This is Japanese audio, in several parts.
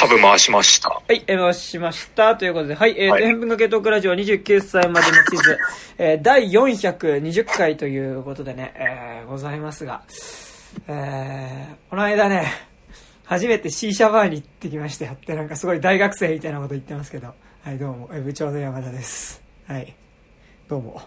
サブ回しました。はい、えー回しました。ということで、はい、えーと、はい変文化系クラジオ29歳までの地図、えー第420回ということでね、えーございますが、えーこの間ね、初めて C 社バーに行ってきましたよって、なんかすごい大学生みたいなこと言ってますけど、はい、どうも、えー部長の山田です。はい、どうも。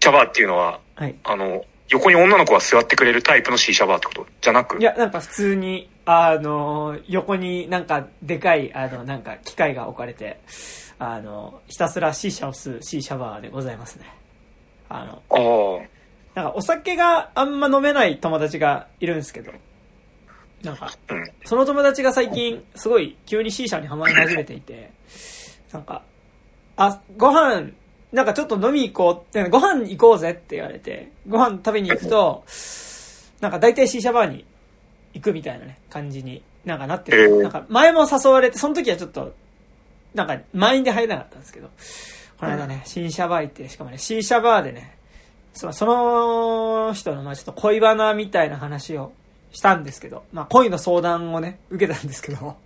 シャバーっていうのは、はい。あの、横に女の子が座ってくれるタイプの C シャバーってこと？じゃなく？いや、なんか普通に、あの、横になんかでかい、あの、なんか機械が置かれて、あの、ひたすら C 社を吸う C シャバーでございますね。あの。なんかお酒があんま飲めない友達がいるんですけど、なんか、うん。その友達が最近すごい急に C 社にハマり始めていて、なんか、あ、ご飯、なんかちょっと飲み行こうって、ご飯行こうぜって言われて、ご飯食べに行くと、なんか大体 C 社バーに行くみたいなね、感じになんかなってる。えー。なんか前も誘われて、その時はちょっと、なんか満員で入れなかったんですけど、この間ね、新車バー行って、しかもね、C 社バーでね、そのその人の、まあちょっと恋バナみたいな話をしたんですけど、まあ恋の相談をね、受けたんですけど、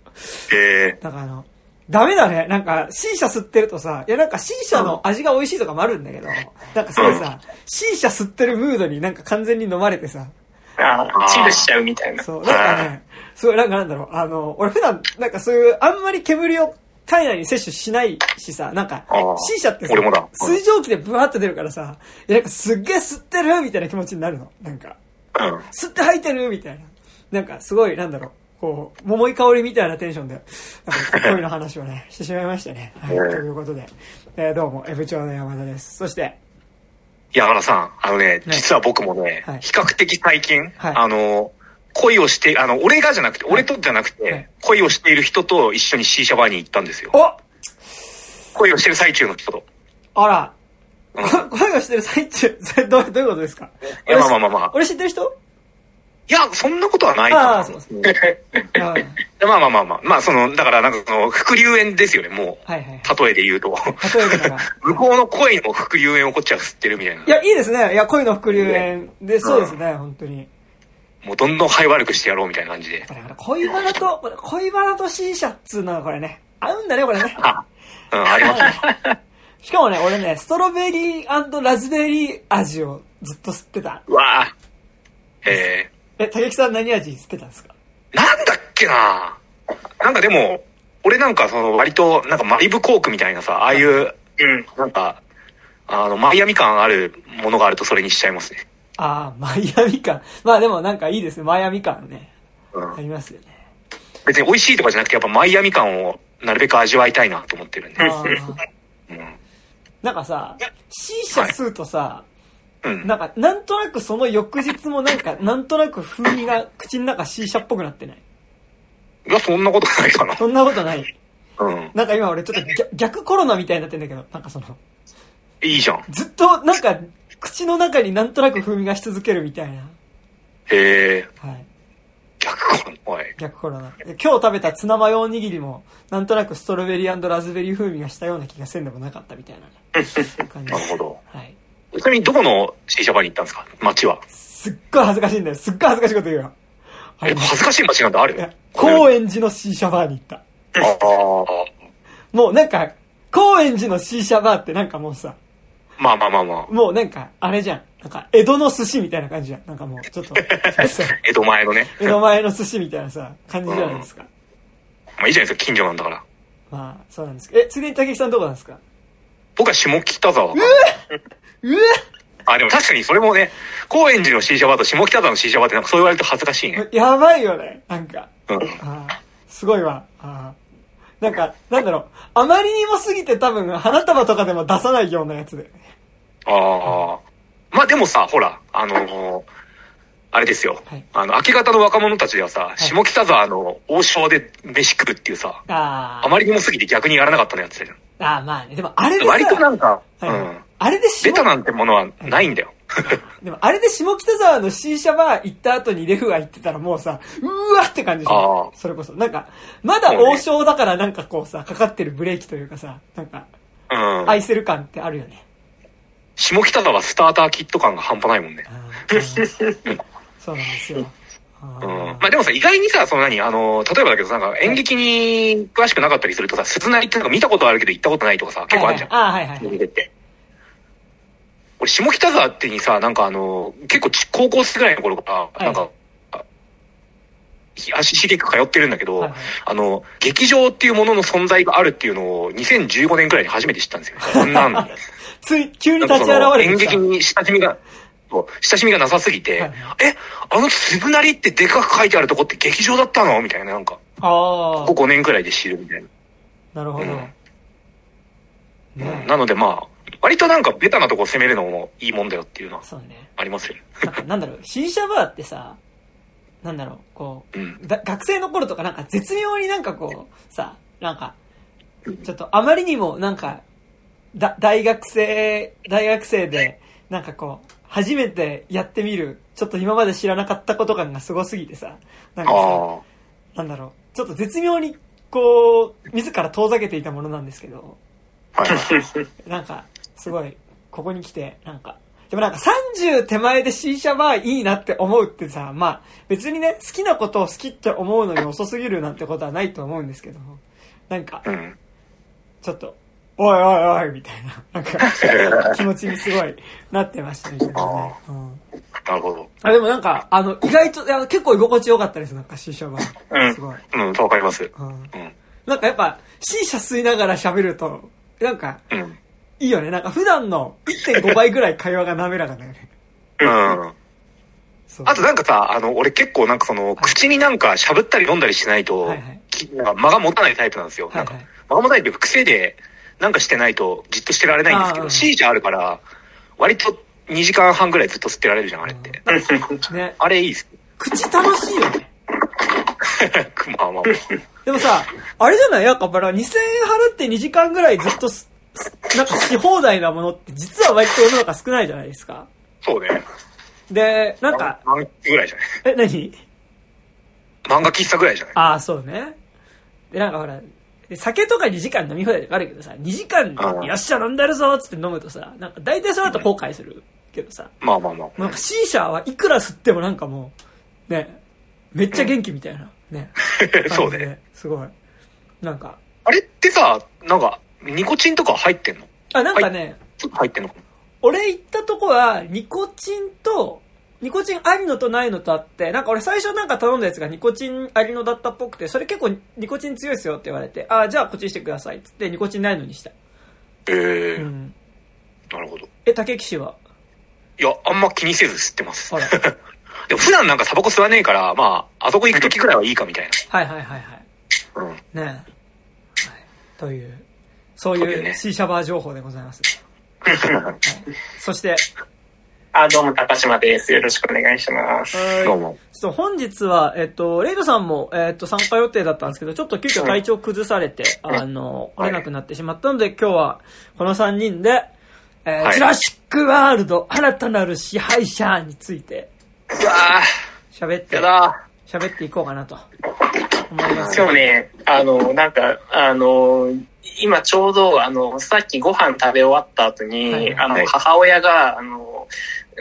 えなんかあの、ダメだね。なんか C 社吸ってるとさ、いやなんか C 社の味が美味しいとかもあるんだけど、なんかすごいさ、C 社吸ってるムードになんか完全に飲まれてさ、ああ、チルしちゃうみたいな。そう、なんかね、すごいなんかなんだろう、あの、俺普段なんかそういうあんまり煙を体内に摂取しないしさ、なんか C 社ってさ水蒸気でブワーって出るからさ、いやなんかすっげえ吸ってるみたいな気持ちになるの。なんか、ー、うん。吸って吐いてるみたいな。なんかすごい、なんだろう、こう、桃井香りみたいなテンションで、なんか恋の話をね、してしまいましたね。はい、うんということで、えーどうも、え部長の山田です。そして、山田さん、あのね、実は僕もね、はい。比較的最近、はい。あの、恋をして、あの、俺がじゃなくて、俺とじゃなくて、はい。恋をしている人と一緒に C シャバーに行ったんですよ。お！恋をしてる最中の人と。あら、うん。こ声をしてる最中、どういうことですか？いや、まあまあまあまあ。俺知ってる人？いや、そんなことはない。ああ、そうですね。まあまあまあまあ。まあ、その、だからなんかその、副流炎ですよね、もう。はいはい。例えで言うと。例えばだから。向こうの恋の副流炎をこっちは吸ってるみたいな。いや、いいですね。いや、恋の副流炎で、そうですね、本当に。もうどんどん肺悪くしてやろうみたいな感じで。だから恋バナと、恋バナと C 社っつうのはこれね、合うんだね、これね。あ、うん、ありますね。しかもね、俺ね、ストロベリーラズベリー味をずっと吸ってた。うわぁ。ええ、竹木さん何味吸ってたんですか？ー、なんだっけななんかでも、俺なんかその割と、なんかマリブコークみたいなさ、ああいう、うん。なんか、あの、マイアミ感あるものがあるとそれにしちゃいますね。ああ、マイアミ感。まあでもなんかいいですね、マイアミ感ね。うんあ。りますよね。別に美味しいとかじゃなくて、やっぱマイアミ感をなるべく味わいたいなと思ってるんで。うん。なんかさ、C 社吸うとさ、うん。なんか、なんとなくその翌日もなんか、なんとなく風味が口の中 C 社っぽくなってない？いや、そんなことないかな。そんなことない？うん。なんか今俺ちょっと逆逆コロナみたいになってんだけど、なんかその、いいじゃん。へずっとなんか、口の中になんとなく風味がし続けるみたいな。え。はい。逆コロナ？おい。逆コロナ。で今日食べたツナマヨおにぎりも、なんとなくストロベリーラズベリー風味がしたような気がせんでもなかったみたいなね、感じなるほど。はい。ちなみにどこの C シャバに行ったんですか？街は。すっごい恥ずかしいんだよ。すっごい恥ずかしいこと言うよ。あえ、の恥ずかしい街なんてある？高円寺の C 社バーに行った。ああ。もうなんか、高円寺の C 社バーってなんかもうさ、まあまあまあまあ。もうなんか、あれじゃん。なんか、江戸の寿司みたいな感じじゃん。なんかもう、ちょっと、江戸前のね。江戸前の寿司みたいなさ、感じじゃないですか。まあいいじゃないですか、近所なんだから。まあ、そうなんですけど。え、ついでに竹木さんどこなんですか？僕は下北沢。うえあ、でも確かにそれもね、高円寺の C シャバと下北沢の C シャバってなんかそう言われると恥ずかしいね。やばいよね。なんか、うん。あーすごいわ。あーなんか、なんだろう。あまりにも過ぎて多分、花束とかでも出さないようなやつで。ああ。まあでもさ、ほら、あのーあれですよ。はいあの、明け方の若者たちではさ、下北沢の王将で飯食うっていうさ、ああまりにも過ぎて逆にやらなかったのやつじゃん。あ。あーまあね。でも、あれでさ、割となんか、はいうん。あれで下ベタなんてものはないんだよ。でも、あれで下北沢の C 社バー行った後にレフが行ってたらもうさ、うーわって感じでしょあ。それこそ。なんか、まだ王将だからなんかこうさ、かかってるブレーキというかさ、なんか、うん。愛せる感ってあるよね。下北沢スターターキット感が半端ないもんね。そうなんですよ。あうん。まあでもさ、意外にさ、その何、あの、例えばだけどさ、なんか演劇に詳しくなかったりするとさ、鈴なりってなんか見たことあるけど行ったことないとかさ、結構あるじゃん。あはいはい。演劇って。俺、下北沢ってにさ、なんかあの、結構ち高校生ぐらいの頃から、なんか、足しげく通ってるんだけど、はいはいあの、劇場っていうものの存在があるっていうのを2015年くらいに初めて知ったんですよ。そんなん。つい、急に立ち現れてきた。劇に親しみが、親しみがなさすぎて、はいえ、あの鈴なりってでかく書いてあるとこって劇場だったの？みたいな、なんか、あここ5年くらいで知るみたいな。あ、なるほど。うんねなのでまあ、割となんかベタなとこ攻めるのもいいもんだよっていうのはそうね。ありますよ。なんかなんだろう、新車バーってさ、なんだろう、こう、うん。だ学生の頃とかなんか絶妙になんかこう、さ、なんか、ちょっとあまりにもなんか、だ、大学生、大学生で、なんかこう、初めてやってみる、ちょっと今まで知らなかったこと感がすごすぎてさ、なんかさ、あなんだろう、ちょっと絶妙にこう、自ら遠ざけていたものなんですけど、あ、はいはい。なんか、すごい、ここに来て、なんか、でもなんか30手前で C 社バーいいなって思うってさ、まあ別にね、好きなことを好きって思うのに遅すぎるなんてことはないと思うんですけど、なんかう、ん。ちょっと、おいおいおいみたいな、なんか、気持ちにすごいなってましたね。ねうんなるほど。あ、でもなんか、あの、意外と、いや結構居心地良かったです、なんか C 社バー。うんすごい。うん、わかります。うんうん。なんかやっぱ C 社吸いながら喋ると、なんか、うん。いいよね。なんか普段の1.5倍ぐらい会話が滑らかだよね。うん。あとなんかさ、あの、俺結構なんかその、口になんか喋ったり飲んだりしないとはいはい、間が持たないタイプなんですよ。なんかはいはい、間が持たないっていうか癖で、なんかしてないとじっとしてられないんですけど、C じゃあるから、割と2時間半ぐらいずっと吸ってられるじゃん、あれって。ね。あれいいっす。口楽しいよね。まあまあ。でもさ、あれじゃない？やっぱばら2000円払って2時間ぐらいずっとす、なんかし放題なものって実は割と世の中少ないじゃないですか。そうね。で、なんか、漫画ぐらいじゃない？え、何？漫画喫茶ぐらいじゃない？ああ、そうね。で、なんかほら、で酒とか2時間飲み放題とかあるけどさ、2時間、うんよっしゃ飲んでるぞっつって飲むとさ、なんか大体その後後悔するけどさ、まあまあまあ。なんか C 社はいくら吸ってもなんかもう、ね、めっちゃ元気みたいな、ね。そうね。。すごい。なんか、あれってさ、なんか、ニコチンとか入ってんの？あ、なんかね、ちょっと入ってんのかな？俺行ったとこは、ニコチンと、ニコチンありのとないのとあって、なんか俺最初なんか頼んだやつがニコチンありのだったっぽくて、それ結構ニコチン強いですよって言われて、あ、じゃあこっちにしてくださいっつってニコチンないのにした。ええうん。なるほど。え、竹騎士は？いや、あんま気にせず吸ってます。でも普段なんかタバコ吸わねえから、まあ、あそこ行くときくらいはいいかみたいはいはいはいはい。な。うん。ねえ。はい。という、そういう C シャバー情報でございます。はい、そして、あ、どうも、高島です。よろしくお願いします。はい。どうも。ちょっと本日は、えっと、レイドさんも、えっと、参加予定だったんですけど、ちょっと急遽体調崩されて、あの、来れなくなってしまったので、今日は、この3人で、えーはいジュラシックワールド、新たなる支配者について、うわ喋って喋っていこうかなと、思います。今日ね、あの、なんか、あの、今ちょうど、あの、さっきご飯食べ終わった後に、はい。あの、はい。母親が、あの、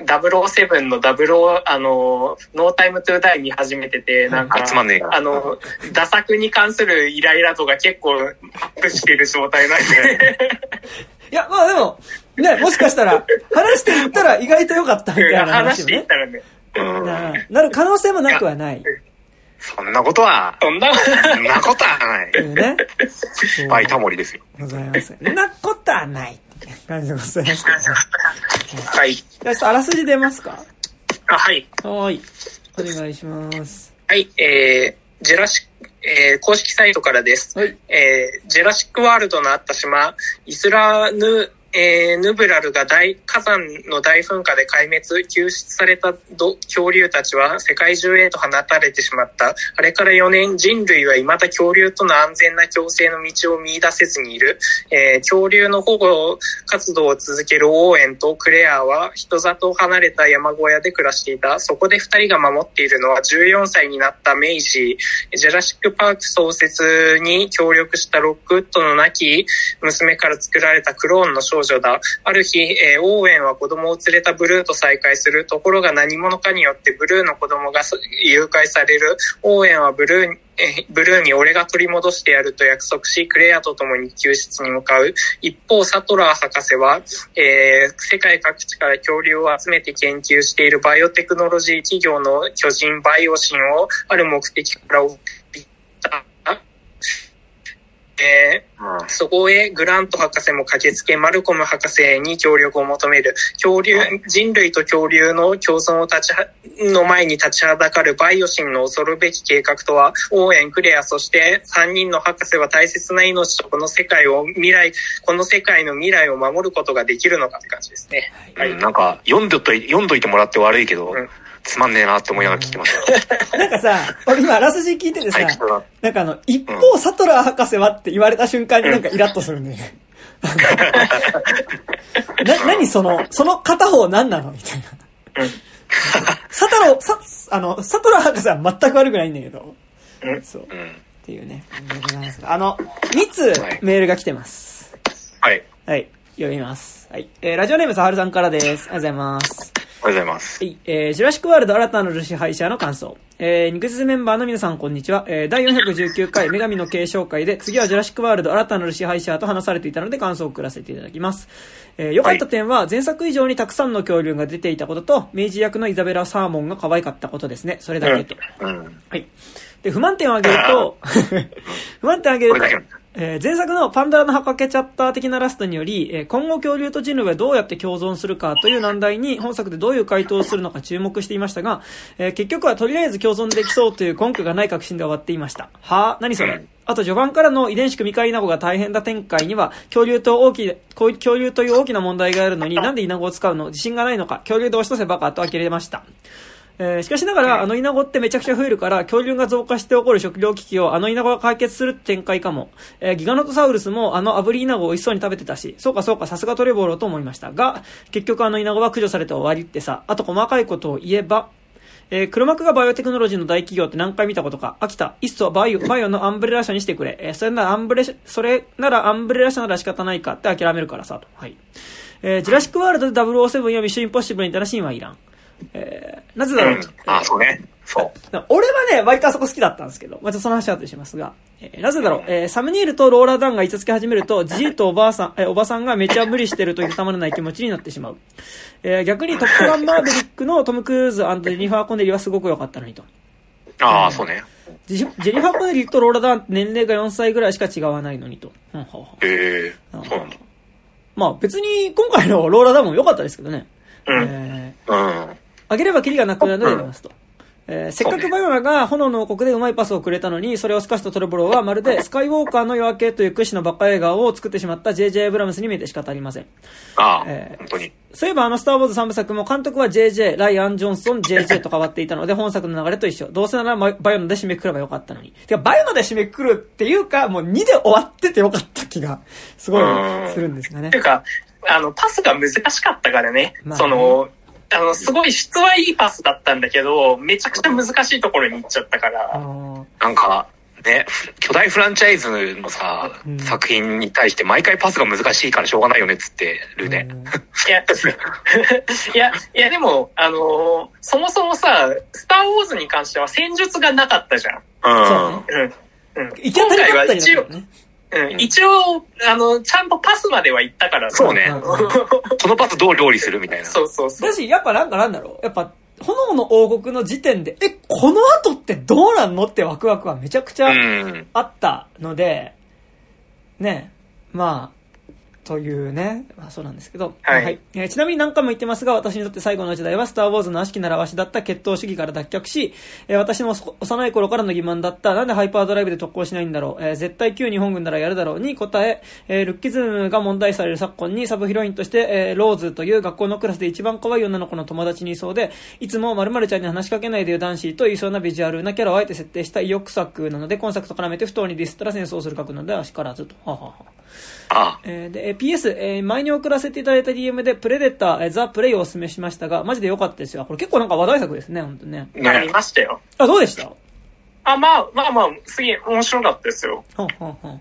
007の00、あの、ノータイムトゥーダイ見始めてて、なんか、あの、打作に関するイライラ度が結構アップしてる状態なんで、いや、まあでも、ね、もしかしたら、話していったら意外と良かったみたいな話ね。していっ、たらね、うん。ななる可能性もなくはない。そんなことは、そんな、そんなことはないね。そうバイタモリですよ。ございます。そんなことはない。感じでございます。はい。じゃあちょっとあらすじ出ますか？あはい。はーい。お願いします。はい、えー、ジェラシック、えー、公式サイトからです。はい。えー、ジェラシックワールドのあった島、イスラヌ、えー、ヌブラルが大火山の大噴火で壊滅、救出された恐竜たちは世界中へと放たれてしまった。あれから4年、人類は未だ恐竜との安全な共生の道を見出せずにいる。えー、恐竜の保護活動を続けるオーエンとクレアは人里を離れた山小屋で暮らしていた。そこで二人が守っているのは14歳になったメイジー、ジェラシックパーク創設に協力したロックウッドの亡き娘から作られたクローンの少女少女だ。ある日、えーオーウェンは子供を連れたブルーと再会する。ところが何者かによってブルーの子供が誘拐される。オーウェンはブルーに、ブルーに俺が取り戻してやると約束し、クレアと共に救出に向かう。一方、サトラー博士は、えー世界各地から恐竜を集めて研究しているバイオテクノロジー企業の巨人バイオシンをある目的から追っていった。えーそこへグラント博士も駆けつけ、マルコム博士に協力を求める。恐竜、人類と恐竜の共存を立ちは、の前に立ちはだかるバイオシンの恐るべき計画とは、オーエン、クレア、そして3人の博士は大切な命とこの世界を、未来、この世界の未来を守ることができるのかって感じですね。うんなんか、読んどとい、読んどいてもらって悪いけど、うんつまんねえなって思いながら聞いてますよ。なんかさ、俺今あらすじ聞いててさなんかあの、一方、サトラー博士はって言われた瞬間になんかイラッとする んだよね。な、何その、その片方何なの？みたいな。サトロ、さ、あの、サトラー博士は全く悪くないんだけど。うんそう。っうん。ていうね。あの、2通はいメールが来てます。はい。はい。読みます。はい。えー、ラジオネームさはるさんからです。ありがとうございます。おはようございます。はい。えー、ジュラシックワールド新たなる支配者の感想。えー、肉質メンバーの皆さんこんにちは。えー、第419回女神の継承会で、次はジュラシックワールド新たなる支配者と話されていたので感想を送らせていただきます。えー、良かった点は、前作以上にたくさんの恐竜が出ていたことと、メイジー役のイザベラ・サーモンが可愛かったことですね。それだけと。うん。はい。で、不満点を挙げると、不満点を挙げるとえー前作のパンドラの箱開けちゃった的なラストにより、えー今後恐竜と人類はどうやって共存するかという難題に本作でどういう回答をするのか注目していましたが、えー結局はとりあえず共存できそうという根拠がない確信で終わっていました。はぁ何それ、あと序盤からの遺伝子組み換えイナゴが大変な展開には、恐竜と大きい、恐竜という大きな問題があるのに、なんでイナゴを使うの？自信がないのか、恐竜で押しとせばかと呆れました。えーしかしながら、あのイナゴってめちゃくちゃ増えるから、恐竜が増加して起こる食糧危機をあのイナゴが解決する展開かも。えーギガノトサウルスもあの炙りイナゴを美味しそうに食べてたし、そうかそうか、さすがトレボロと思いましたが、結局あのイナゴは駆除されて終わりってさ、あと細かいことを言えば、えー黒幕がバイオテクノロジーの大企業って何回見たことか。飽きた。いっそバイオ、バイオのアンブレラ社にしてくれ。えーそれならアンブレ、それならアンブレラ社なら仕方ないかって諦めるからさ、と。はい。えージュラシックワールドで007やミッションインポッシブルみたいなシーンはいらん。えーなぜだろう、うん。あ、そうね。そう。俺はね、割とあそこ好きだったんですけど、まあ、ちょっとその話は後にしますが、えーなぜだろう、えーサムニールとローラ・ダーンがいちゃつき始めると、じじいとおばあさん、えーおばさんがめちゃ無理してるというたまらない気持ちになってしまう。えー逆にトップガンマーヴェリックのトム・クルーズジェニファー・コネリーはすごく良かったのにと。ああ、そうね。ジジェニファー・コネリーとローラーダンって年齢が4歳ぐらいしか違わないのにと。うんえ、そうなんだ。まあ別に今回のローラーダンも良かったですけどね。うんえーうん。あげればキリがなくなるのでやりますと。えーせっかくバイオナが炎の王国でうまいパスをくれたのに、それを透かしたトレボロはまるでスカイウォーカーの夜明けという屈指のバカ映画を作ってしまった JJ ブラムスに見えて仕方ありません。ああ、えー本当に。そういえばあのスターウォーズ3部作も監督は JJ、ライアン・ジョンソン、JJ と変わっていたので本作の流れと一緒。どうせならババイオナで締めくくればよかったのに。てかバイオナで締めくくるっていうか、もう2で終わっててよかった気が、すごいするんですがねて。いうか、あの、パスが難しかったからね。まあねその、あの、すごい質はいいパスだったんだけど、めちゃくちゃ難しいところに行っちゃったかあら。のなんか、ね、巨大フランチャイズのさ、うん作品に対して毎回パスが難しいからしょうがないよねっつってるね。うん いや、いや、いや、でも、あのーそもそもさ、スターウォーズに関しては戦術がなかったじゃん。うん。そうねうん。うん。行き当たりばったりだ一応。うん、一応、あの、ちゃんとパスまでは行ったからさそうねうん このパスどう料理するみたいな。そうそうそう。だし、やっぱなんかなんだろう。やっぱ、炎の王国の時点で、え、この後ってどうなんのってワクワクはめちゃくちゃうん。あったので、ね、まあ、というね、まあそうなんですけど、はい。えーちなみに何回も言ってますが、私にとって最後の時代は、スター・ウォーズの悪しき習わしだった血統主義から脱却し、えー私の幼い頃からの疑問だった、なんでハイパードライブで特攻しないんだろう、えー絶対旧日本軍ならやるだろうに答え、えールッキズムが問題される昨今にサブヒロインとして、えーローズという学校のクラスで一番可愛い女の子の友達にいそうで、いつも〇〇ちゃんに話しかけないでよ男子と言いそうなビジュアルなキャラをあえて設定した意欲作なので、今作と絡めて不当にディスったら戦争する覚悟なのではしからずと。はあはあはああえーで、えー PS、えー前に送らせていただいた DM でプレデター、えーザ・プレイをお勧めしましたが、マジで良かったですよ。これ結構なんか話題作ですね、本当ね。ありね。ましたよ。あ、どうでした？あ、まあまあまあ、すげえ面白かったですよ。ほんほんほん。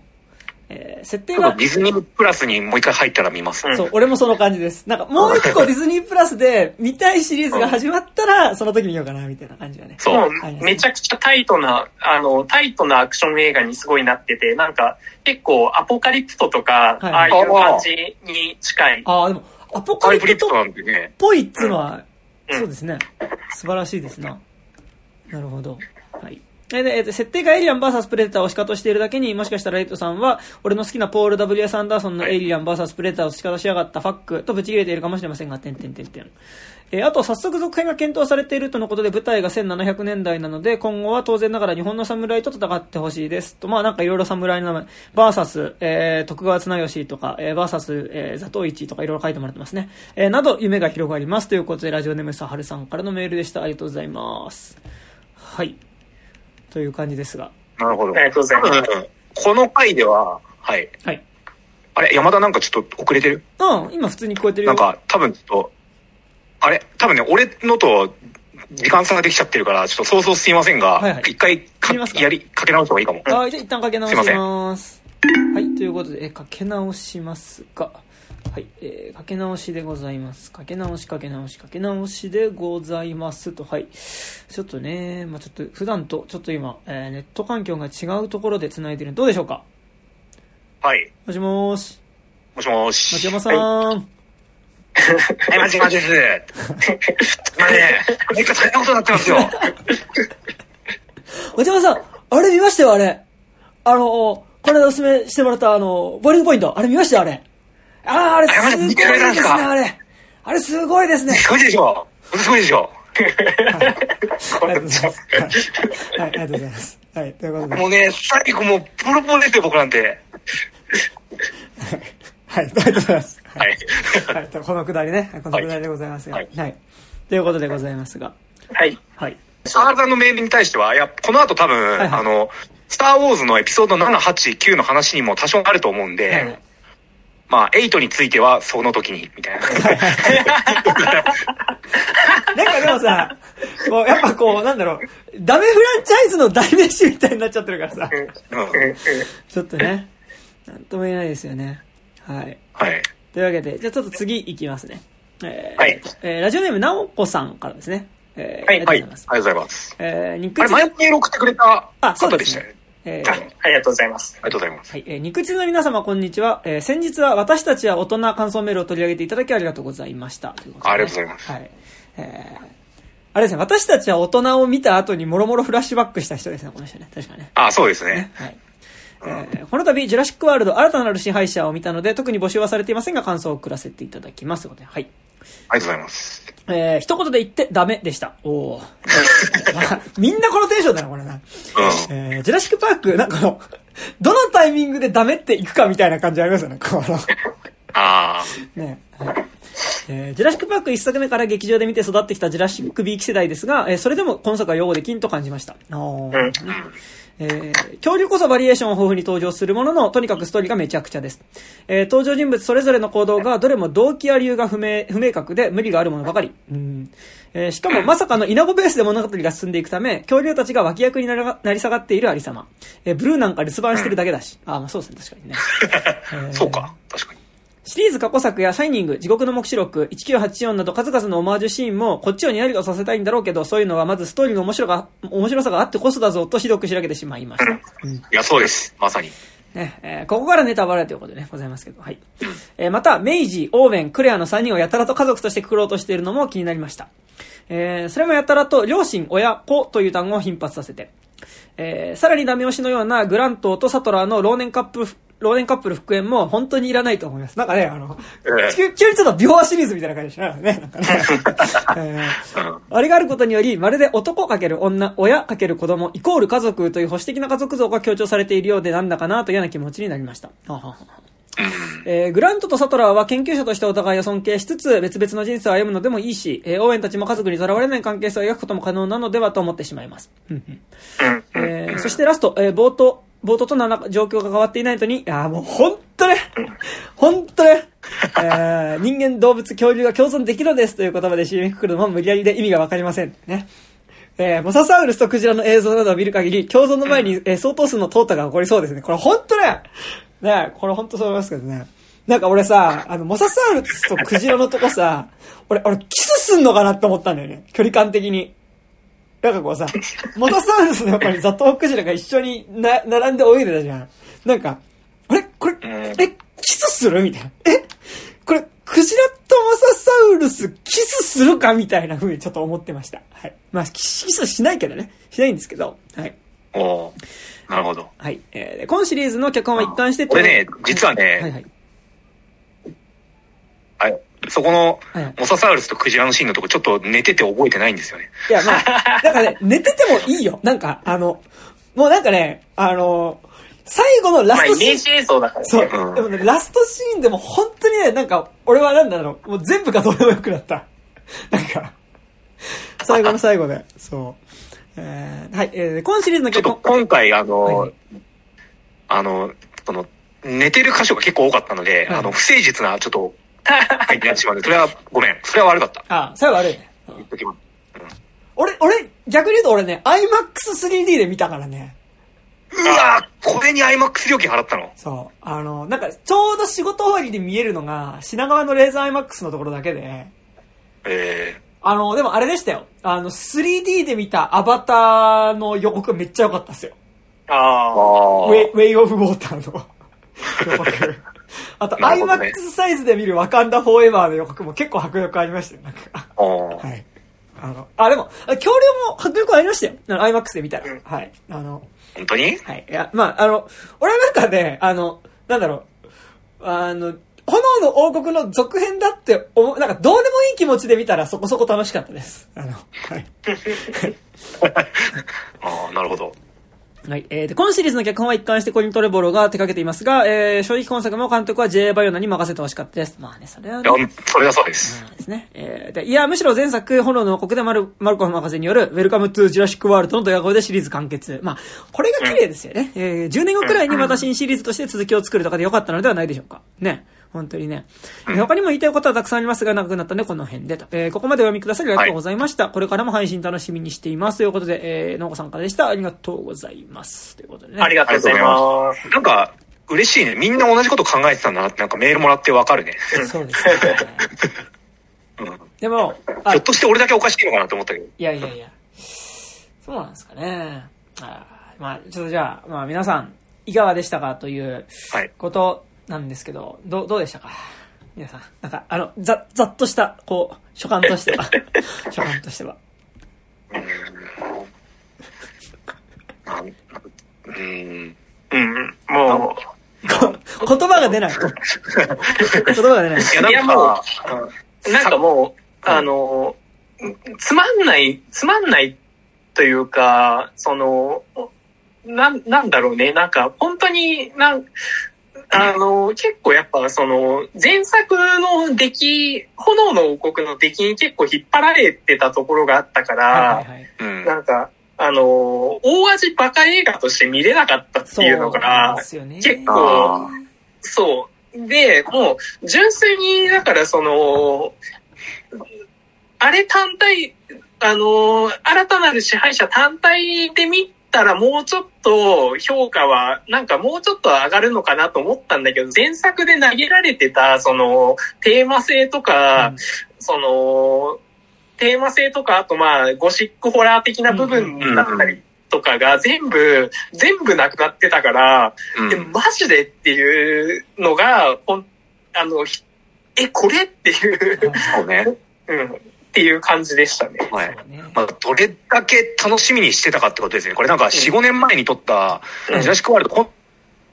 えー設定ちょっとが、ディズニープラスにもう一回入ったら見ます。うんそう、俺もその感じです。なんかもう一個ディズニープラスで見たいシリーズが始まったら、その時見ようかな、みたいな感じがね。そう。もはいうめちゃくちゃタイトな、あの、タイトなアクション映画にすごいなってて、なんか結構アポカリプトとか、はいああいう感じに近い。ああ、でも、アポカハリプトっ。ぽいっつうのは、うんそうですね。素晴らしいですな。なるほど。はい。えで、設定がエイリアン VS プレデターを仕方しているだけに、もしかしたらレイトさんは、俺の好きなポール W.S. アンダーソンのエイリアン VS プレデターを仕方しやがったファックとブチ切れているかもしれませんが、てんてんてんてん。えーあと、早速続編が検討されているとのことで、舞台が1700年代なので、今後は当然ながら日本の侍と戦ってほしいです。と、まあなんかいろいろ侍の名前、バーサス、えー、徳川綱吉とか、えー、バーサス、えー、ザトウイチとかいろいろ書いてもらってますね。えー、など、夢が広がります。ということで、ラジオネームさはるさんからのメールでした。ありがとうございます。はい。という感じですが。なるほど。ありがとうございます多分この回では、はい。はい。あれ、山田なんかちょっと遅れてる？うん、今普通に聞こえてるよ。なんか、多分ちょっと、あれ、多分ね、俺のと時間差ができちゃってるから、ちょっと想像すいませんが、はいはい一回かやり、かけ直した方がいいかも。はい、じゃあ一旦かけ直しすいませんます。はい、ということで、えかけ直しますが、はい、えーかけ直しでございます。かけ直し、かけ直し、かけ直しでございますと、はい。ちょっとね、まあちょっと普段と、ちょっと今、えーネット環境が違うところで繋いでるどうでしょうか？はい。もしもーし。もしもし。町山さん。はい、マジマジです。まあね、何か大変なことになってますよ。町山さん、あれ見ましたよ、あれ。あの、この間おすすめしてもらった、あの、ボーリングポイント。あれ見ましたよ、あれ。ああ、あれすごいですね、あれ。あれすごいですね。すごいでしょ。すごいでしょ。ありがとうございます。はい、はいありがとうございます。はい、ということで。もうね、最後もう、ボロボロですよ、僕なんて。はい、ありがとうございます。はい。はい、このくだりね。このくだりでございますが。ははいい。ということでございますが。はい。はい。R さんのメールに対しては、いや、この後多分、いはいあの、スター・ウォーズのエピソード7、8、9の話にも多少あると思うんで、はいまあ、8についてはその時に、みたいな。なんかでもさ、もうやっぱこう、なんだろう、ダメフランチャイズの代名詞みたいになっちゃってるからさ、ちょっとね、なんとも言えないですよね。はい。はい。というわけで、じゃあちょっと次いきますね。えーはいえーラジオネーム、なおこさんからですね。えーはいありがとうはい。ありございます。がとうございます。えー、肉あれ、汁前に送ってくれた方ですしたよね。えーあありがとうございます。ありがとうございます。はい、えー、肉汁の皆様、こんにちは。えー、先日は私たちは大人感想メールを取り上げていただきありがとうございました。ということでねありがとうございますはい。えー、あれですね、私たちは大人を見た後にもろもろフラッシュバックした人ですね、この人ね。確かね。あ、そうですねね。。はい。えーこの度、ジュラシックワールド新たなる支配者を見たので、特に募集はされていませんが、感想を送らせていただきます。ということで、はい。ありがとうございます。えー、一言で言ってダメでした。おーまあ みんなこのテンションだな、これな。うん。えー、ジュラシックパーク、なんかこの、どのタイミングでダメっていくかみたいな感じありますよね、この。あねはいえージュラシックパーク一作目から劇場で見て育ってきたジュラシックビーキ世代ですが、えーそれでも今作は用語で金と感じました。おーうんえー恐竜こそバリエーションを豊富に登場するものの、とにかくストーリーがめちゃくちゃです。えー登場人物それぞれの行動がどれも動機や理由が不明、不明確で無理があるものばかり。うんえーしかもまさかの稲子ベースで物語が進んでいくため、恐竜たちが脇役にならなり下がっているありさま。えーブルーなんか留守番してるだけだし。あー、まあそうですね、確かにね。えあ。ーそうか。確かに。シリーズ過去作やシャイニング、地獄の目視録、1984など数々のオマージュシーンもこっちをにやりとさせたいんだろうけど、そういうのはまずストーリーの面白が面白さがあってこそだぞとひどくしらけてしまいました。いや、そうです。まさに。ね、えーここからネタバレということでね、ございますけど、はい。えーまた、メイジ、オーウェン、クレアの3人をやたらと家族としてくくろうとしているのも気になりました。えーそれもやたらと、両親、親、子という単語を頻発させて、えーさらにダメ押しのようなグラントとサトラーの老年カップル、老年カップル復縁も本当にいらないと思います。なんかね、あの、ええ急急にちょっと秒話シリーズみたいな感じでしたね。なんかね。えーあれがあることにより、まるで男かける女、親かける子供、イコール家族という保守的な家族像が強調されているようでなんだかなと嫌な気持ちになりました。ははははえーグラントとサトラーは研究者としてお互いを尊敬しつつ、別々の人生を歩むのでもいいし、えーオーエンたちも家族にとらわれない関係性を描くことも可能なのではと思ってしまいます。えーそしてラスト、えー冒頭、冒頭との状況が変わっていないのに、あーもう本当ね、本当ね、えー 人間、動物、恐竜が共存できるのですという言葉で締めくくるのも無理やりで意味がわかりません。ね。えーモササウルスとクジラの映像などを見る限り、共存の前に、えー相当数の淘汰が起こりそうですね。これ本当ね、ねこれ本当そう思いますけどね。なんか俺さ、あの、モササウルスとクジラのとこさ、俺、俺、キスすんのかなって思ったんだよね。距離感的に。なんかこうさ、モササウルスのやっぱりザトウクジラが一緒にな、並んで泳いでたじゃん。なんか、あれ？これ、え、キスする？みたいな。え？これ、クジラとモササウルスキスするか？みたいな風にちょっと思ってました。はい。まあ、キスしないけどね。しないんですけど。はい。おーなるほど。はい。えーで今シリーズの脚本は一貫して、俺ね、実ははいね、はい。あれそこのモササウルスとクジラのシーンのとこちょっと寝てて覚えてないんですよね。いや、まあ、なんかね、寝ててもいいよ。なんか、あの、もうなんかね、あの、最後のラまあ、ストシーン。イメージ映像だからそう。ね。うんでもね、ラストシーンでも本当にね、なんか、俺はなんだろう、もう全部がどうでもよくなった。なんか、最後の最後で、そう。えー、はい、えー、今シリーズのちょっと脚本。今回あの、はいあの、その、寝てる箇所が結構多かったので、はいあの、不誠実なちょっと入ってなってしまうんで、それはごめん。それは悪かった。あ、最後悪いね。うん言っときます俺、俺、逆に言うと俺ね、IMAX3D で見たからね。うわこれに IMAX 料金払ったの？そう。あの、なんか、ちょうど仕事終わりで見えるのが、品川のレーザー IMAX のところだけで、えあの、でもあれでしたよ。あの、3D で見たアバターの予告めっちゃ良かったっすよ。ー、あああ。ウェイ、ウェイオブウォーターの予告。あと、なるほどね IMAX サイズで見るワカンダフォーエバーの予告も結構迫力ありましたよ。なんか。あーはい。あの、あ、でも、あ恐竜も迫力ありましたよ。あの IMAX で見たら。うんはい。あの、本当に？はい。いや、まあ、あの、俺はなんかね、あの、なんだろう、あの、炎の王国の続編だって思う、なんかどうでもいい気持ちで見たらそこそこ楽しかったです。あの、はい。ああ、なるほど。はい。えー、で、今シリーズの脚本は一貫してコリン・トレボロウが手掛けていますが、えー、正直今作も監督は J. バイオナに任せてほしかったです。まあね、それはいねや、それはそうです。ですね。えーで、いや、むしろ前作、炎の王国でマルマルコム博士による、 Welcome to Jurassic World のドヤ声でシリーズ完結。まあ、これが綺麗ですよね。えー、10年後くらいにまた新シリーズとして続きを作るとかでよかったのではないでしょうか。ね。本当にね。えー他にも言いたいことはたくさんありますが、長くなったので、この辺でと。えーここまでお読みくださりありがとうございました。これからも配信楽しみにしています。ということで、えー、農家さんからでした。ありがとうございます。ということでね。ありがとうございます。なんか、嬉しいね。みんな同じこと考えてたんだなって、なんかメールもらってわかるね。そうですね。うん でも、あひょっとして俺だけおかしいのかなって思ったけど。いやいやいや。そうなんですかね。あーまあ、ちょっとじゃあ、まあ皆さん、いかがでしたかというはい。ことなんですけど、どう、どうでしたか？皆さん。なんか、あの、ざ、ざっとした、こう、所感としては。所感としては。うーん。うん。もこ言葉が出ない。言葉が出ない。いや、いやなんか、う、なんかもう、あの、つまんない、つまんないというか、その、なん、なんだろうね。なんか、本当に、なん、あの、結構やっぱその、前作の出来、炎の王国の出来に結構引っ張られてたところがあったから、はいはいはい。うん。なんか、あの、大味バカ映画として見れなかったっていうのそうながんで、すよね。結構そう。で、もう、純粋に、だからその、あれ単体、あの、新たなる支配者単体で見たらもうちょっと評価は、なんかもうちょっと上がるのかなと思ったんだけど、前作で投げられてた、その、テーマ性とか、うんその、テーマ性とか、あとまあ、ゴシックホラー的な部分だったりとかが全部、全部なくなってたから、で、うん。マジでっていうのが、ほん、あの、ひえ、これっていう、そうね。うん、っていう感じでしたね。はい。まあ、どれだけ楽しみにしてたかってことですね。これなんか4、5年前に撮った、うんジュラシックワールド今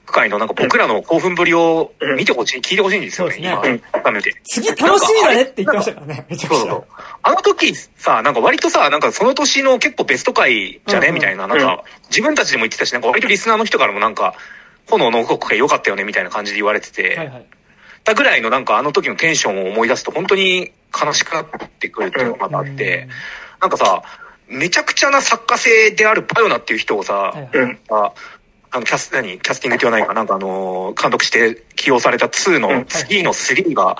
回のなんか僕らの興奮ぶりを見てほしい、聞いてほしいんですよね、そうですね今、改めて。次楽しみだねって言ってましたからね。めちゃくちゃそうそう。。あの時さ、なんか割とさ、なんかその年の結構ベスト回じゃね、うんうんみたいな、なんか自分たちでも言ってたし、なんか割とリスナーの人からもなんか、炎の王国会良かったよねみたいな感じで言われてて、はいはい。たぐらいのなんかあの時のテンションを思い出すと本当に悲しくなってくるっていうのがあって、なんかさ、めちゃくちゃな作家性であるバヨナっていう人をさ。ああの、キャス、何？キャスティングって言わないかな？んかあのー監督して起用された2うん。の次の3が、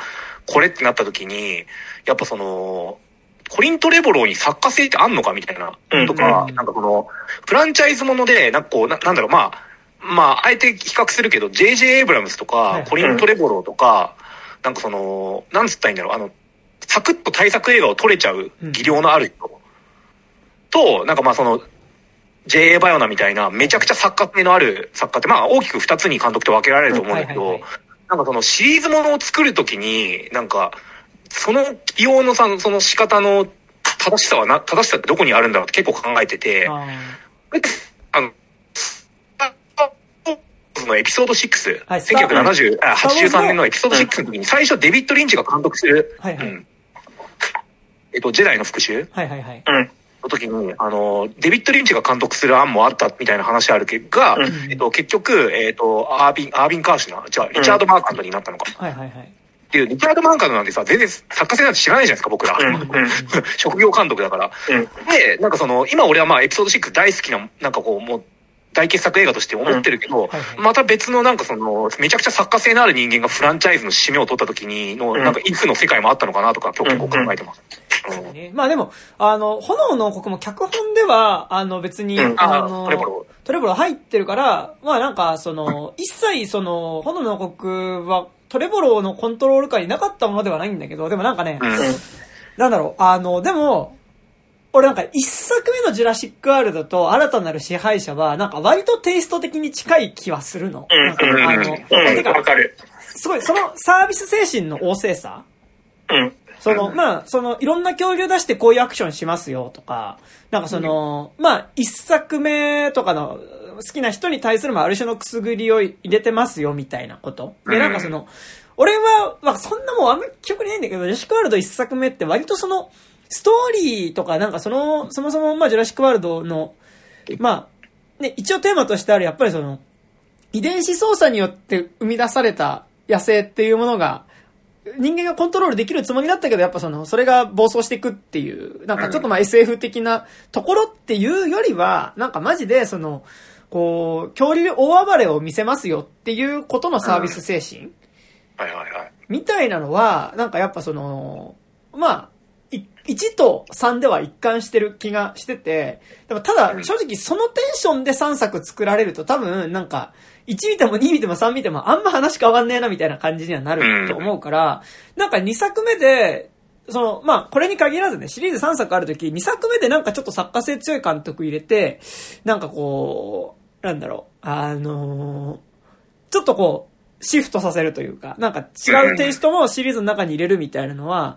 これってなった時に、やっぱその、コリント・レボローに作家性ってあんのかみたいな、うんとか、うん。なんかこの、フランチャイズもので、なんかこう、ななんだろう、まあ、まあ、あえて比較するけど、J.J. エイブラムスとはいか、コリン・トレボローとか、なんかその、なんつったらいいんだろう、あの、サクッと対策映画を撮れちゃう技量のある人と、なんかまあその、J.A. バイオナみたいな、めちゃくちゃ作家性のある作家って、まあ大きく二つに監督って分けられると思うんだけどなんかそのシリーズものを作るときに、なんか、その起用のさ、その仕方の正しさはな、正しさってどこにあるんだろうって結構考えてて、ああの、そのエピソード6、はい1970あスターウォーズの83年のエピソード6の時に最初デビッド・リンチが監督する、はいはいうんえっと、ジェダイの復讐ーはいはいはい。うん。の時に、あの、デビッド・リンチが監督する案もあったみたいな話あるけど、が、うんえっと、結局、えっと、アービン、アービン・カーシュナー、じゃあ、リチャード・マーカントになったのか。はいはいはい。っていう、リチャード・マーカントなんてさ、全然作家性なんて知らないじゃないですか、僕ら。うん。うん。職業監督だから。うん。で、なんかその、今俺はまあエピソード6大好きな、なんかこう、もう、大傑作映画として思ってるけど、はいはい。また別のなんかその、めちゃくちゃ作家性のある人間がフランチャイズの締めを取った時にの、うん。なんかいつの世界もあったのかなとか、今日結構考えてます。うん。ね。まあでも、あの、炎の王国も脚本では、あの別に、うん。あの、トレボロ。トレボロ入ってるから、まあなんか、その、一切その、炎の王国は、トレボロのコントロール下になかったものではないんだけど、でもなんかね、うん。なんだろう、あの、でも、俺なんか一作目のジュラシックワールドと新たなる支配者は、なんか割とテイスト的に近い気はするの。うんなんかうんあの、うん。てかわ、かる。すごい、そのサービス精神の旺盛さうん。その、まあ、その、いろんな恐竜出してこういうアクションしますよとか、なんかその、まあ、一作目とかの好きな人に対する、まあ、ある種のくすぐりを入れてますよみたいなこと。で、なんかその、俺は、まあ、そんなもんあんまり記憶にないんだけど、ジュラシックワールド一作目って割とその、ストーリーとか、なんかその、そもそも、まあ、ジュラシックワールドの、まあ、ね、一応テーマとしてある、やっぱりその、遺伝子操作によって生み出された野生っていうものが、人間がコントロールできるつもりだったけど、やっぱその、それが暴走していくっていう、なんかちょっとまあ SF 的なところっていうよりは、なんかマジでその、こう、恐竜大暴れを見せますよっていうことのサービス精神はいはいはい。みたいなのは、なんかやっぱその、まあ、い1と3では一貫してる気がしてて、でもただ正直そのテンションで3作作られると多分なんか、1見ても2見ても3見てもあんま話変わんねえなみたいな感じにはなると思うから、なんか2作目で、その、まあ、これに限らずね、シリーズ3作あるとき、2作目でなんかちょっと作家性強い監督入れて、なんかこう、なんだろう、あのーちょっとこう、シフトさせるというか、なんか違うテイストもシリーズの中に入れるみたいなのは、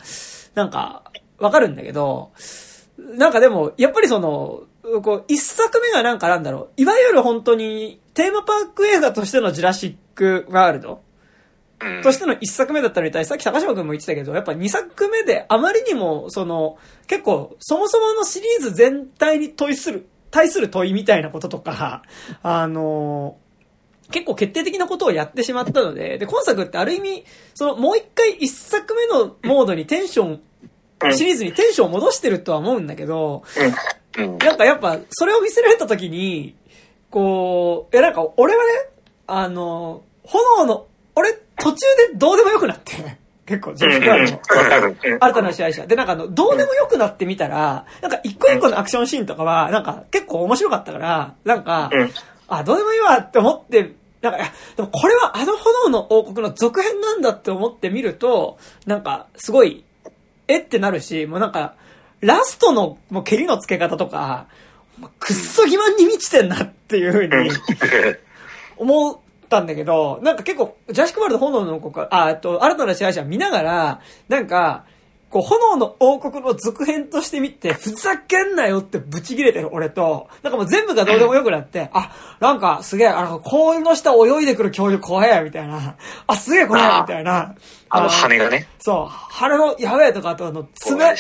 なんか、わかるんだけど、なんかでも、やっぱりその、こう、一作目がなんかなんだろう、いわゆる本当に、テーマパーク映画としてのジュラシックワールドうん。としての一作目だったのに対して、さっき高島君も言ってたけど、やっぱ二作目であまりにも、その、結構、そもそものシリーズ全体に問いする、対する問いみたいなこととか、あの、結構決定的なことをやってしまったので、で、今作ってある意味、その、もう一回一作目のモードにテンション、シリーズにテンションを戻してるとは思うんだけど、うん。なんかやっぱ、それを見せられた時に、こう、え、なんか、俺はね、あの、炎の、俺、途中でどうでもよくなって、結構、ジョシュガールの。新たな支配者。で、なんかあの、どうでもよくなってみたら、なんか一個一個のアクションシーンとかは、なんか結構面白かったから、なんか、うんあ、どうでもいいわって思って、なんか、いやでもこれはあの炎の王国の続編なんだって思ってみると、なんか、すごい、えってなるし、もうなんか、ラストの、もう蹴りの付け方とか、くっそ欺瞞に満ちてんなっていうふうに、思ったんだけど、なんか結構、ジャシックワールド炎の王国、あ、えっと、新たな支配者見ながら、なんか、こう、炎の王国の続編として見て、ふざけんなよってブチ切れてる俺と、なんかもう全部がどうでもよくなって、あ、なんかすげえ、あの、氷の下泳いでくる恐竜怖え、みたいな。あ、すげえこれ、みたいな。あの、羽がね。そう、羽のやべえとか、あとあの、爪ね、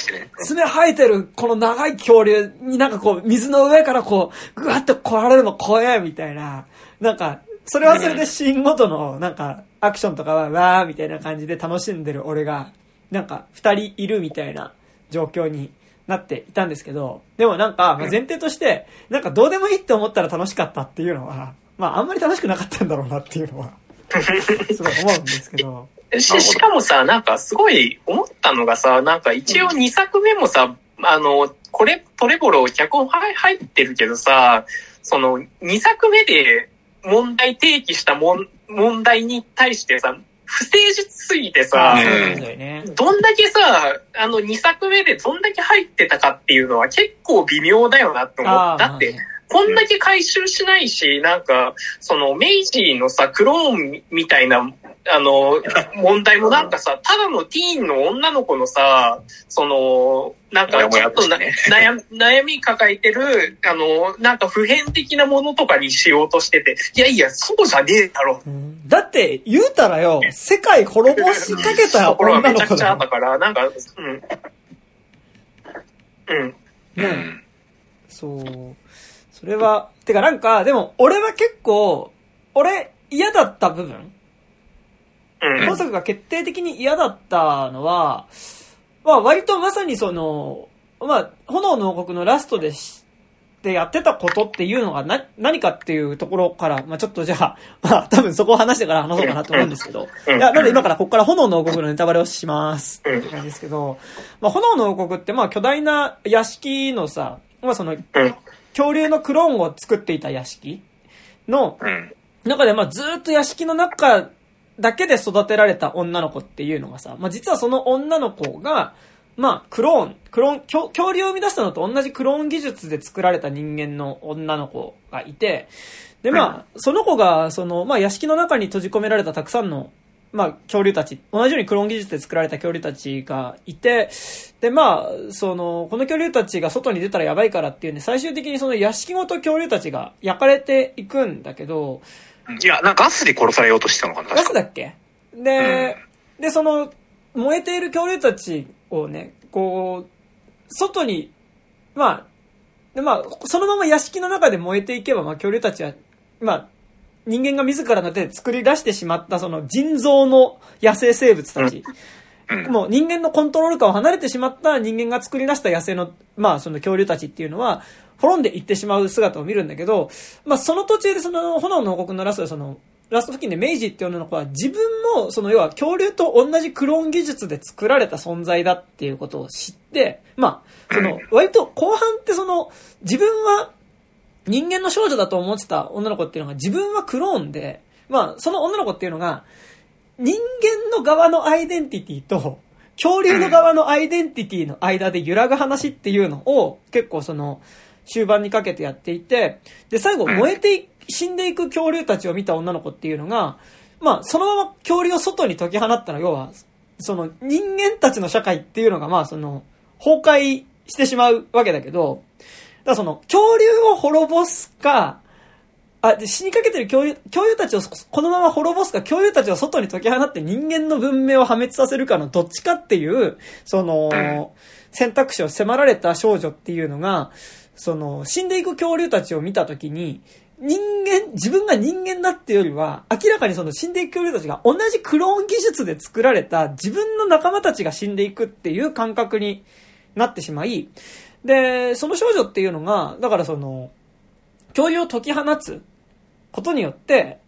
爪生えてるこの長い恐竜になんかこう、水の上からこう、ぐわって来られるの怖え、みたいな。なんか、それはそれでシーンごとの、なんか、アクションとかは、わーみたいな感じで楽しんでる俺が、なんか、二人いるみたいな状況になっていたんですけど、でもなんか、まあ前提として、なんかどうでもいいって思ったら楽しかったっていうのは、まああんまり楽しくなかったんだろうなっていうのは、すごい思うんですけど。し、しかもさ、なんかすごい思ったのがさ、なんか一応2作目もさ、あの、これ、トレボロ脚本入入ってるけどさ、その2作目で問題提起したもん問題に対してさ、不誠実すぎてあさね。どんだけさ、あの2作目でどんだけ入ってたかっていうのは結構微妙だよなって思う。ああだってこんだけ回収しないし、なんか、その、メイジーのさ、クローンみたいな、あの、問題もなんかさ、ただのティーンの女の子のさ、その、なんかちょっとなもやもやと悩悩み抱えてる、あの、なんか普遍的なものとかにしようとしてて、いやいや、そうじゃねえだろ。うんだって、言うたらよ、世界滅ぼしかけた女の子めちゃくちゃあだよ。ったから、なんか、うん。うん。ねそう。それは、てかなんか、でも、俺は結構、俺、嫌だった部分うん。今作が決定的に嫌だったのは、まあ割とまさにその、まあ、炎の王国のラストでし、でやってたことっていうのがな、何かっていうところから、まあちょっとじゃあ、まあ多分そこを話してから話そうかなと思うんですけど、うんいや、なので今からここから炎の王国のネタバレをします。うんって感じですけど、まあ炎の王国ってまあ巨大な屋敷のさ、まあその、うん。恐竜のクローンを作っていた屋敷の、うん。中でまあずーっと屋敷の中だけで育てられた女の子っていうのがさ、まあ実はその女の子が、まあクローン、クローン、恐恐竜を生み出したのと同じクローン技術で作られた人間の女の子がいて、でまあ、その子が、その、まあ屋敷の中に閉じ込められたたくさんの、まあ恐竜たち、同じようにクローン技術で作られた恐竜たちがいて、でまあ、その、この恐竜たちが外に出たらやばいからっていうんで、最終的にその屋敷ごと恐竜たちが焼かれていくんだけど、いや、なんかガスで殺されようとしてたのかなガスだっけ？で、で、その、燃えている恐竜たちをね、こう、外に、まあ、でまあ、そのまま屋敷の中で燃えていけば、まあ、恐竜たちは、まあ、人間が自らの手で作り出してしまった、その人造の野生生物たち。うん。もう人間のコントロール下を離れてしまった人間が作り出した野生の、まあその恐竜たちっていうのは、滅んでいってしまう姿を見るんだけど、まあその途中でその炎の王国のラストでその、ラスト付近でメイジっていう女の子は自分もその要は恐竜と同じクローン技術で作られた存在だっていうことを知って、まあ、その 割と後半ってその自分は人間の少女だと思ってた女の子っていうのが自分はクローンで、まあその女の子っていうのが人間の側のアイデンティティと、恐竜の側のアイデンティティの間で揺らぐ話っていうのを、結構その、終盤にかけてやっていて、で、最後、うん。燃えてい死んでいく恐竜たちを見た女の子っていうのが、まあ、そのまま恐竜を外に解き放ったら、要は、その、人間たちの社会っていうのが、まあ、その、崩壊してしまうわけだけど、だからその、恐竜を滅ぼすか、あ、で、死にかけてる恐竜、恐竜たちをこのまま滅ぼすか、恐竜たちを外に解き放って人間の文明を破滅させるかのどっちかっていう、その、選択肢を迫られた少女っていうのが、その、死んでいく恐竜たちを見たときに、人間、自分が人間だっていうよりは、明らかにその死んでいく恐竜たちが同じクローン技術で作られた自分の仲間たちが死んでいくっていう感覚になってしまい、で、その少女っていうのが、だからその、恐竜を解き放つことによって、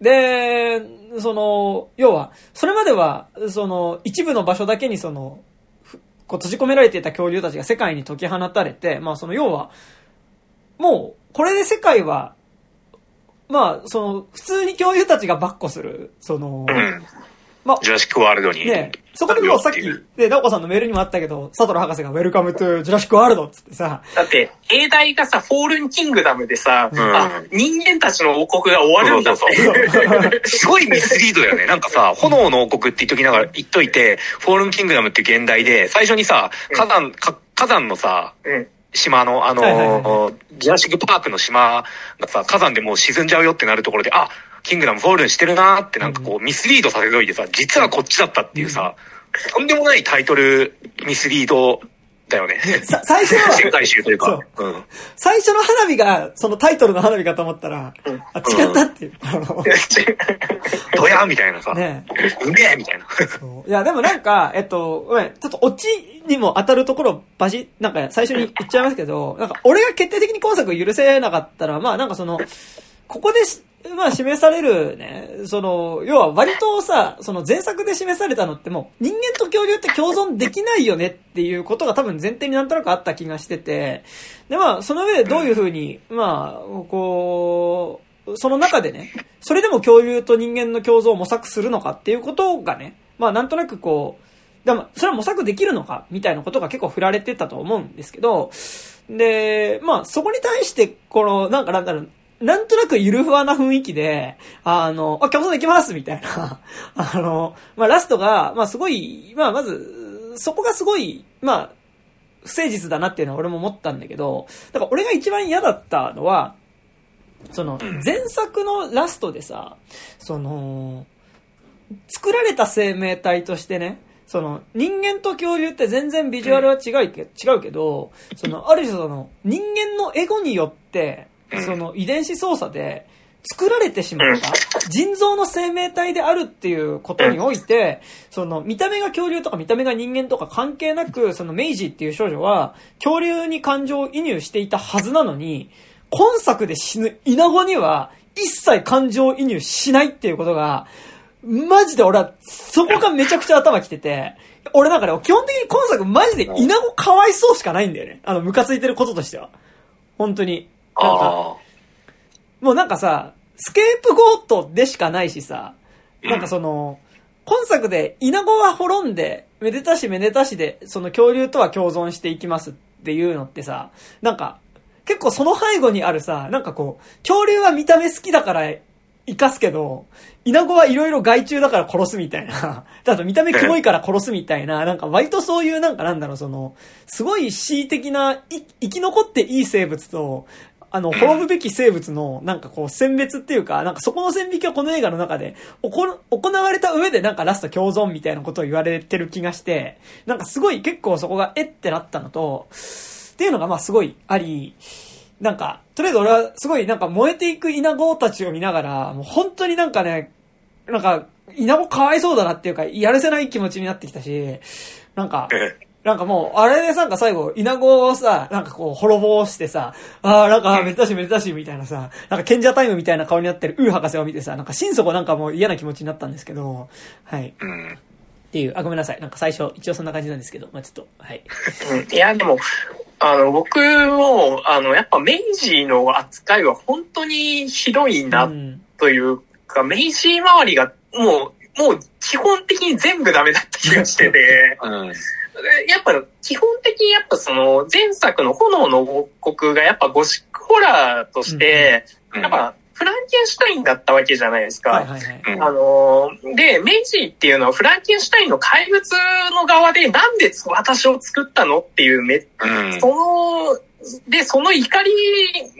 で、その、要は、それまでは、その、一部の場所だけにその、こう閉じ込められていた恐竜たちが世界に解き放たれて、まあその、要は、もう、これで世界は、まあ、その、普通に恐竜たちが跋扈する、その、まあ、ジュラシックワールドに。ねそこでもうさっき、で、ナオコさんのメールにもあったけど、サトル博士が Welcome to Jurassic World っつってさ、だって、兵隊がさ、フォールンキングダムでさ、うん。あ、人間たちの王国が終わるんだ すごいミスリードだよね。なんかさ、炎の王国って言っときながら、言っといて、フォールンキングダムって現代で、最初にさ、火山、か火山のさ、うん。島の、あのジュラシックパークの島がさ、火山でもう沈んじゃうよってなるところで、あ、キングダムフォールンしてるなーってなんかこう、ミスリードさせといてさ、実はこっちだったっていうさ、とんでもないタイトルミスリードだよね。さ、最初世は、界集というか。うん。最初の花火が、そのタイトルの花火かと思ったら、うんあ、違ったっていう。あの、ドヤみたいなさ、ねうめえみたいな。いや、でもなんか、えっと、ごめん、ちょっとオチにも当たるところ、バシなんか最初に言っちゃいますけど、なんか俺が決定的に今作を許せなかったら、まあなんかその、ここでし、まあ示されるね、その、要は割とさ、その前作で示されたのってもう人間と恐竜って共存できないよねっていうことが多分前提になんとなくあった気がしてて、でまあその上でどういうふうに、まあ、こう、その中でね、それでも恐竜と人間の共存を模索するのかっていうことがね、まあなんとなくこう、でも、それは模索できるのかみたいなことが結構振られてたと思うんですけど、で、まあそこに対して、この、なんかなんだろう、なんとなくゆるふわな雰囲気で、あの、あ、共存できますみたいな。あの、まあラストが、まあすごい、まあまず、そこがすごい、まあ、不誠実だなっていうのは俺も思ったんだけど、だから俺が一番嫌だったのは、その、前作のラストでさ、その、作られた生命体としてね、その、人間と恐竜って全然ビジュアルは違うけ,、違うけど、その、ある種その、人間のエゴによって、その遺伝子操作で作られてしまった人造の生命体であるっていうことにおいて、その見た目が恐竜とか見た目が人間とか関係なく、そのメイジーっていう少女は恐竜に感情移入していたはずなのに、今作で死ぬイナゴには一切感情移入しないっていうことが、マジで俺は、そこがめちゃくちゃ頭きてて、俺なんかね、基本的に今作マジでイナゴかわいそうしかないんだよね。あの、ムカついてることとしては。本当に。なんか、もうなんかさ、スケープゴートでしかないしさ、なんかその、今作でイナゴは滅んで、めでたしめでたしで、その恐竜とは共存していきますっていうのってさ、なんか、結構その背後にあるさ、なんかこう、恐竜は見た目好きだから生かすけど、イナゴはいろいろ害虫だから殺すみたいな。あと見た目キモいから殺すみたいな、なんか割とそういうなんかなんだろう、その、すごい恣意的な、生き残っていい生物と、あの、滅ぶべき生物の、なんかこう、選別っていうか、なんかそこの線引きはこの映画の中で、行われた上でなんかラスト共存みたいなことを言われてる気がして、なんかすごい結構そこがえってなったのと、っていうのがまあすごいあり、なんか、とりあえず俺はすごいなんか燃えていく稲子たちを見ながら、もう本当になんかね、なんか、稲子かわいそうだなっていうか、やるせない気持ちになってきたし、なんか、なんかもう、あれでなんか最後、稲子をさ、なんかこう、滅ぼしてさ、ああ、なんか、めでたしめでたし、みたいなさ、なんか賢者タイムみたいな顔になってるウー博士を見てさ、なんか心底なんかもう嫌な気持ちになったんですけど、はい。うん。っていう、あ、ごめんなさい。なんか最初、一応そんな感じなんですけど、まあちょっと、はい。いや、でも、あの、僕も、あの、やっぱ明治の扱いは本当にひどいな、というか、うん、明治周りが、もう、もう基本的に全部ダメだった気がしてて、うんやっぱ基本的にやっぱその前作の炎の王国がやっぱゴシックホラーとして、やっぱフランケンシュタインだったわけじゃないですか。あの、で、メイジーっていうのはフランケンシュタインの怪物の側でなんで私を作ったのっていうめ、うん、その、で、その怒り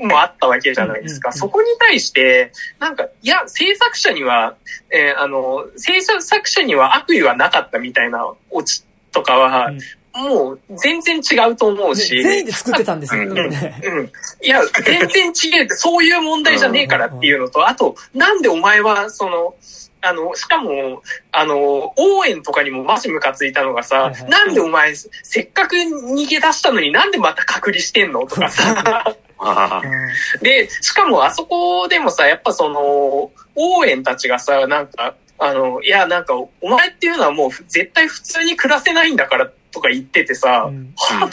もあったわけじゃないですか。そこに対して、なんか、いや、制作者には、えー、あの、制作者には悪意はなかったみたいなオチとかは、もう全然違うと思うし。全員で作ってたんですよ、ね。うん。うん。いや、全然違う。そういう問題じゃねえからっていうのと、あと、なんでお前は、その、あの、しかも、あの、応援とかにもマジムカついたのがさ、はいはい、なんでお前、せっかく逃げ出したのになんでまた隔離してんの？とかさ。で、しかもあそこでもさ、やっぱその、応援たちがさ、なんか、あの、いや、なんか、お前っていうのはもう絶対普通に暮らせないんだからとか言っててさ、うん、はあ、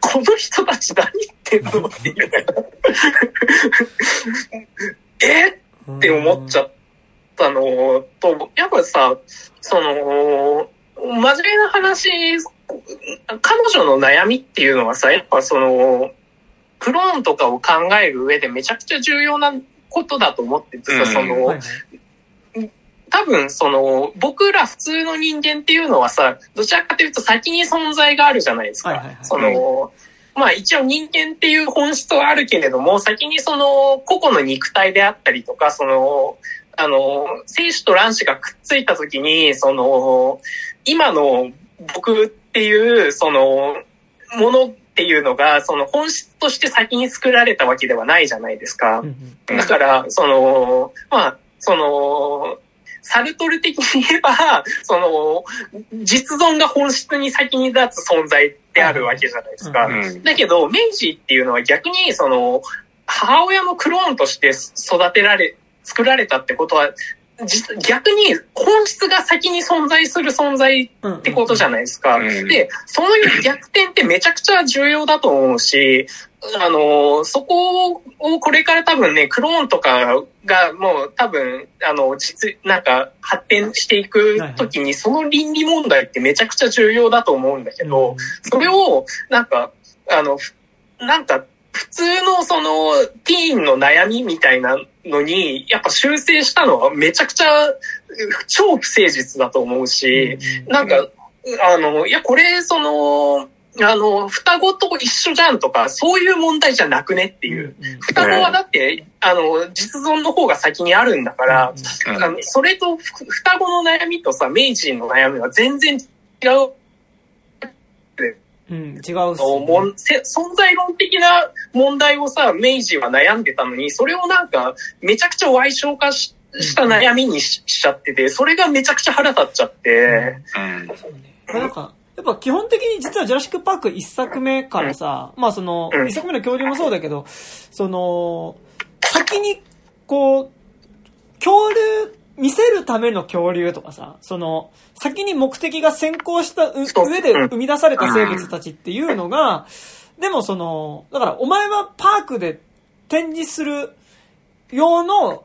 この人たち何言ってんのっていう。えって思っちゃったのと、やっぱさ、その、真面目な話、彼女の悩みっていうのはさ、やっぱその、クローンとかを考える上でめちゃくちゃ重要なことだと思っててさ、うん、その、はいはい多分、その、僕ら普通の人間っていうのはさ、どちらかというと先に存在があるじゃないですか。はいはいはい、その、まあ一応人間っていう本質はあるけれども、先にその個々の肉体であったりとか、その、あの、精子と卵子がくっついた時に、その、今の僕っていう、その、ものっていうのが、その本質として先に作られたわけではないじゃないですか。だから、その、まあ、その、サルトル的に言えば、その、実存が本質に先に立つ存在であるわけじゃないですか。うん、だけど、明治っていうのは逆に、その、母親のクローンとして育てられ、作られたってことは、逆に本質が先に存在する存在ってことじゃないですか。で、その逆転ってめちゃくちゃ重要だと思うし、あの、そこをこれから多分ね、クローンとかがもう多分、あの、実、なんか発展していくときに、その倫理問題ってめちゃくちゃ重要だと思うんだけど、それを、なんか、あの、なんか、普通のそのティーンの悩みみたいなのに、やっぱ修正したのはめちゃくちゃ超不誠実だと思うし、なんか、あの、いや、これ、その、あの、双子と一緒じゃんとか、そういう問題じゃなくねっていう。双子はだって、あの、実存の方が先にあるんだから、あのそれと、双子の悩みとさ、明治の悩みは全然違う。うん、違うっす、ね、存在論的な問題をさ、明治は悩んでたのに、それをなんか、めちゃくちゃ歪償化しした悩みにしちゃってて、それがめちゃくちゃ腹立っちゃって、うん。うん、なんか、やっぱ基本的に実はジュラシックパーク一作目からさ、まあその、一作目の恐竜もそうだけど、その、先に、こう、恐竜、見せるための恐竜とかさ、その、先に目的が先行した上で生み出された生物たちっていうのが、でもその、だからお前はパークで展示する用の、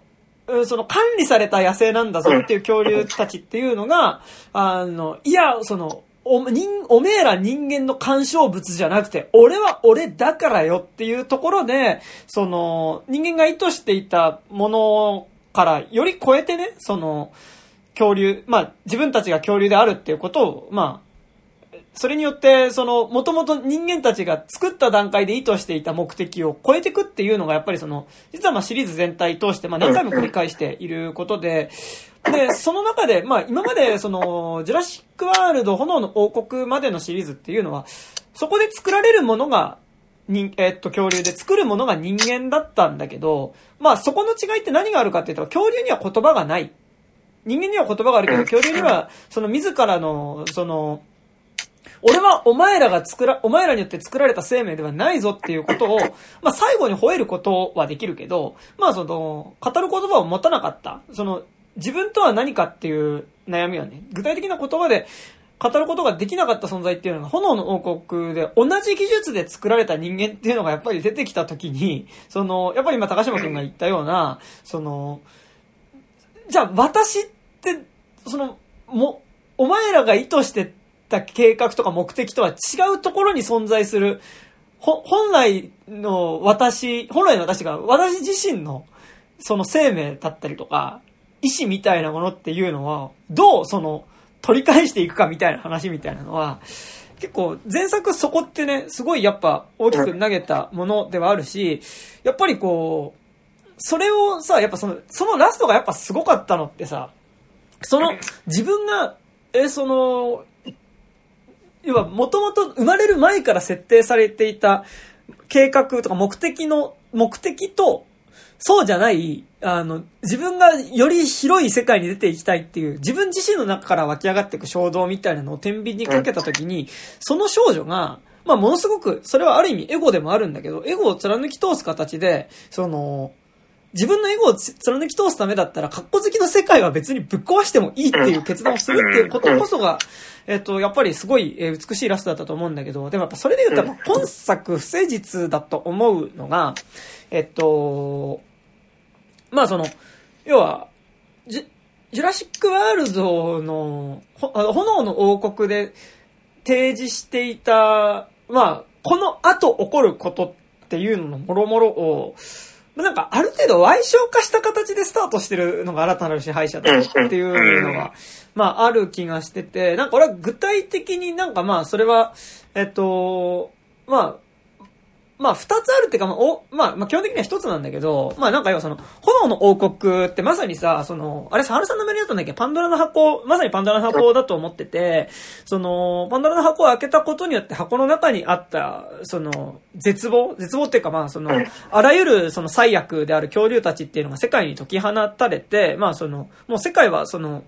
その管理された野生なんだぞっていう恐竜たちっていうのが、あの、いや、その、お、人、おめえら人間の干渉物じゃなくて、俺は俺だからよっていうところで、その、人間が意図していたものからより超えてね、その、恐竜、まあ、自分たちが恐竜であるっていうことを、まあ、それによって、その、もともと人間たちが作った段階で意図していた目的を超えていくっていうのが、やっぱりその、実はまあシリーズ全体通して、まあ何回も繰り返していることで、で、その中で、まあ今までその、ジュラシックワールド炎の王国までのシリーズっていうのは、そこで作られるものが、人、えー、っと、恐竜で作るものが人間だったんだけど、まあそこの違いって何があるかっていうと、恐竜には言葉がない。人間には言葉があるけど、恐竜には、その自らの、その、俺はお前らが作ら、お前らによって作られた生命ではないぞっていうことを、まあ最後に吠えることはできるけど、まあその、語る言葉を持たなかった。その、自分とは何かっていう悩みはね、具体的な言葉で語ることができなかった存在っていうのが、炎の王国で同じ技術で作られた人間っていうのがやっぱり出てきた時に、その、やっぱり今高島くんが言ったような、その、じゃあ私って、その、も、お前らが意図してた計画とか目的とは違うところに存在する、ほ、本来の私、本来の私が、私自身の、その生命だったりとか、意志みたいなものっていうのは、どうその、取り返していくかみたいな話みたいなのは、結構前作そこってね、すごいやっぱ大きく投げたものではあるし、やっぱりこう、それをさ、やっぱその、そのラストがやっぱすごかったのってさ、その、自分が、え、その、要は、もともと生まれる前から設定されていた計画とか目的の、目的と、そうじゃない、あの、自分がより広い世界に出ていきたいっていう、自分自身の中から湧き上がっていく衝動みたいなのを天秤にかけたときに、その少女が、まあ、ものすごく、それはある意味エゴでもあるんだけど、エゴを貫き通す形で、その、自分のエゴを貫き通すためだったら、格好好きの世界は別にぶっ壊してもいいっていう決断をするっていうことこそが、えっと、やっぱりすごい美しいラストだったと思うんだけど、でもやっぱそれで言うと、本作不誠実だと思うのが、えっと、まあその、要は、ジジュラシックワールドの、炎の王国で提示していた、まあ、この後起こることっていうののもろもろを、なんか、ある程度、歪償化した形でスタートしてるのが新たなる支配者だっていうのが、まあ、ある気がしてて、なんか俺は具体的になんかまあ、それは、えっと、まあ、まあ、二つあるっていうか、まあ、お、まあ、まあ、基本的には一つなんだけど、まあ、なんか要はその、炎の王国ってまさにさ、その、あれ、サハルさんのメールだったんだっけ？パンドラの箱、まさにパンドラの箱だと思ってて、その、パンドラの箱を開けたことによって箱の中にあった、その、絶望？絶望っていうか、まあ、その、あらゆるその最悪である恐竜たちっていうのが世界に解き放たれて、まあ、その、もう世界はその、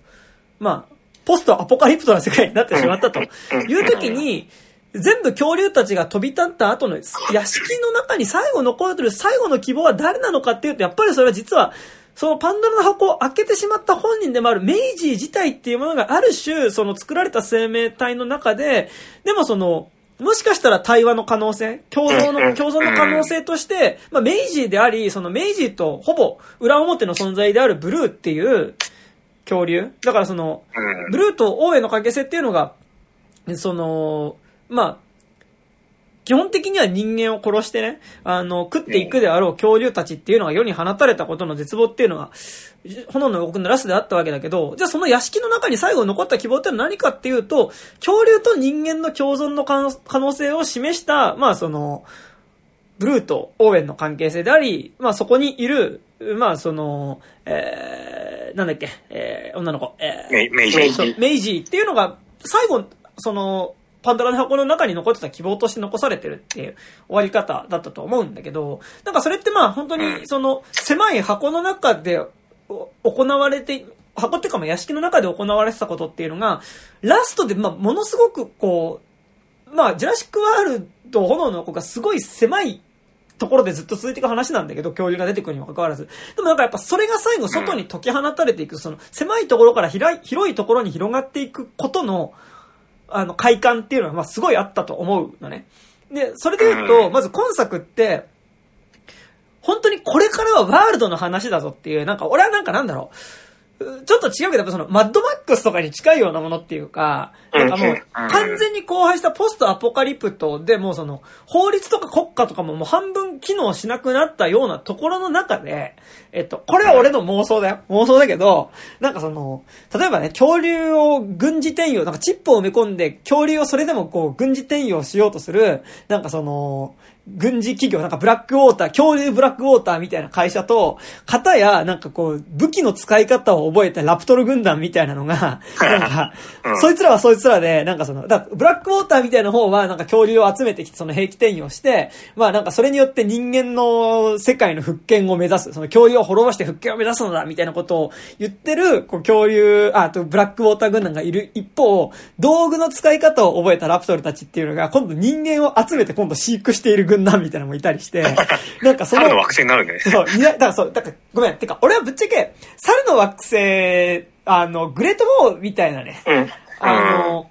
まあ、ポストアポカリプトな世界になってしまったという時に、全部恐竜たちが飛び立った後の屋敷 の中に最後残ってる最後の希望は誰なのかっていうと、やっぱりそれは実は、そのパンドラの箱を開けてしまった本人でもある明治自体っていうものがある種、その作られた生命体の中で、でもその、もしかしたら対話の可能性、共存の、共存の可能性として、まあ、メイジーであり、そのメイジーとほぼ裏表の存在であるブルーっていう恐竜。だからその、うんブルーと王への関係性っていうのが、その、まあ、基本的には人間を殺してね、あの、食っていくであろう恐竜たちっていうのが世に放たれたことの絶望っていうのが、炎の王国のラストであったわけだけど、じゃあその屋敷の中に最後残った希望ってのは何かっていうと、恐竜と人間の共存の可能性を示した、まあその、ブルーとオーウェンの関係性であり、まあそこにいる、まあその、えー、なんだっけ、えー、女の子、えー、メイジー。メイジーっていうのが、最後、その、パンドラの箱の中に残ってた希望として残されてるっていう終わり方だったと思うんだけど、なんかそれってまあ本当にその狭い箱の中でお行われて、箱っていうかまあ屋敷の中で行われてたことっていうのが、ラストでまあものすごくこう、まあジュラシックワールド炎の子がすごい狭いところでずっと続いていく話なんだけど、恐竜が出てくるにもかかわらず。でもなんかやっぱそれが最後外に解き放たれていく、その狭いところから広いところに広がっていくことの、あの、快感っていうのは、まあ、すごいあったと思うのね。で、それで言うと、まず今作って、本当にこれからはワールドの話だぞっていう、なんか俺はなんかなんだろう、うちょっと違うけど、やっぱその、マッドマックスとかに近いようなものっていうか、なんかもう、完全に荒廃したポストアポカリプトでもうその、法律とか国家とかももう半分機能しなくなったようなところの中で、えっと、これは俺の妄想だよ。妄想だけど、なんかその、例えばね、恐竜を軍事転用、なんかチップを埋め込んで、恐竜をそれでもこう、軍事転用しようとする、なんかその、軍事企業、なんかブラックウォーター、恐竜ブラックウォーターみたいな会社と、型や、なんかこう、武器の使い方を覚えたラプトル軍団みたいなのが、なんか、うんそいつらはそいつらで、なんかその、だブラックウォーターみたいな方は、なんか恐竜を集めてきて、その兵器転用して、まあなんかそれによって人間の世界の復権を目指す、その恐竜を滅ぼして復権を目指すのだ、みたいなことを言ってる、こう恐竜、ああとブラックウォーター軍団がいる一方、道具の使い方を覚えたラプトルたちっていうのが、今度人間を集めて今度飼育している軍団みたいなのもいたりして、なんかその猿、の惑星になるんだね。そう、いや、だからそう、だから、ごめん、てか、俺はぶっちゃけ、猿の惑星、あの、グレートウォーみたいなね、うん。あの、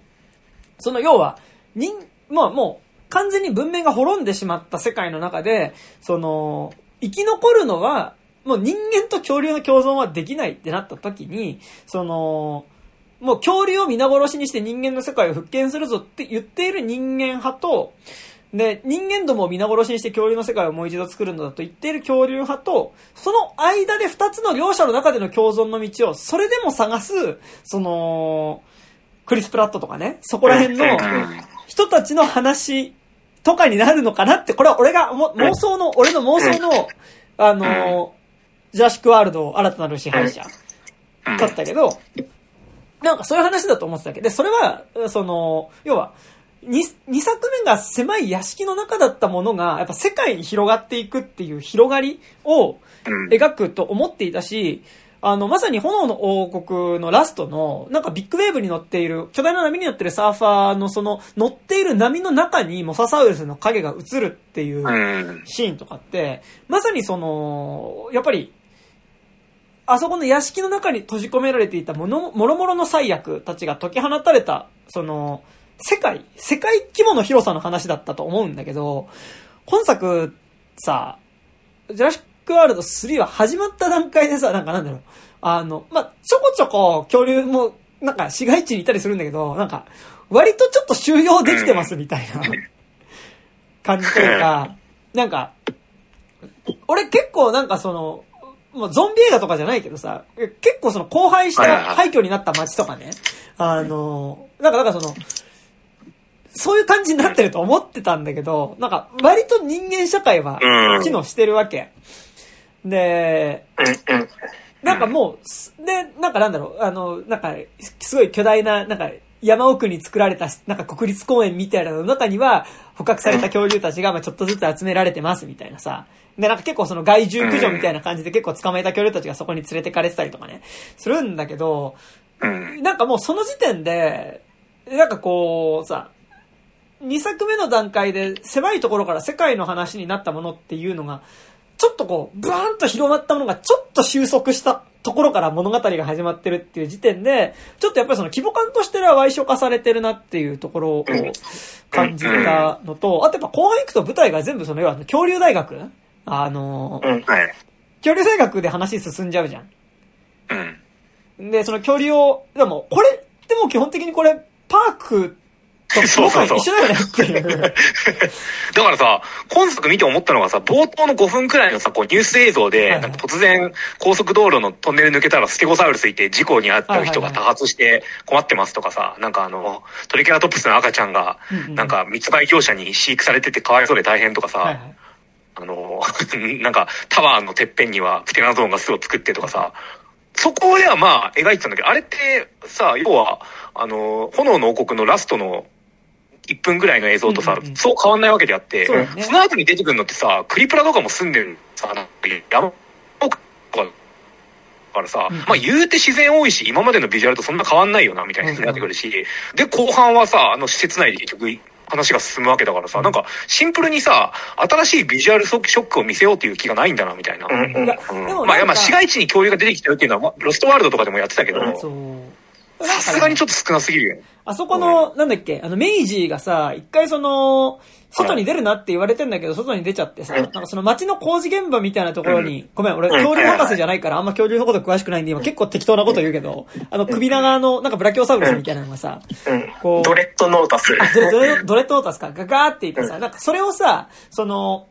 その要は、人、まあもう、完全に文明が滅んでしまった世界の中で、その、生き残るのは、もう人間と恐竜の共存はできないってなった時に、その、もう恐竜を皆殺しにして人間の世界を復権するぞって言っている人間派と、で、人間どもを皆殺しにして恐竜の世界をもう一度作るのだと言っている恐竜派と、その間で二つの両者の中での共存の道を、それでも探す、その、クリス・プラットとかね、そこら辺のうん人たちの話とかになるのかなって、これは俺がも妄想の、俺の妄想の、あの、ジュラシック・ワールド新たなる支配者うんだったけど、なんかそういう話だと思ってたわけ。ど、で、それは、その、要は、二二作目が狭い屋敷の中だったものが、やっぱ世界に広がっていくっていう広がりをうん。描くと思っていたし、あの、まさに炎の王国のラストの、なんかビッグウェーブに乗っている、巨大な波に乗ってるサーファーのその、乗っている波の中にモササウルスの影が映るっていううん。シーンとかって、まさにその、やっぱり、あそこの屋敷の中に閉じ込められていたもの、もろもろの災悪たちが解き放たれた、その、世界、世界規模の広さの話だったと思うんだけど、本作、さ、ジュラシックワールド3は始まった段階でさ、なんかなんだろう、あの、ま、ちょこちょこ恐竜も、なんか市街地にいたりするんだけど、なんか、割とちょっと収容できてますみたいな感じというか、なんか、俺結構なんかその、もうゾンビ映画とかじゃないけどさ、結構その荒廃した廃墟になった街とかね、あの、なんか、なんかその、そういう感じになってると思ってたんだけど、なんか割と人間社会はうん機能してるわけ。で。なんかもう、すで、なんかなんだろう、あの、なんか、すごい巨大な、なんか、山奥に作られた、なんか国立公園みたいなの中には、捕獲された恐竜たちが、まあちょっとずつ集められてます、みたいなさ。で、なんか結構その害獣駆除みたいな感じで結構捕まえた恐竜たちがそこに連れてかれてたりとかね、するんだけど、うん。なんかもうその時点で、なんかこう、さ、2作目の段階で狭いところから世界の話になったものっていうのが、ちょっとこう、ブワーンと広まったものがちょっと収束したところから物語が始まってるっていう時点で、ちょっとやっぱりその規模感としては歪所化されてるなっていうところを感じたのと、あとやっぱ後半行くと舞台が全部その要は恐竜大学あの、うん。はい。恐竜大学で話進んじゃうじゃん。うん。で、その恐竜を、でも、これ、でも基本的にこれ、パークと規模感一緒だよねっていう。だからさ、今作見て思ったのがさ、冒頭の5分くらいのさ、こうニュース映像で、なんか突然高速道路のトンネル抜けたらステゴサウルスいて事故に遭った人が多発して困ってますとかさ、なんかあの、トリケラトプスの赤ちゃんがなんか密売業者に飼育されててかわいそうで大変とかさ。あの、なんかタワーのてっぺんにはプテラノドンが巣を作ってとかさ、そこではまあ描いてたんだけど、あれってさ、要は、あの、炎の王国のラストの1分ぐらいの映像とさ、うんうんうん。そう変わんないわけであって、そね。の後に出てくるのってさ、クリプラとかも住んでるさ、なんか山奥とかからさ、うんまあ言うて自然多いし、今までのビジュアルとそんな変わんないよな、みたいになってくるし、で、後半はさ、あの施設内で結局、話が進むわけだからさ、なんか、シンプルにさ、新しいビジュアルショックを見せようっていう気がないんだな、みたいな。うん。まあ、まあ、市街地に恐竜が出てきてるっていうのは、まあロストワールドとかでもやってたけど、そう。さすがにちょょっと少なすぎるよね。あそこの、なんだっけ、あの、メイジーがさ、一回その、外に出るなって言われてんだけど、外に出ちゃってさ、なんかその街の工事現場みたいなところに、ごめん、俺、恐竜博士じゃないから、あんま恐竜のこと詳しくないんで、今結構適当なこと言うけど、あの、首長の、なんかブラキオサウルスみたいなのがさ、こううん。ドレッドノータス。あ、ドレドレッドオータスか、ガガーって言ってさ、なんかそれをさ、その、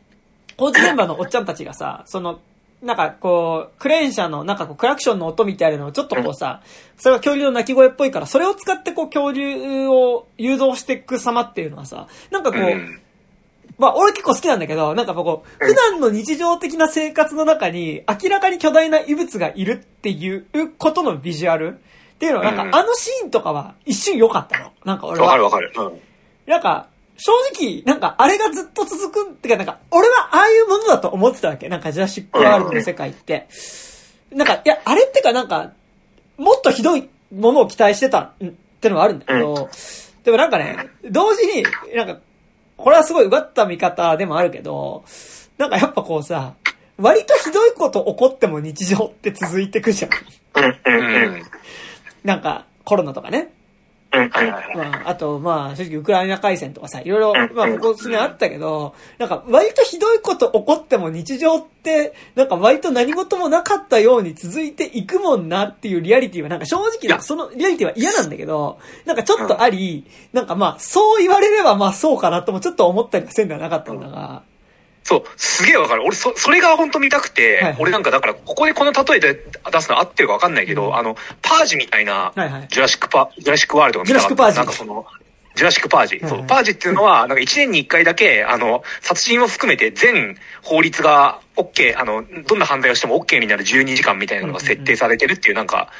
工事現場のおっちゃんたちがさ、その、なんかこう、クレーン車のなんかこう、クラクションの音みたいなのをちょっとこうさ、それが恐竜の鳴き声っぽいから、それを使ってこう、恐竜を誘導していく様っていうのはさ、なんかこう、うん。まあ、俺結構好きなんだけど、なんかこう、普段の日常的な生活の中に、明らかに巨大な異物がいるっていうことのビジュアルっていうのは、なんか、うんあのシーンとかは一瞬良かったの。なんか俺は。わかるわかる。うん。なんか、正直、なんか、あれがずっと続くってか、なんか、俺はああいうものだと思ってたわけ。なんか、ジュラシックワールドの世界って。なんか、いや、あれってか、なんか、もっとひどいものを期待してたってのがあるんだけど、でもなんかね、同時に、なんか、これはすごいうがった見方でもあるけど、なんかやっぱこうさ、割とひどいこと起こっても日常って続いてくじゃ。ん。なんか、コロナとかね。まあ、あと、まあ、正直ウクライナ海戦とかさ、いろいろうん、まあ、ここ数年あったけど、なんか、割とひどいこと起こっても日常って、なんか割と何事もなかったように続いていくもんなっていうリアリティは、なんか正直、そのリアリティは嫌なんだけど、なんかちょっとあり、なんかまあ、そう言われればまあそうかなともちょっと思ったりはせんではなかったんだが、そう、すげえわかる。俺、そ、それが本当見たくて、はいはい俺なんかだから、ここでこの例えで出すの合ってるかわかんないけど、うんあの、パージみたいな、はいはい。ジュラシックパ、ジュラシックワールドが見たかった。ジュラシックパージなんかその、ジュラシックパージ。そう、パージっていうのは、なんか1年に1回だけ、あの、殺人を含めて全法律が OK、あの、どんな犯罪をしても OK になる12時間みたいなのが設定されてるっていうなんか、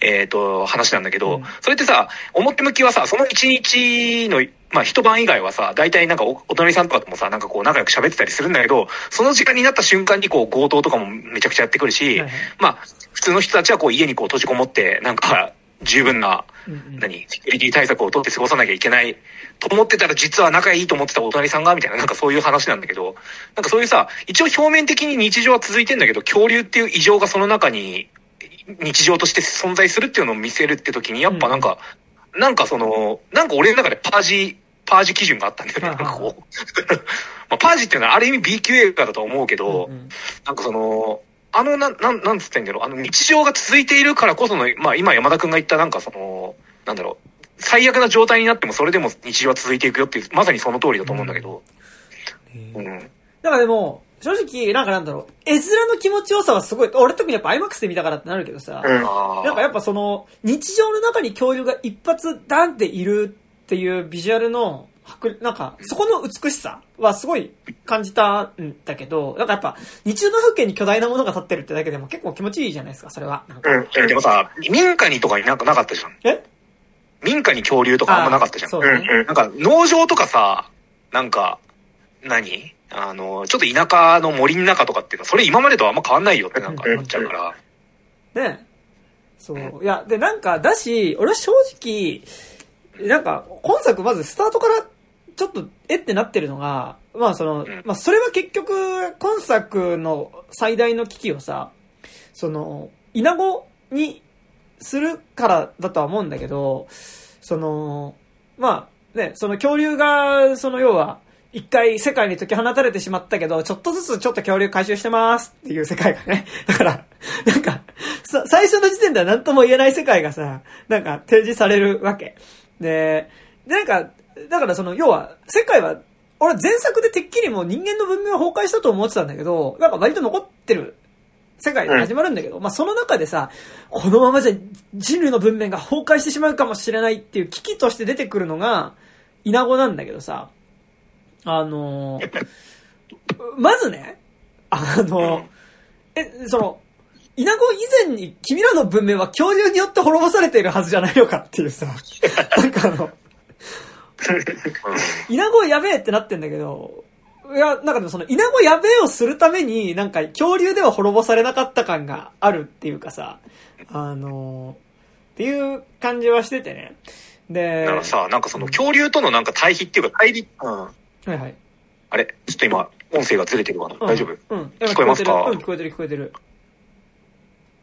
えっ、と、話なんだけど、うん。それってさ、表向きはさ、その1日の、まあ一晩以外はさ、大体なんかおお隣さんとかともさ、なんかこう仲良く喋ってたりするんだけど、その時間になった瞬間にこう強盗とかもめちゃくちゃやってくるし、まあ普通の人たちはこう家にこう閉じこもって、なんか十分な、何セキュリティ対策を取って過ごさなきゃいけないと思ってたら実は仲いいと思ってたお隣さんがみたいななんかそういう話なんだけどなんかそういうさ一応表面的に日常は続いてんだけど恐竜っていう異常がその中に日常として存在するっていうのを見せるって時にやっぱなんか、なんかそのなんか俺の中でパージパージ基準があったんだよね。ないんかこう。まあ、パージっていうのはある意味 B 級映画だと思うけど、うんうんなんかその、あの、なん、なん、なんつったらいいんだろう、あの日常が続いているからこその、まあ今山田くんが言ったなんかその、なんだろう、最悪な状態になってもそれでも日常は続いていくよっていう、まさにその通りだと思うんだけど。うん。だからでも、正直、なんかなんだろう、絵面の気持ちよさはすごい、俺特にやっぱ IMAX で見たからってなるけどさ、うん。あなんかやっぱその、日常の中に恐竜が一発ダンっているっていうビジュアルの、迫なんか、そこの美しさはすごい感じたんだけど、なんかやっぱ、日常の風景に巨大なものが立ってるってだけでも結構気持ちいいじゃないですか、それは。なんか。うん。でもさ、民家にとかになんかなかったじゃん。え？民家に恐竜とかあんまなかったじゃん。そうだね。うん。なんか農場とかさ、なんか、何？あの、ちょっと田舎の森の中とかっていうのは、それ今までとはあんま変わんないよってなんか 思っちゃうから。ねそう。いや、で、なんか、だし、俺は正直、なんか、今作まずスタートから、ちょっと、えってなってるのが、まあそのん、まあそれは結局、今作の最大の危機をさ、その、イナゴにするからだとは思うんだけど、その、まあ、ね、その恐竜が、その要は、一回世界に解き放たれてしまったけど、ちょっとずつちょっと恐竜回収してますっていう世界がね。だから、なんか、最初の時点では何とも言えない世界がさ、なんか提示されるわけ。で、でなんか、だからその、要は、世界は、俺前作でてっきりもう人間の文明は崩壊したと思ってたんだけど、なんか割と残ってる世界で始まるんだけど、うん、まあその中でさ、このままじゃ人類の文明が崩壊してしまうかもしれないっていう危機として出てくるのが、イナゴなんだけどさ、あのー、まずね、あのー、え、その、イナゴ以前に君らの文明は恐竜によって滅ぼされているはずじゃないのかっていうさ、なんかあの、イナゴやべえってなってんだけど、いや、なんかでもその、イナゴやべえをするために、なんか恐竜では滅ぼされなかった感があるっていうかさ、あのっていう感じはしててね。で、だからさ、なんかその恐竜とのなんか対比っていうか対立、うん。はいはい。あれ？ちょっと今、音声がずれてるわな。大丈夫？うん。聞こえますか？うん、聞こえてる聞こえてる。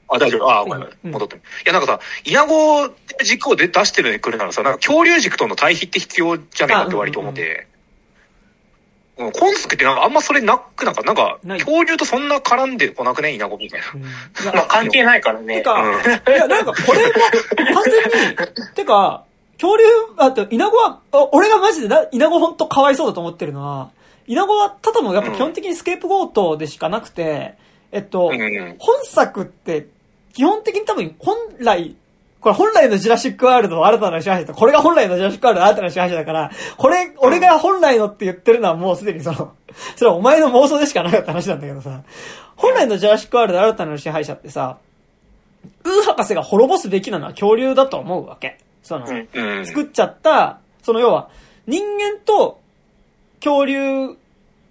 あ、大丈夫？あ、ごめんごめん。戻って。いや、なんかさ、イナゴ軸を出してるくるならさ、なんか恐竜軸との対比って必要じゃねえかって割と思って。うん、コンスクってなんかあんまそれなくなんか、なんか、恐竜とそんな絡んでこなくね？イナゴみたいな。まあ関係ないからね。てか、いや、なんかこれも、完全に、てか、恐竜、あと、イナゴは、俺がマジでな、イナゴほんとかわいそうだと思ってるのは、イナゴはただのやっぱ基本的にスケープゴートでしかなくて、えっと、本作って、基本的に多分本来、これ本来のジュラシックワールドの新たな支配者これが本来のジュラシックワールドの新たな支配者だから、これ、俺が本来のって言ってるのはもうすでにその、それはお前の妄想でしかなかった話なんだけどさ、本来のジュラシックワールドの新たな支配者ってさ、ウー博士が滅ぼすべきなのは恐竜だと思うわけ。その、作っちゃった、その要は、人間と恐竜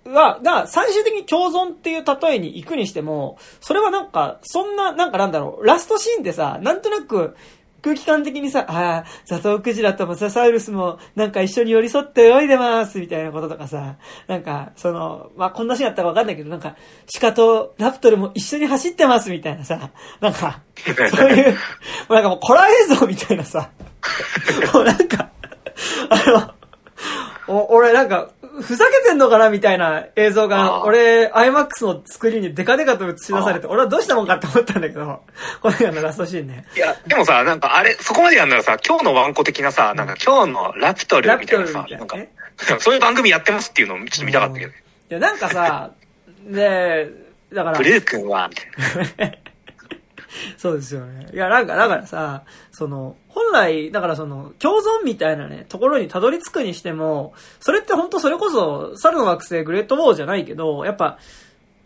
は、が、最終的に共存っていう例えに行くにしても、それはなんか、そんな、なんかなんだろう、ラストシーンでさ、なんとなく、空気感的にさ、ああ、ザトウクジラとモササウルスもなんか一緒に寄り添って泳いでます、みたいなこととかさ、なんか、その、まあ、こんなシーンあったかわかんないけど、なんか、鹿とラプトルも一緒に走ってます、みたいなさ、なんか、そういう、もうなんかもうコラ映像みたいなさ、もうなんか、あの、お俺なんか、ふざけてんのかなみたいな映像が、俺、IMAX のスクリーンにデカデカと映し出されて、俺はどうしたもんかって思ったんだけど、これがのラストシーンね。いや、でもさ、なんかあれ、そこまでやんならさ、今日のワンコ的なさ、なんか今日のラプトルみたいなさ、なんか、そういう番組やってますっていうのをちょっと見たかったけど。いや、なんかさ、で、だから。ブルー君は、みたいな。そうですよね。いや、なんか、だからさ、その、本来、だからその、共存みたいなね、ところにたどり着くにしても、それって本当それこそ、猿の惑星グレートウォーじゃないけど、やっぱ、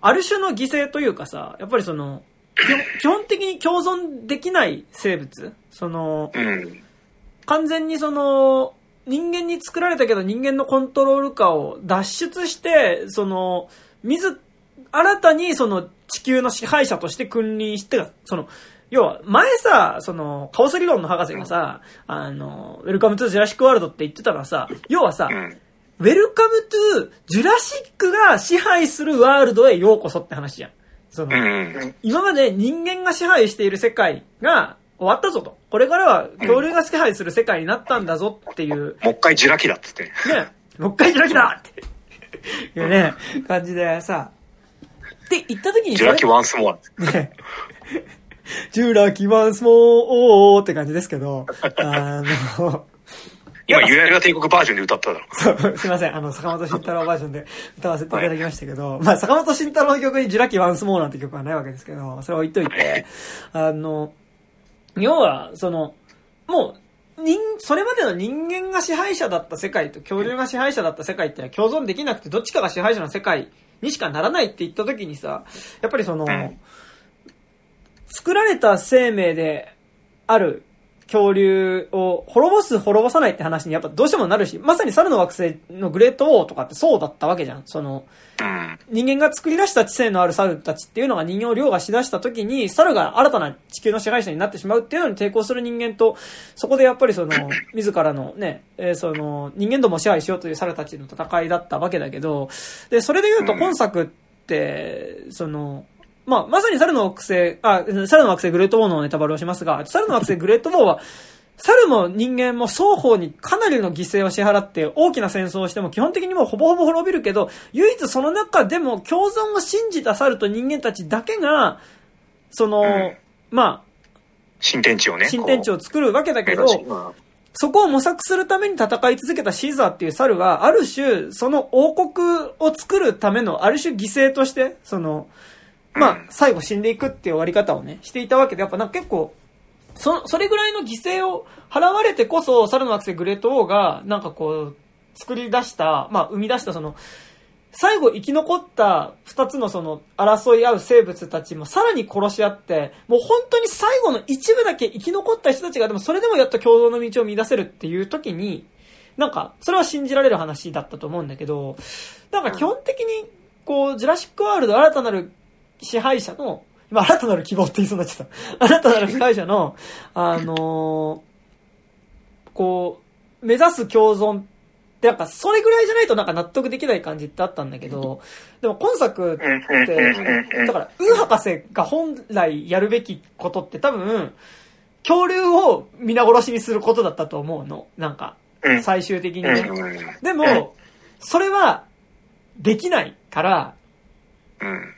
ある種の犠牲というかさ、やっぱりその、基本的に共存できない生物その、完全にその、人間に作られたけど人間のコントロール下を脱出して、その、自、新たにその地球の支配者として君臨して、その、要は、前さ、その、カオス理論の博士がさ、あの、 Welcome to Jurassic World って言ってたのはさ、要はさ、うん、 Welcome to ジュラシックが支配するワールドへようこそって話じゃん。その、うん、今まで人間が支配している世界が終わったぞと。これからは恐竜が支配する世界になったんだぞっていう。もう一回ジュラ紀だっつって。ね。もう一回ジュラ紀だって。いうね、感じでさ。って言った時にジュラ紀ワンスモア。ね。ジュラ紀ワンスモーって感じですけど、あの、今、ゆらゆら帝国バージョンで歌っただろ。そう、すいません。あの、坂本慎太郎バージョンで 歌わせていただきましたけど、はい、まあ、坂本慎太郎の曲にジュラ紀ワンスモーなんて曲はないわけですけど、それ置いといて、あの、要は、その、もう、人、それまでの人間が支配者だった世界と恐竜が支配者だった世界ってのは共存できなくて、どっちかが支配者の世界にしかならないって言った時にさ、やっぱりその、うん、作られた生命である恐竜を滅ぼす滅ぼさないって話にやっぱどうしてもなるし、まさに猿の惑星のグレートウォーとかってそうだったわけじゃん。その、うん、人間が作り出した知性のある猿たちっていうのが人間を凌駕しだした時に、猿が新たな地球の支配者になってしまうっていうのに抵抗する人間と、そこでやっぱりその、自らのね、えー、その、人間どもを支配しようという猿たちの戦いだったわけだけど、で、それで言うと今作って、その、まあ、まさに猿の惑星、あ、猿の惑星グレートウォーのネタバレをしますが、猿の惑星グレートウォーは、猿も人間も双方にかなりの犠牲を支払って大きな戦争をしても基本的にもうほぼほぼ滅びるけど、唯一その中でも共存を信じた猿と人間たちだけが、その、うんま新天地をね。あ、新天地を作るわけだけど、うんそこを模索するために戦い続けたシーザーっていう猿は、ある種、その王国を作るための、ある種犠牲として、その、まあ、最後死んでいくっていう終わり方をね、していたわけで、やっぱなんか結構、そ、それぐらいの犠牲を払われてこそ、猿の惑星グレートウォーが、なんかこう、作り出した、まあ、生み出したその、最後生き残った二つのその争い合う生物たちもさらに殺し合って、もう本当に最後の一部だけ生き残った人たちがでもそれでもやっと共同の道を見出せるっていう時に、なんか、それは信じられる話だったと思うんだけど、なんか基本的に、こう、ジュラシックワールド新たなる支配者の、今新たなる希望って言いそうになっちゃった。新たなる支配者の、あのーこう、目指す共存って、なんかそれぐらいじゃないとなんか納得できない感じってあったんだけど、でも今作って、だから、ウー博士が本来やるべきことって多分、恐竜を皆殺しにすることだったと思うの。なんかう、ん最終的に。でも、それは、できないから、うん。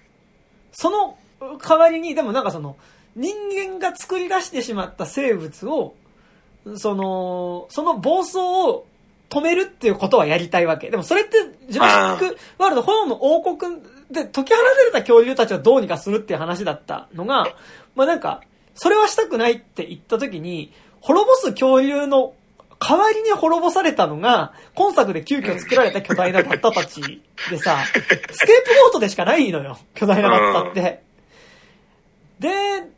その代わりに、でもなんかその、人間が作り出してしまった生物を、その、その暴走を止めるっていうことはやりたいわけ。でもそれって、ジュラシックワールド、炎の王国で解き放たれた恐竜たちをどうにかするっていう話だったのが、まあなんか、それはしたくないって言った時に、滅ぼす恐竜の代わりに滅ぼされたのが、今作で急遽作られた巨大なバッタたちでさ、スケープゴートでしかないのよ。巨大なバッタって。で、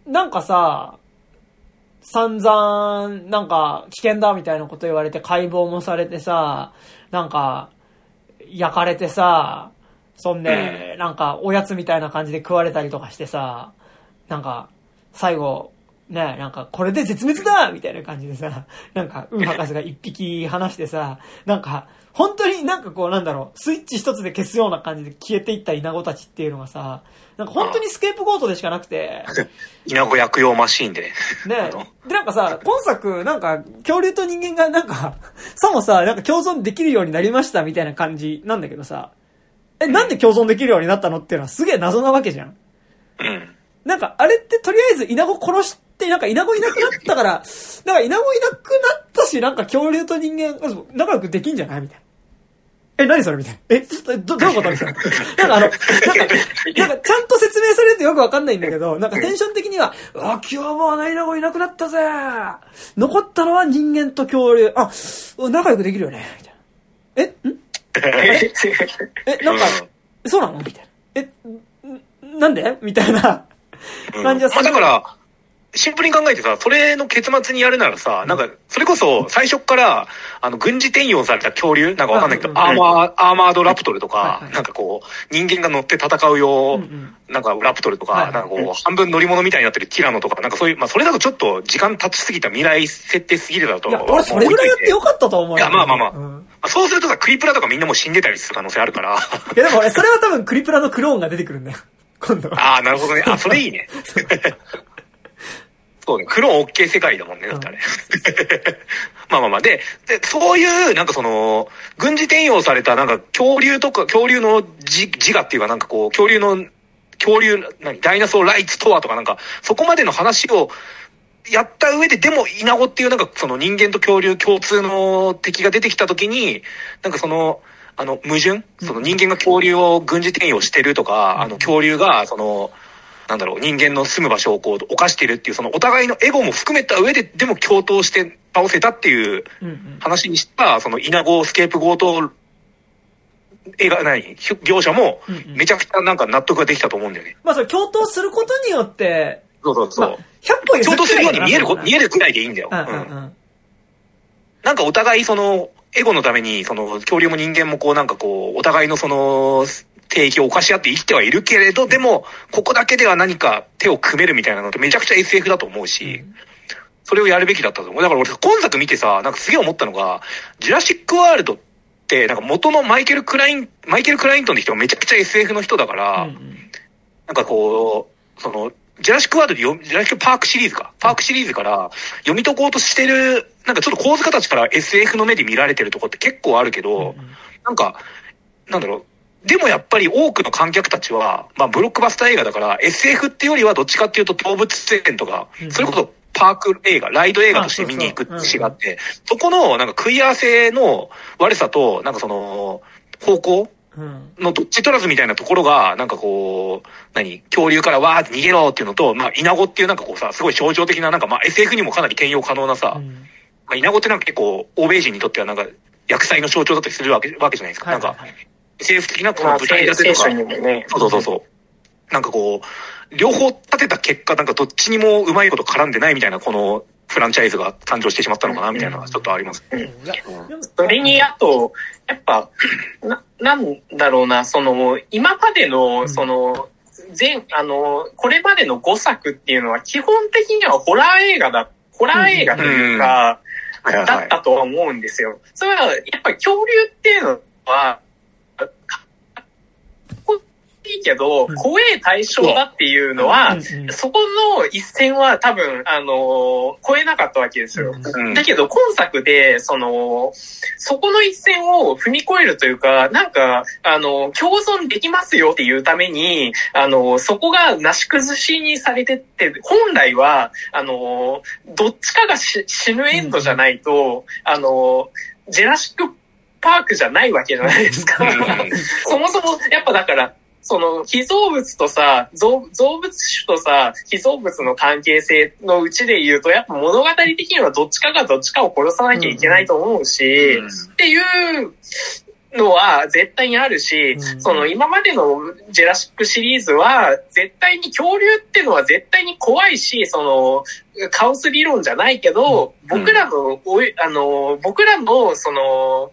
なんかさ、散々、なんか、危険だみたいなこと言われて解剖もされてさ、なんか、焼かれてさ、そんで、なんか、おやつみたいな感じで食われたりとかしてさ、なんか、最後、ね、なんか、これで絶滅だみたいな感じでさ、なんか、ウー博士が一匹離してさ、なんか、本当になんかこう、なんだろう、スイッチ一つで消すような感じで消えていったイナゴたちっていうのがさ、なんか本当にスケープゴートでしかなくて、イナゴ薬用マシーンで。ねで、なんかさ、今作、なんか、恐竜と人間がなんか、さもさ、なんか共存できるようになりましたみたいな感じなんだけどさ、え、なんで共存できるようになったのっていうのはすげえ謎なわけじゃん。うん。なんか、あれってとりあえずイナゴ殺して、なんかイナゴいなくなったから、なんかイナゴいなくなったし、なんか恐竜と人間、仲良くできんじゃないみたいな。え、何それみたいな。え、ちょっと、ど、どういうことみたいな。なんかあの、なんか、なんかちゃんと説明されるとよくわかんないんだけど、なんかテンション的には、うわ、今日もあのイナゴいなくなったぜ残ったのは人間と恐竜。あ、仲良くできるよねみたいな。え、ん？え、なんか、そうなの？みたいな。え、ん？なんで？みたいなうん感じはする。まあだから、シンプルに考えてさ、それの結末にやるならさ、なんか、それこそ最初っから、あの、軍事転用された恐竜なんかわかんないけど、うんアーマー、アーマードラプトルとはいかは、いなんかこう、人間が乗って戦うようなんかラプトルとか、なんかこう、半分乗り物みたいになってるティラノとか、なんかそういう、まあそれだとちょっと時間経ちすぎた未来設定すぎるだといや、俺それぐらいやってよかったと思うよ。いやまあまあまあうんまあそうするとさ、クリプラとかみんなもう死んでたりする可能性あるから。いやでも俺、それは多分クリプラのクローンが出てくるんだよ。今度は。ああ、なるほどね。あ、それいいね。そうね。クローン OK 世界だもんね、だってあれ。まあまあまあ。で、で、そういう、なんかその、軍事転用された、なんか恐竜とか、恐竜の自自我っていうか、なんかこう、恐竜の、恐竜、何、ダイナソーライツとはとか、なんか、そこまでの話を、やった上で、でも、イナゴっていうなんかその人間と恐竜共通の敵が出てきた時に、なんかその、あの、矛盾？その人間が恐竜を軍事転用してるとか、あの、恐竜が、その、なんだろう、人間の住む場所をこう、犯してるっていう、そのお互いのエゴも含めた上で、でも共闘して倒せたっていううんうん。話にした、そのイナゴスケープゴート、映画、何業者もうんうん、めちゃくちゃなんか納得ができたと思うんだよね。まあそれ共闘することによって、そうそうそう。まあ、100歩譲共闘するように見える見えるぐらいでいいんだよ。うんうんうんうん。なんかお互いその、エゴのために、その、恐竜も人間もこうなんかこう、お互いのその、領域を犯し合って生きてはいるけれど、でも、ここだけでは何か手を組めるみたいなのってめちゃくちゃ SF だと思うし、それをやるべきだったと思う。だから俺、今作見てさ、なんかすげえ思ったのが、ジュラシックワールドって、なんか元のマイケル・クライン、マイケル・クライントンって人がめちゃくちゃ SF の人だから、なんかこう、その、ジュラシックワールドでジュラシックパークシリーズか。パークシリーズから読み解こうとしてる、なんかちょっと考察系から SF の目で見られてるとこって結構あるけど、なんか、なんだろう。でもやっぱり多くの観客たちは、まあブロックバスター映画だから SF っていうよりはどっちかっていうと動物園とかう、んそれこそパーク映画、ライド映画として見に行くって違って、そこのなんか食い合わせの悪さと、なんかその、方向うん。のどっち取らずみたいなところが、なんかこう、何恐竜からわーって逃げろっていうのと、まあ、イナゴっていうなんかこうさ、すごい象徴的ななんかまあ SF にもかなり兼用可能なさ、うんまあ、イナゴってなんか結構、欧米人にとってはなんか、薬剤の象徴だったりするわけわけじゃないですか。なんか、はいはいはい SF 的なこまあ、のとか。ね。そうそうそうそう。なんかこう、両方立てた結果、なんかどっちにもうまいこと絡んでないみたいな、このフランチャイズが誕生してしまったのかな、みたいなのがちょっとあります。それに、あと、やっぱ、な、なんだろうな、その、今までうの、ん。その、全、あの、これまでの5作っていうのは基本的にはホラー映画だ、ホラー映画というか、はいはいはい。だったとは思うんですよ。それは、やっぱり恐竜っていうのは、いいけど、うん。怖い対象だっていうのは、そこの一線は多分、あの、超えなかったわけですよ。うん。だけど、今作で、その、そこの一線を踏み越えるというか、なんか、あの、共存できますよっていうために、あの、そこがなし崩しにされてって、本来は、あの、どっちかがし死ぬエンドじゃないと、あの、ジェラシックパークじゃないわけじゃないですか。うん。そもそも、やっぱだから、その、被造物とさ、造造物種とさ、被造物の関係性のうちで言うと、やっぱ物語的にはどっちかがどっちかを殺さなきゃいけないと思うし、うん。っていうのは絶対にあるし、うん。その今までのジェラシックシリーズは、絶対に恐竜ってのは絶対に怖いし、その、カオス理論じゃないけど、うん。僕らの、あの、僕らの、その、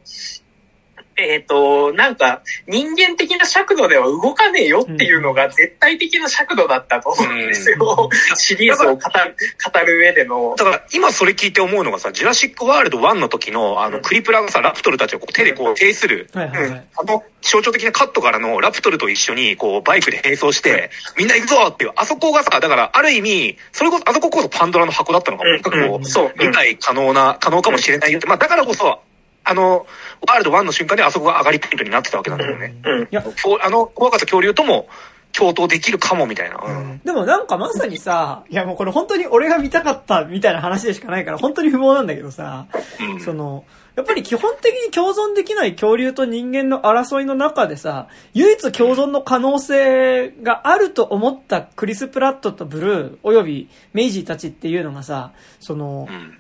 えっ、と、なんか、人間的な尺度では動かねえよっていうのが絶対的な尺度だったと思うんですよ。シリーズを語る、語る上での。だから今それ聞いて思うのがさ、ジュラシックワールド1の時の、あの、クリプラがさ、ラプトルたちをこう手でこう、提する、はいはいはい。あの、象徴的なカットからのラプトルと一緒に、こう、バイクで並走して、みんな行くぞっていう、あそこがさ、だから、ある意味、それこそ、あそここそパンドラの箱だったのかも。なんかこうんう、そう。理解可能な、可能かもしれないよって。まあ、だからこそ、あの、ワールド1の瞬間であそこが上がりポイントになってたわけなんだよね。うん。いや、こうあの、怖かった恐竜とも共闘できるかもみたいな。うん。でもなんかまさにさ、いやもうこれ本当に俺が見たかったみたいな話でしかないから本当に不毛なんだけどさ、うんその、やっぱり基本的に共存できない恐竜と人間の争いの中でさ、唯一共存の可能性があると思ったクリス・プラットとブルー、およびメイジーたちっていうのがさ、そのう、ん。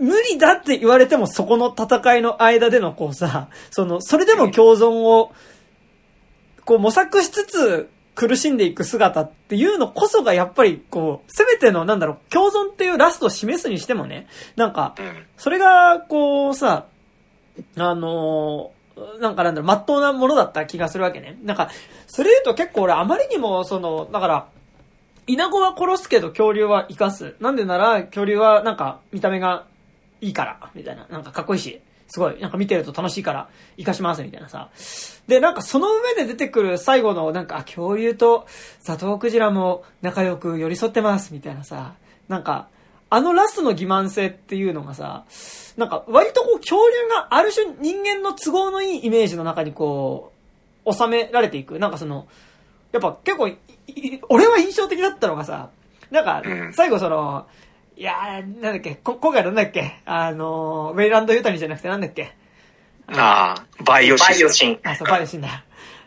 無理だって言われてもそこの戦いの間でのこうさ、その、それでも共存を、こう模索しつつ苦しんでいく姿っていうのこそがやっぱりこう、せめてのなんだろう、共存っていうラストを示すにしてもね、なんか、うん。それがこうさ、あのーなんかなんだろう、まっとうなものだった気がするわけね。なんか、それ言うと結構俺あまりにもその、だから、イナゴは殺すけど恐竜は生かす。なんでなら恐竜はなんか見た目がいいから、みたいな。なんかかっこいいし、すごい、なんか見てると楽しいから生かします、みたいなさ。で、なんかその上で出てくる最後の、なんか、あ恐竜とザトウクジラも仲良く寄り添ってます、みたいなさ。なんか、あのラストの欺瞞性っていうのがさ、なんか割とこう恐竜がある種人間の都合のいいイメージの中にこう、収められていく。なんかその、やっぱ結構俺は印象的だったのがさ、なんかうん、最後その、いやー、なんだっけ、こ今回なんだっけ、あの、ウェイランド・ユタニじゃなくてなんだっけ。ああ、バイオシス。バイオシン。あ、そう、バイオシンだ。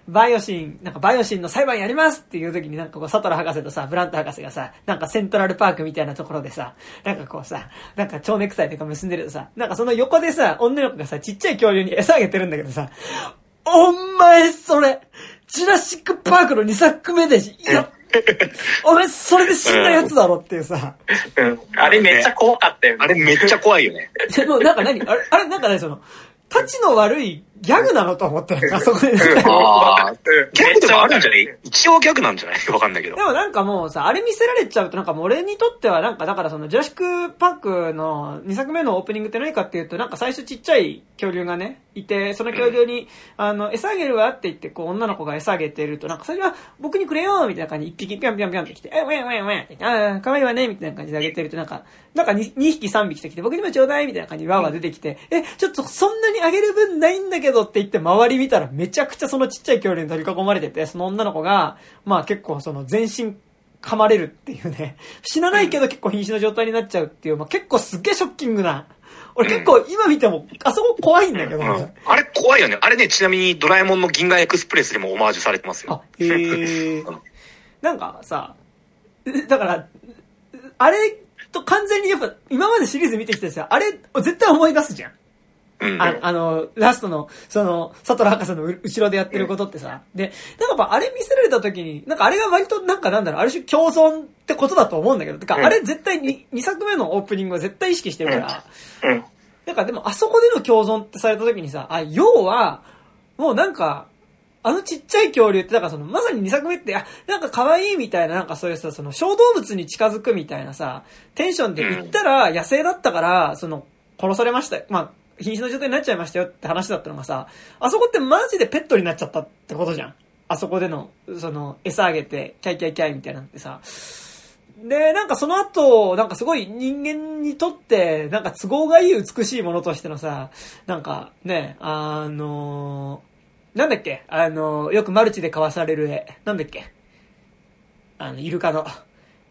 バイオシン、なんかバイオシンの裁判やりますっていう時になんかこう、サトラー博士とさ、グラント博士がさ、なんかセントラルパークみたいなところでさ、なんかこうさ、なんか蝶ネクタイとか結んでるとさ、なんかその横でさ、女の子がさ、ちっちゃい恐竜に餌あげてるんだけどさ、お前それ、ジュラシックパークの2作目で、いや、お 前それで死んだやつだろっていうさ、うん。あれめっちゃ怖かったよね。あれめっちゃ怖いよね。でもなんか何？あれ、あれなんかね、その、立ちの悪いギャグなのと思って、あそこで。ああ、うんギャグでもあるんじゃなめい？一応ギャグなんじゃない？わかんないけど。で。もなんかもうさ、あれ見せられちゃうとなんかもう俺にとってはなんかだからそのジュラシックパークの2作目のオープニングって何かっていうとなんか最初ちっちゃい恐竜がね、いて、その恐竜に、あの、餌あげるわって言ってこう女の子が餌あげてるとなんかそれは僕にくれよみたいな感じで一匹ぴょんぴょんぴょんって来て、え、ウェンウェンウェンってああ、可愛いわねみたいな感じであげてるとなんか、なんか 2, 2匹3匹来て僕にもちょうだいみたいな感じでワーワー出てきて、え、ちょっとそんなにあげる分ないんだけどって言って周り見たらめちゃくちゃそのちっちゃい恐竜に取り囲まれてて、その女の子が、まあ結構その全身噛まれるっていうね。死なないけど結構瀕死の状態になっちゃうっていう、まあ結構すっげえショッキングな。俺結構今見ても、あそこ怖いんだけど、うんあれ怖いよね。あれね、ちなみにドラえもんの銀河エクスプレスでもオマージュされてますよ。あ、へえ。なんかさ、だから、あれと完全にやっぱ今までシリーズ見てきてさ、あれ絶対思い出すじゃん。うん。ああの、ラストの、その、佐藤博士のう後ろでやってることってさ。で、なんかやっぱあれ見せられた時に、なんかあれが割となんかなんだろう、ある種共存ってことだと思うんだけど、てか、うんあれ絶対に2作目のオープニングは絶対意識してるから、うん。なんかでもあそこでの共存ってされた時にさ、あ、要は、もうなんか、あのちっちゃい恐竜って、だからその、まさに2作目って、あ、なんか可愛いみたいな、なんかそういうさ、その小動物に近づくみたいなさ、テンションで言ったら野生だったから、その、殺されました。まあ、瀕死の状態になっちゃいましたよって話だったのがさ、あそこってマジでペットになっちゃったってことじゃん。あそこでの、その、餌あげて、キャイキャイキャイみたいなのってさ。で、なんかその後、なんかすごい人間にとって、なんか都合がいい美しいものとしてのさ、なんかね、あのー、なんだっけあのー、よくマルチで交わされる絵。なんだっけあの、イルカの。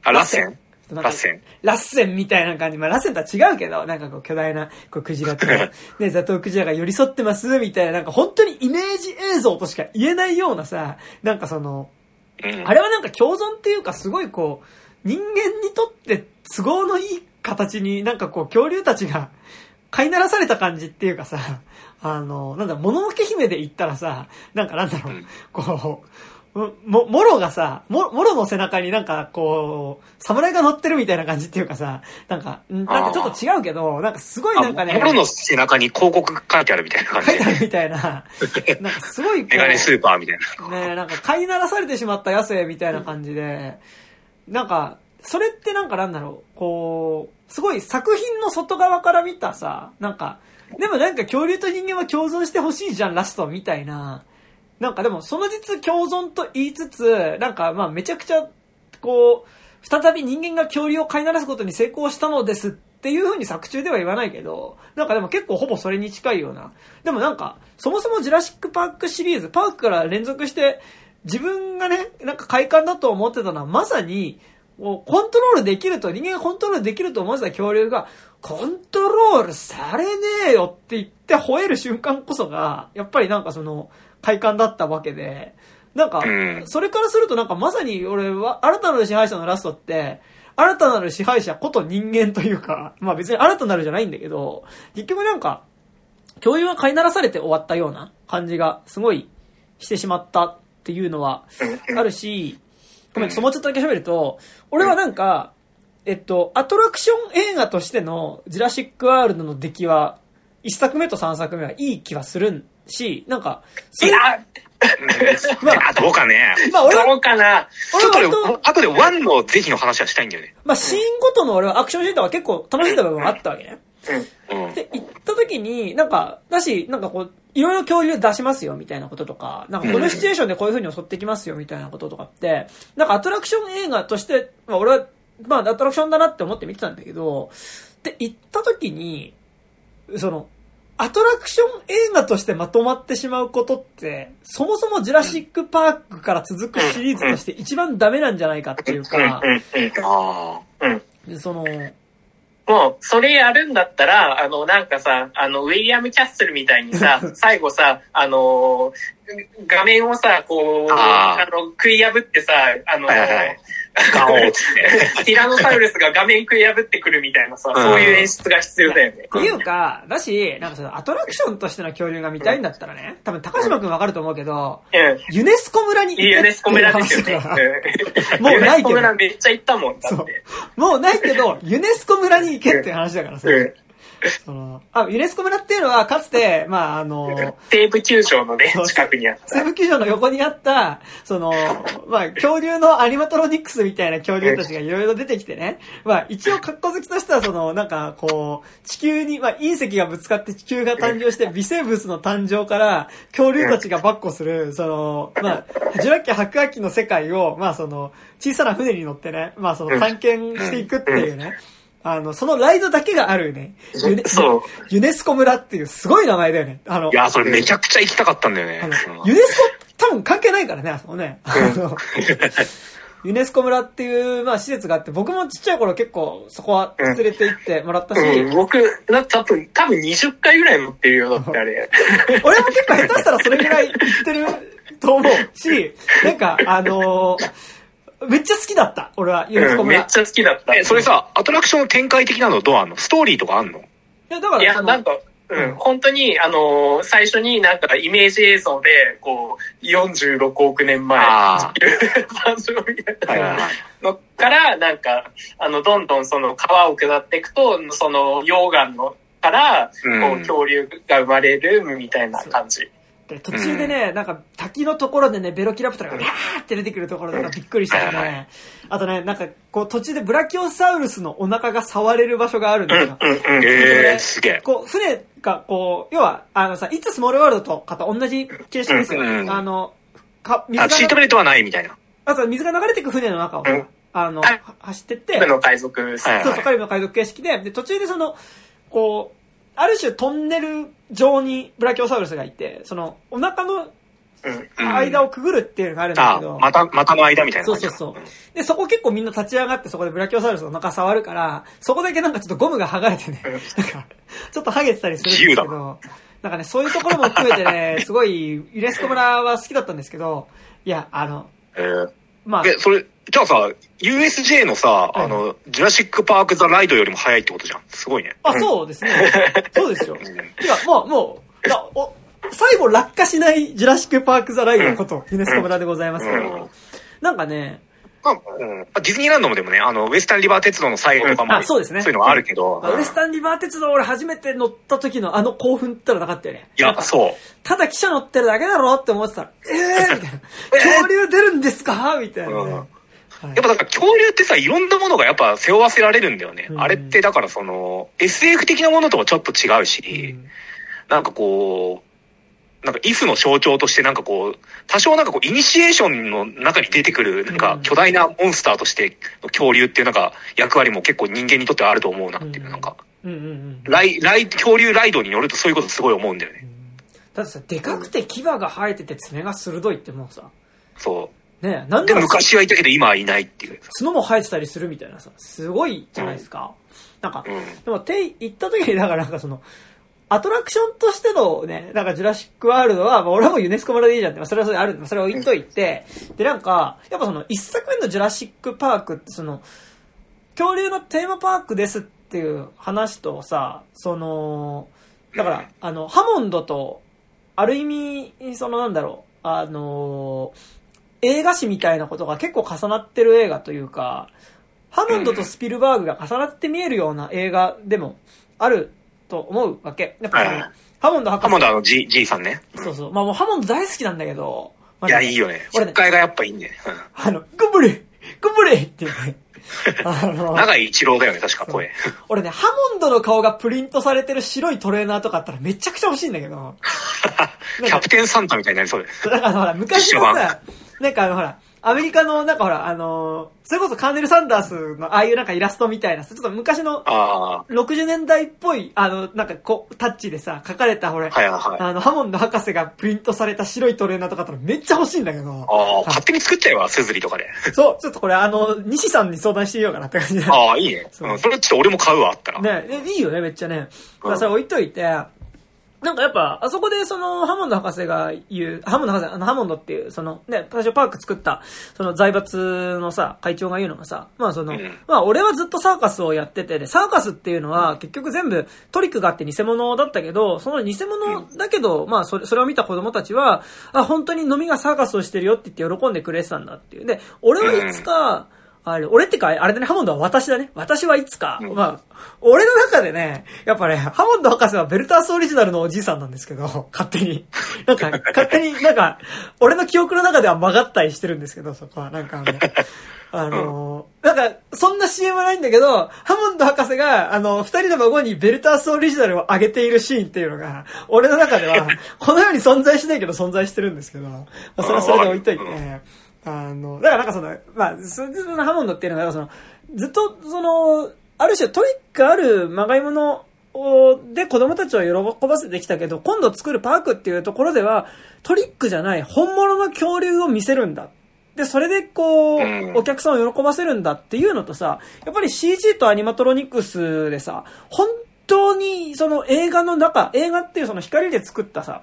ラセンラッセンラッセンみたいな感じ。まあ、ラッセンとは違うけど、なんかこう、巨大な、こう、クジラと、ね、ザトウクジラが寄り添ってます、みたいな、なんか本当にイメージ映像としか言えないようなさ、なんかその、うん。あれはなんか共存っていうか、すごいこう、人間にとって都合のいい形になんかこう、恐竜たちが 飼いならされた感じっていうかさ、あの、なんだ、もののけ姫で言ったらさ、なんかなんだろう、うんこう、も、もろがさ、も、もろの背中になんかこう、侍が乗ってるみたいな感じっていうかさ、なんか、んなんかちょっと違うけど、なんかすごいなんかね、モロの背中に広告書いてあるみたいな感じで。書いてあるみたいな、なんかすごいメガネスーパーみたいな。ねえ、なんか飼いならされてしまった野生みたいな感じで、なんか、それってなんかなんだろう、こう、すごい作品の外側から見たさ、なんか、でもなんか恐竜と人間は共存してほしいじゃん、ラストみたいな。なんかでもその実共存と言いつつ、なんかまあめちゃくちゃ、こう、再び人間が恐竜を飼いならすことに成功したのですっていう風に作中では言わないけど、なんかでも結構ほぼそれに近いような。でもなんか、そもそもジュラシックパークシリーズ、パークから連続して、自分がね、なんか快感だと思ってたのは、まさに、もうコントロールできると、人間がコントロールできると思ってた恐竜が、コントロールされねえよって言って吠える瞬間こそが、やっぱりなんかその、快感だったわけで、なんかうん、それからするとなんかまさに俺は、新たなる支配者のラストって、新たなる支配者こと人間というか、まあ別に新たなるじゃないんだけど、結局なんか、共有は飼いならされて終わったような感じがすごいしてしまったっていうのはあるし、ごめん、ちょっともうちょっとだけ喋ると、俺はなんか、えっと、アトラクション映画としてのジュラシックワールドの出来は、1作目と3作目はいい気はするし、なんか、それいや、まあ、どうかね。まあ俺は、どうかな。ちょっと俺は割と、ね、後でワンの是非の話はしたいんだよね。まあシーンごとの俺はアクションシーンとか結構楽しんだ部分があったわけね。うん。で、行った時に、なんか、だし、なんかこう、いろいろ恐竜出しますよ、みたいなこととか、なんかこのシチュエーションでこういう風に襲ってきますよ、みたいなこととかって、なんかアトラクション映画として、まあ俺は、まあアトラクションだなって思って見てたんだけど、で、行った時に、その、アトラクション映画としてまとまってしまうことって、そもそもジュラシックパークから続くシリーズとして一番ダメなんじゃないかっていうか、うんうんあうん。でその、もう、それやるんだったら、あの、なんかさ、あの、ウィリアム・キャッスルみたいにさ、最後さ、あのー画面をさ、こう、あの、食い破ってさ、あのーはいはいはいあ。ガオーっつって。ティラノサウルスが画面食い破ってくるみたいなさ、うんそういう演出が必要だよねっ。ていうか、だし、なんかそのアトラクションとしての恐竜が見たいんだったらね、多分高島くんわかると思うけど、うん。ユネスコ村に行けユネスコ村ですよね。もうないけどユネスコ村めっちゃ行ったもん、だって。もうないけど、ユネスコ村に行けっていう話だからさ。うんその、あ、ユネスコ村っていうのは、かつて、まあ、あの、西部球場のね近くにあった。西部球場の横にあった、その、まあ、恐竜のアニマトロニクスみたいな恐竜たちがいろいろ出てきてね。まあ、一応格好好きとしては、その、なんか、こう、地球に、まあ、隕石がぶつかって地球が誕生して、微生物の誕生から、恐竜たちが跋扈する、その、まあ、ジュラ紀白亜紀の世界を、まあ、その、小さな船に乗ってね、まあ、その、探検していくっていうね。あの、そのライドだけがあるね、ユネそうユネスコ村っていうすごい名前だよね。あのい、や、それめちゃくちゃ行きたかったんだよね。ユネスコ多分関係ないからね、あそこね。あのユネスコ村っていう、まあ、施設があって、僕もちっちゃい頃結構そこは連れて行ってもらったし、うん、僕、な多分、多分20回ぐらい乗ってるよ、だってあれ。俺も結構下手したらそれぐらい行ってると思うし、なんか、あのーめっちゃ好きだった、俺は、ユネスコうん、め村。っちゃ好きだった。え、それさ、アトラクション展開的なのどうあんの？ストーリーとかあんのいや、だかいや、らその、なんか、ううんん、本当に、あのー最初になんかイメージ映像で、こう、46億年前、あ地球誕生みたいな。はいはいはい。のから、なんか、あの、どんどんその川を下っていくと、その溶岩のから、うんこう、恐竜が生まれるみたいな感じ。で途中でね、なんか滝のところでね、ベロキラプトラがビャーって出てくるところとかびっくりしたね。あとね、なんかこう途中でブラキオサウルスのお腹が触れる場所があるんですよ。うんうん。えー、すげえ。こう、船が、こう、要は、あのさ、いつスモールワールドとかと同じ形式ですよ。うんうんあの、か、水あ、シートが、ベルトはないみたいな。あと水が流れていく船の中をさ、うんあの、走ってって、部の海賊そうそう、カリブの海賊形式で、で、途中でその、こう、ある種トンネル上にブラキオサウルスがいて、その、お腹のうん。うん間をくぐるっていうのがあるんだあけど、、また、またの間みたいなそう。そうそう。で、そこ結構みんな立ち上がってそこでブラキオサウルスのお腹触るから、そこだけなんかちょっとゴムが剥がれてね、うんなんか、ちょっと剥げてたりするんですけど、なんかね、そういうところも含めてね、すごい、ユネスコ村は好きだったんですけど、いや、あの、えーまあ、え、それ、じゃあさ、USJ のさ、あの、ジュラシック・パーク・ザ・ライドよりも早いってことじゃん。すごいね。あ、そうですね。そうですよ。んてか、もう、もう、なお最後落下しないジュラシック・パーク・ザ・ライドのこと、ユネスコ村でございますけうんど、なんかね、まあ、うん。ディズニーランドもでもね、あの、ウエスタンリバー鉄道の最後とかも、あそうですねそういうのはあるけど、ウエスタンリバー鉄道俺初めて乗った時のあの興奮ったらなかったよね。いや、なんかそう。ただ汽車乗ってるだけだろって思ってたら、えーみたいな。恐竜出るんですか？みたいなね。やっぱだから恐竜ってさ、いろんなものがやっぱ背負わせられるんだよね。うんあれってだからその、SF 的なものとはちょっと違うし、うんなんかこう、なんかイフの象徴としてなんかこう、多少なんかこう、イニシエーションの中に出てくる、なんか巨大なモンスターとしての恐竜っていうなんか役割も結構人間にとってはあると思うなっていう、うんなんか、うんうんうん。ライ、ライ、恐竜ライドに乗るとそういうことすごい思うんだよね。だってさ、でかくて牙が生えてて爪が鋭いってもうさ、そねなんう。で、だ昔はいたけど今はいないっていう。角も生えてたりするみたいなさ、すごいじゃないですか。なんか、うん。でも、て、行った時に、だからなんかその、アトラクションとしてのね、なんかジュラシックワールドは、まあ俺はもうユネスコ村でいいじゃんって、まあそれはそれあるんで、まあそれを置いといて、でなんか、やっぱその一作目のジュラシックパークってその、恐竜のテーマパークですっていう話とさ、その、だから、あの、ハモンドと、ある意味、そのなんだろう、あの、映画史みたいなことが結構重なってる映画というか、ハモンドとスピルバーグが重なって見えるような映画でもあると思うわけ。やっぱはいハモンド博士。ハモンドあの G、G さんね。うんそうそう。まあもうハモンド大好きなんだけど、まあいや、いいよね。俺ね失敗がやっぱいいんだよね。あの、グブレグブレってね。あのうん、長井一郎だよね、確か声。俺ね、ハモンドの顔がプリントされてる白いトレーナーとかあったらめちゃくちゃ欲しいんだけど。キャプテンサンタみたいになりそうで。だからほら、昔のさ、なんかあのほら、アメリカのなんかほら、あのーそれこそカーネル・サンダースのああいうなんかイラストみたいな、ちょっと昔のあ60年代っぽい、あの、なんかこう、タッチでさ、書かれたほら、あ、はいはいはい。ああの、ハモンド博士がプリントされた白いトレーナーとかあったらめっちゃ欲しいんだけど。あ、勝手に作っちゃえば、スズリとかで。そう、ちょっとこれあの、西さんに相談してみようかなって感じで。ああ、いいね。そううん、それちょっと俺も買うわ、あったら。ね、でいいよね、めっちゃね。まあ、それ置いといて、なんかやっぱ、あそこでその、ハモンド博士が言う、ハモンド博士、あの、ハモンドっていう、その、ね、最初パーク作った、その財閥のさ、会長が言うのがさ、まあその、うん。まあ俺はずっとサーカスをやってて、で、サーカスっていうのは結局全部トリックがあって偽物だったけど、その偽物だけど、まあそれ、それを見た子供たちは、あ、本当に飲みがサーカスをしてるよって言って喜んでくれてたんだっていう。で、俺はいつか、あれ、俺ってか、あれだね、ハモンドは私だね。私はいつか。うんまあ、俺の中でね、やっぱね、ハモンド博士はベルタースオリジナルのおじいさんなんですけど、勝手に。なんか、勝手になんか、俺の記憶の中では曲がったりしてるんですけど、そこは。なんかあの、あのーなんか、そんな CM はないんだけど、ハモンド博士が、あの、二人の孫にベルタースオリジナルを上げているシーンっていうのが、俺の中では、このように存在しないけど存在してるんですけど、まあ、それはそれで置いといて、あの、だからなんかその、まあ、そそのハモンドっていうのが、その、ずっと、その、ある種トリックあるまがいものをで子供たちを喜ばせてきたけど、今度作るパークっていうところでは、トリックじゃない本物の恐竜を見せるんだ。で、それでこう、うんお客さんを喜ばせるんだっていうのとさ、やっぱり CG とアニマトロニクスでさ、本当にその映画の中、映画っていうその光で作ったさ、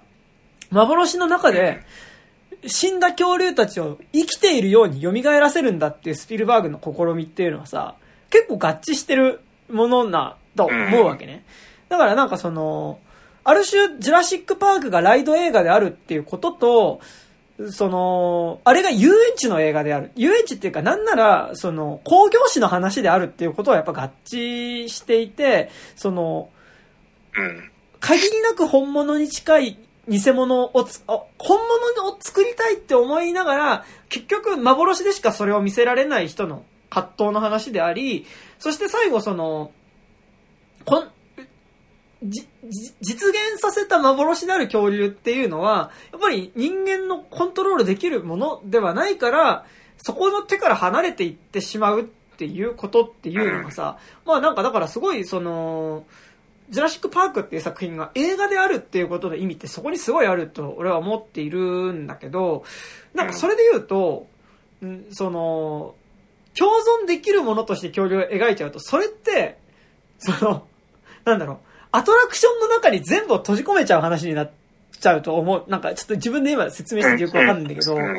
幻の中で、死んだ恐竜たちを生きているように蘇らせるんだっていうスピルバーグの試みっていうのはさ、結構合致してるものな、と思うわけね。だからなんかその、ある種、ジュラシックパークがライド映画であるっていうことと、その、あれが遊園地の映画である。遊園地っていうか、なんなら、その、工業史の話であるっていうことはやっぱ合致していて、その、うん。限りなく本物に近い偽物をつ、あ本物を作りたいって思いながら、結局幻でしかそれを見せられない人の葛藤の話であり、そして最後その、こん、じ、実現させた幻である恐竜っていうのは、やっぱり人間のコントロールできるものではないから、そこの手から離れていってしまうっていうことっていうのがさ、まあなんかだからすごいその、ジュラシック・パークっていう作品が映画であるっていうことの意味ってそこにすごいあると俺は思っているんだけど、なんかそれで言うと、んその、共存できるものとして恐竜を描いちゃうと、それって、その、なんだろう、アトラクションの中に全部を閉じ込めちゃう話になっちゃうと思う。なんかちょっと自分で今説明してよくわかんないんだけど、うん。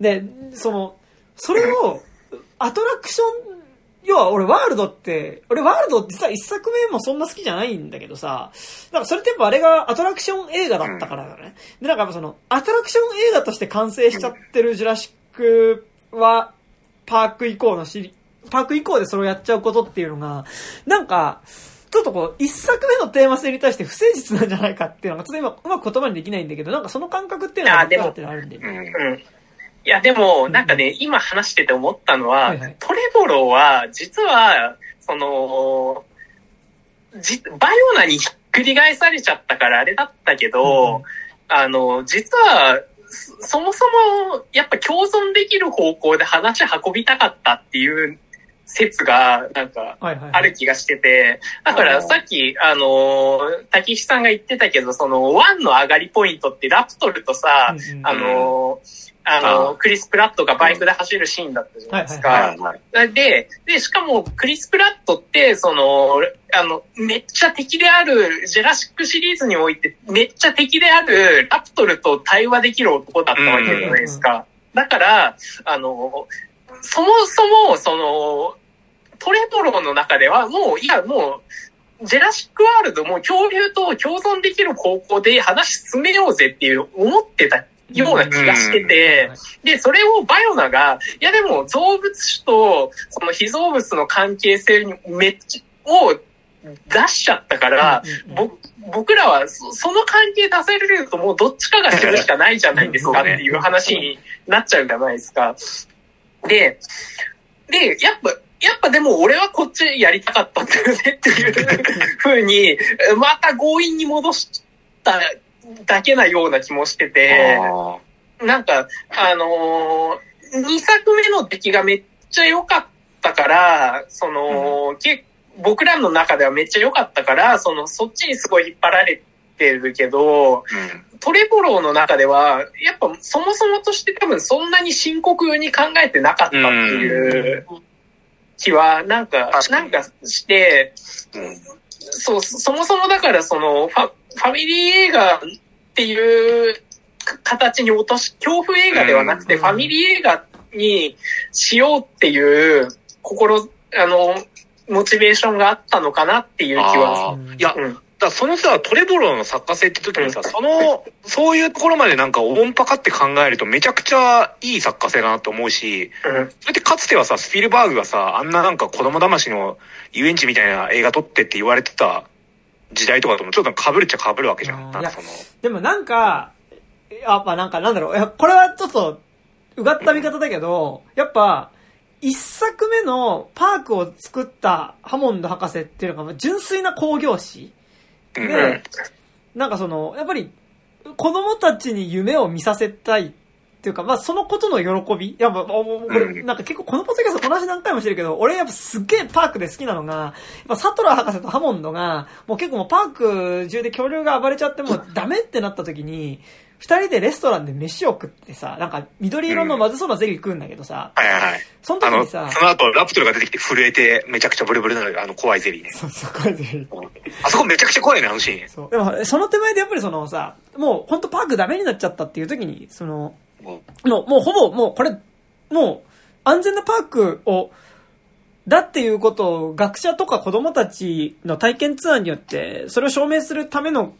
で、その、それを、アトラクション、要は俺ワールドって、俺ワールド実は一作目もそんな好きじゃないんだけどさ、なんかそれってやっぱあれがアトラクション映画だったからだよね。で、なんかやっぱその、アトラクション映画として完成しちゃってるジュラシックは、パーク以降のシリ、パーク以降でそれをやっちゃうことっていうのが、なんか、ちょっとこう、一作目のテーマ性に対して不誠実なんじゃないかっていうのが、ちょっと今、うまく言葉にできないんだけど、なんかその感覚っていうのがあでも僕はってあるんで。うん。うん。いや、でも、なんかね、今話してて思ったのは、はいはい。トレボロは、実は、その、じ、バイオナにひっくり返されちゃったからあれだったけど、うんあの、実は、そそもそも、やっぱ共存できる方向で話運びたかったっていう説が、なんか。ある気がしてて、だからさっき、あの、滝石さんが言ってたけど、その、ワンの上がりポイントってラプトルとさ、うんうんあの、あの、クリス・プラットがバイクで走るシーンだったじゃないですか。はいはい。で、で、しかも、クリス・プラットって、その、あの、めっちゃ敵である、ジェラシックシリーズにおいて、めっちゃ敵である、ラプトルと対話できる男だったわけじゃないですか。だから、あの、そもそも、その、トレボロの中では、もう、いや、もう、ジェラシックワールドも恐竜と共存できる方向で話進めようぜっていう思ってたような気がしてて、で、それをバイオナが、いやでも造物種とその被造物の関係性にめっちゃ、を出しちゃったから、ぼ僕らはそその関係出せれるともうどっちかが知るしかないじゃないですかっていう話になっちゃうじゃないですか。で、で、やっぱ、やっぱでも俺はこっちやりたかったんだよねっていうふうに、また強引に戻しただけなような気もしてて、あなんか、あのー、2作目の出来がめっちゃ良かったから、その、け僕らの中ではめっちゃ良かったから、その、そっちにすごい引っ張られてるけど、ーうん。トレボローの中では、やっぱそもそもとして多分そんなに深刻に考えてなかったっていう気は、なんか、なんかして、うん。そう、そもそもだからそのファ、ファミリー映画っていう形に落とし、恐怖映画ではなくて、うんファミリー映画にしようっていう心、あの、モチベーションがあったのかなっていう気は。いやうん。だそのさ、トレボロの作家性って時にさ、その、そういうところまでなんか音波かって考えるとめちゃくちゃいい作家性だなと思うし、うん。それってかつてはさ、スピルバーグがさ、あんななんか子供騙しの遊園地みたいな映画撮ってって言われてた時代とかともちょっと被るっちゃ被るわけじゃん。なんかその、でもなんか、やっぱなんかなんだろう、いやこれはちょっと、うがった見方だけど、やっぱ、一作目のパークを作ったハモンド博士っていうのが純粋な工業誌うん。で、なんかその、やっぱり、子供たちに夢を見させたいっていうか、まあそのことの喜び。いや、まあ、もうこれ、うんなんか結構このポッドキャストこの話何回もしてるけど、俺やっぱすっげえパークで好きなのが、やっぱサトラー博士とハモンドが、もう結構もうパーク中で恐竜が暴れちゃってもう ダメってなった時に、二人でレストランで飯を食ってさ、なんか緑色のまずそうなゼリー食うんだけどさ、はいはいはい。その時にさ、その後、ラプトルが出てきて震えて、めちゃくちゃブルブルになる、あの怖いゼリーね。そうそう、これゼリー。あそこめちゃくちゃ怖いね、あのシーン。そう。でも、その手前でやっぱりそのさ、もう本当パークダメになっちゃったっていう時に、その、もう、もうほぼ、もうこれ、もう、安全なパークを、だっていうことを学者とか子供たちの体験ツアーによって、それを証明するための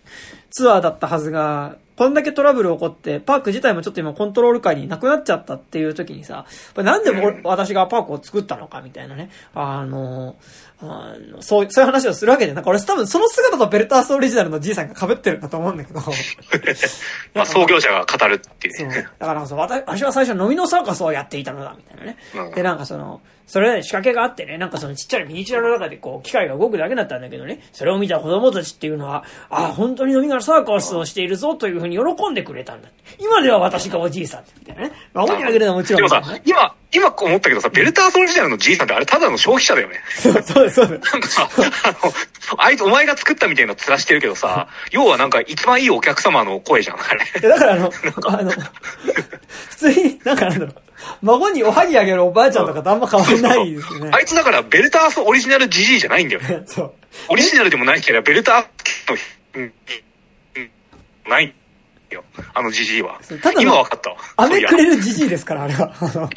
ツアーだったはずが、こんだけトラブル起こって、パーク自体もちょっと今コントロール下になくなっちゃったっていう時にさ、これなんで俺私がパークを作ったのかみたいなね。あの、あのそう、そういう話をするわけで、なんか俺多分その姿とベルタースオリジナルのじいさんが被ってるんだと思うんだけど。う まあ、創業者が語るっていうそうね。。だからそう、私私は最初飲みのサーカスをやっていたのだ、みたいなね。うんで、なんかその、それで仕掛けがあってね、なんかそのちっちゃいミニチュアの中でこう、機械が動くだけだったんだけどね、それを見た子供たちっていうのは、ああ、本当に飲みのサーカスをしているぞというふうに喜んでくれたんだ。今では私がおじいさんみたいなね。まあ、大きあげるのはもちろん。でもさ、今、今思ったけどさ、ベルタースオリジナルのじいさんってあれただの消費者だよね。そう、そうです、そうです。なんかさ、あの、あいつ、お前が作ったみたいなの面してるけどさ、要はなんか一番いいお客様の声じゃん、あれ。だからあの、あの、普通に、なんかなんだろう、孫におはぎあげるおばあちゃんとかとあんま変わんないですよね。あいつだからベルタースオリジナルジジイじゃないんだよね。そう。オリジナルでもないけど、ベルタースの、うん、うんないよ。あのジジイはただ。の今わかったわ。飴くれるじじいですから、あれは。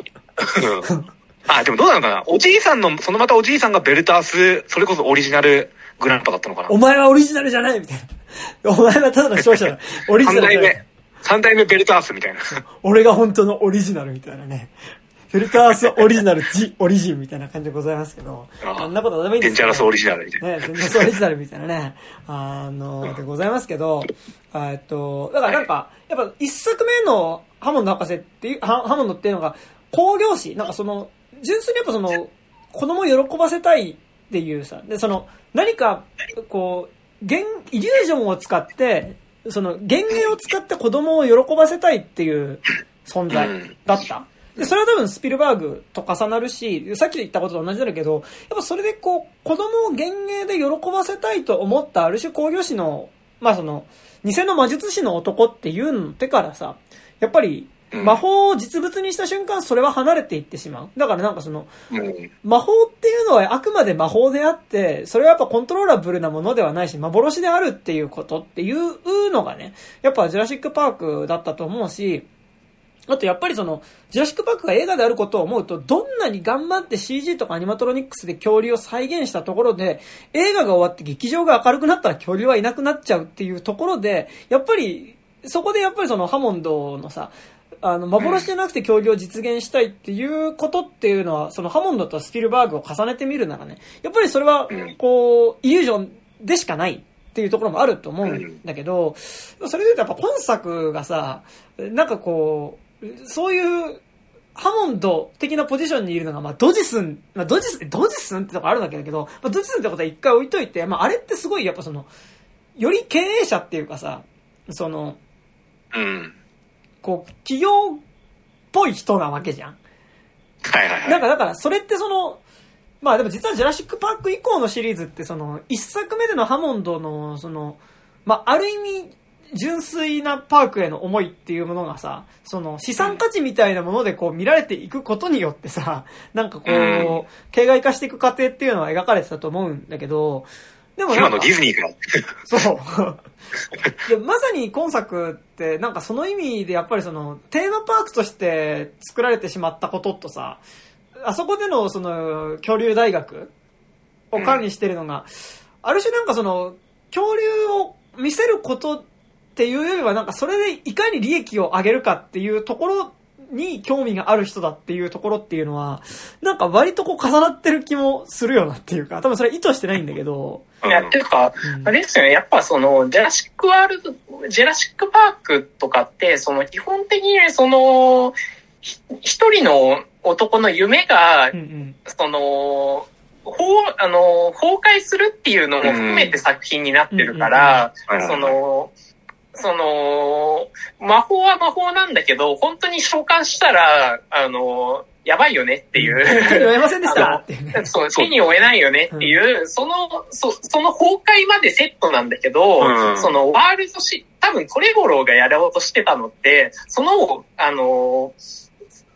あでもどうなのかな？おじいさんの、そのまたおじいさんがベルタース、それこそオリジナルグランパだったのかな？お前はオリジナルじゃないみたいな。お前はただの視聴者だ。オリジナルじゃない。、三代目ベルタースみたいな。俺が本当のオリジナルみたいなね。フィルタースオリジナル、ジオリジンみたいな感じでございますけど。ああんなことはどうですデンジャラスオリジナルみたいな。ね、全然オリジナルみたいなね、あの、でございますけど、あえっと、だからなんか、やっぱ一作目のハモンド博士っていう、ハハモンドっていうのが、工業誌、なんかその、純粋にやっぱその、子供を喜ばせたいっていうさ、で、その、何か、こう、現、イリュージョンを使って、その、幻影を使って子供を喜ばせたいっていう存在だった。で、それは多分スピルバーグと重なるし、さっき言ったことと同じだけど、やっぱそれでこう、子供を幻影で喜ばせたいと思ったある種工業士の、まあその、偽の魔術師の男っていうのってからさ、やっぱり、魔法を実物にした瞬間、それは離れていってしまう。だからなんかその、うん。魔法っていうのはあくまで魔法であって、それはやっぱコントローラブルなものではないし、幻であるっていうことっていうのがね、やっぱジュラシックパークだったと思うし、あとやっぱりその、ジュラシックパークが映画であることを思うと、どんなに頑張って CG とかアニマトロニックスで恐竜を再現したところで、映画が終わって劇場が明るくなったら恐竜はいなくなっちゃうっていうところで、やっぱり、そこでやっぱりそのハモンドのさ、あの、幻じゃなくて恐竜を実現したいっていうことっていうのは、そのハモンドとスピルバーグを重ねてみるならね、やっぱりそれは、こう、イリュージョンでしかないっていうところもあると思うんだけど、それで言うとやっぱ今作がさ、なんかこう、そういう、ハモンド的なポジションにいるのが、まあ、ドジスン、まあ、ドジスン、ドジスンってとこあるわけだけど、まあ、ドジスンってことは一回置いといて、まあ、あれってすごい、やっぱその、より経営者っていうかさ、その、うん。こう、企業っぽい人なわけじゃん。はいはいはい。なんかだから、それってその、まあでも実はジュラシックパーク以降のシリーズってその、一作目でのハモンドの、その、まあある意味、純粋なパークへの思いっていうものがさ、その資産価値みたいなものでこう見られていくことによってさ、なんかこう形骸化していく過程っていうのは描かれてたと思うんだけど、でも今のディズニーか。そう。いや、まさに今作って、なんかその意味でやっぱりその、テーマパークとして作られてしまったこととさ、あそこでのその、恐竜大学を管理してるのが、ある種なんかその、恐竜を見せることっていうよりはなんかそれでいかに利益を上げるかっていうところに興味がある人だっていうところっていうのは、なんか割とこう重なってる気もするよなっていうか、多分それ意図してないんだけど、いや、っていうか、うん。あれですよね、やっぱその、ジェラシックワールド、ジェラシックパークとかって、その、基本的にその、ひ一人の男の夢がうん、うん。その、ほう、あの、崩壊するっていうのも含めて作品になってるから、うんその、その、魔法は魔法なんだけど、本当に召喚したら、あの、やばいよねっていう。手に負えませんでした。そう、手に負えないよねっていう、その、そ、その崩壊までセットなんだけど、うんそのワールドし、多分トレゴローがやろうとしてたのって、その、あの、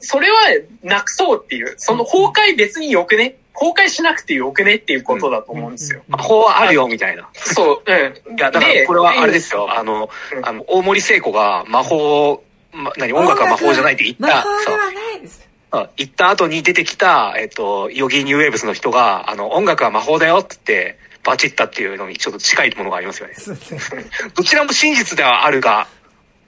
それはなくそうっていう、その崩壊別によくね？崩壊しなくてよくねっていうことだと思うんですよ。魔法はあるよ、みたいな。そう、うん。いや、だからこれはあれですよ。あのう、んあの、大森聖子が魔法、ま、何、音楽は魔法じゃないって言った、魔法そうではないです。うん言った後に出てきた、えっと、ヨギニューウェーブスの人が、あの、音楽は魔法だよって言って、バチったっていうのにちょっと近いものがありますよね。そうですね。どちらも真実ではあるが、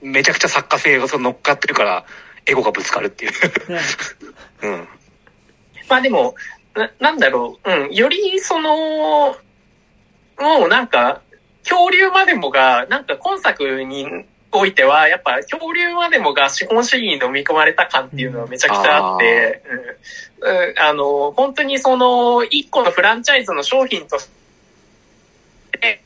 めちゃくちゃ作家性がその乗っかってるから、エゴがぶつかるっていう。ね うん。まあでも、な、なんだろう、うん、よりその、もうなんか、恐竜までもが、なんか今作においては、やっぱ恐竜までもが資本主義に飲み込まれた感っていうのはめちゃくちゃあって、うん。うん、あの、本当にその、一個のフランチャイズの商品として、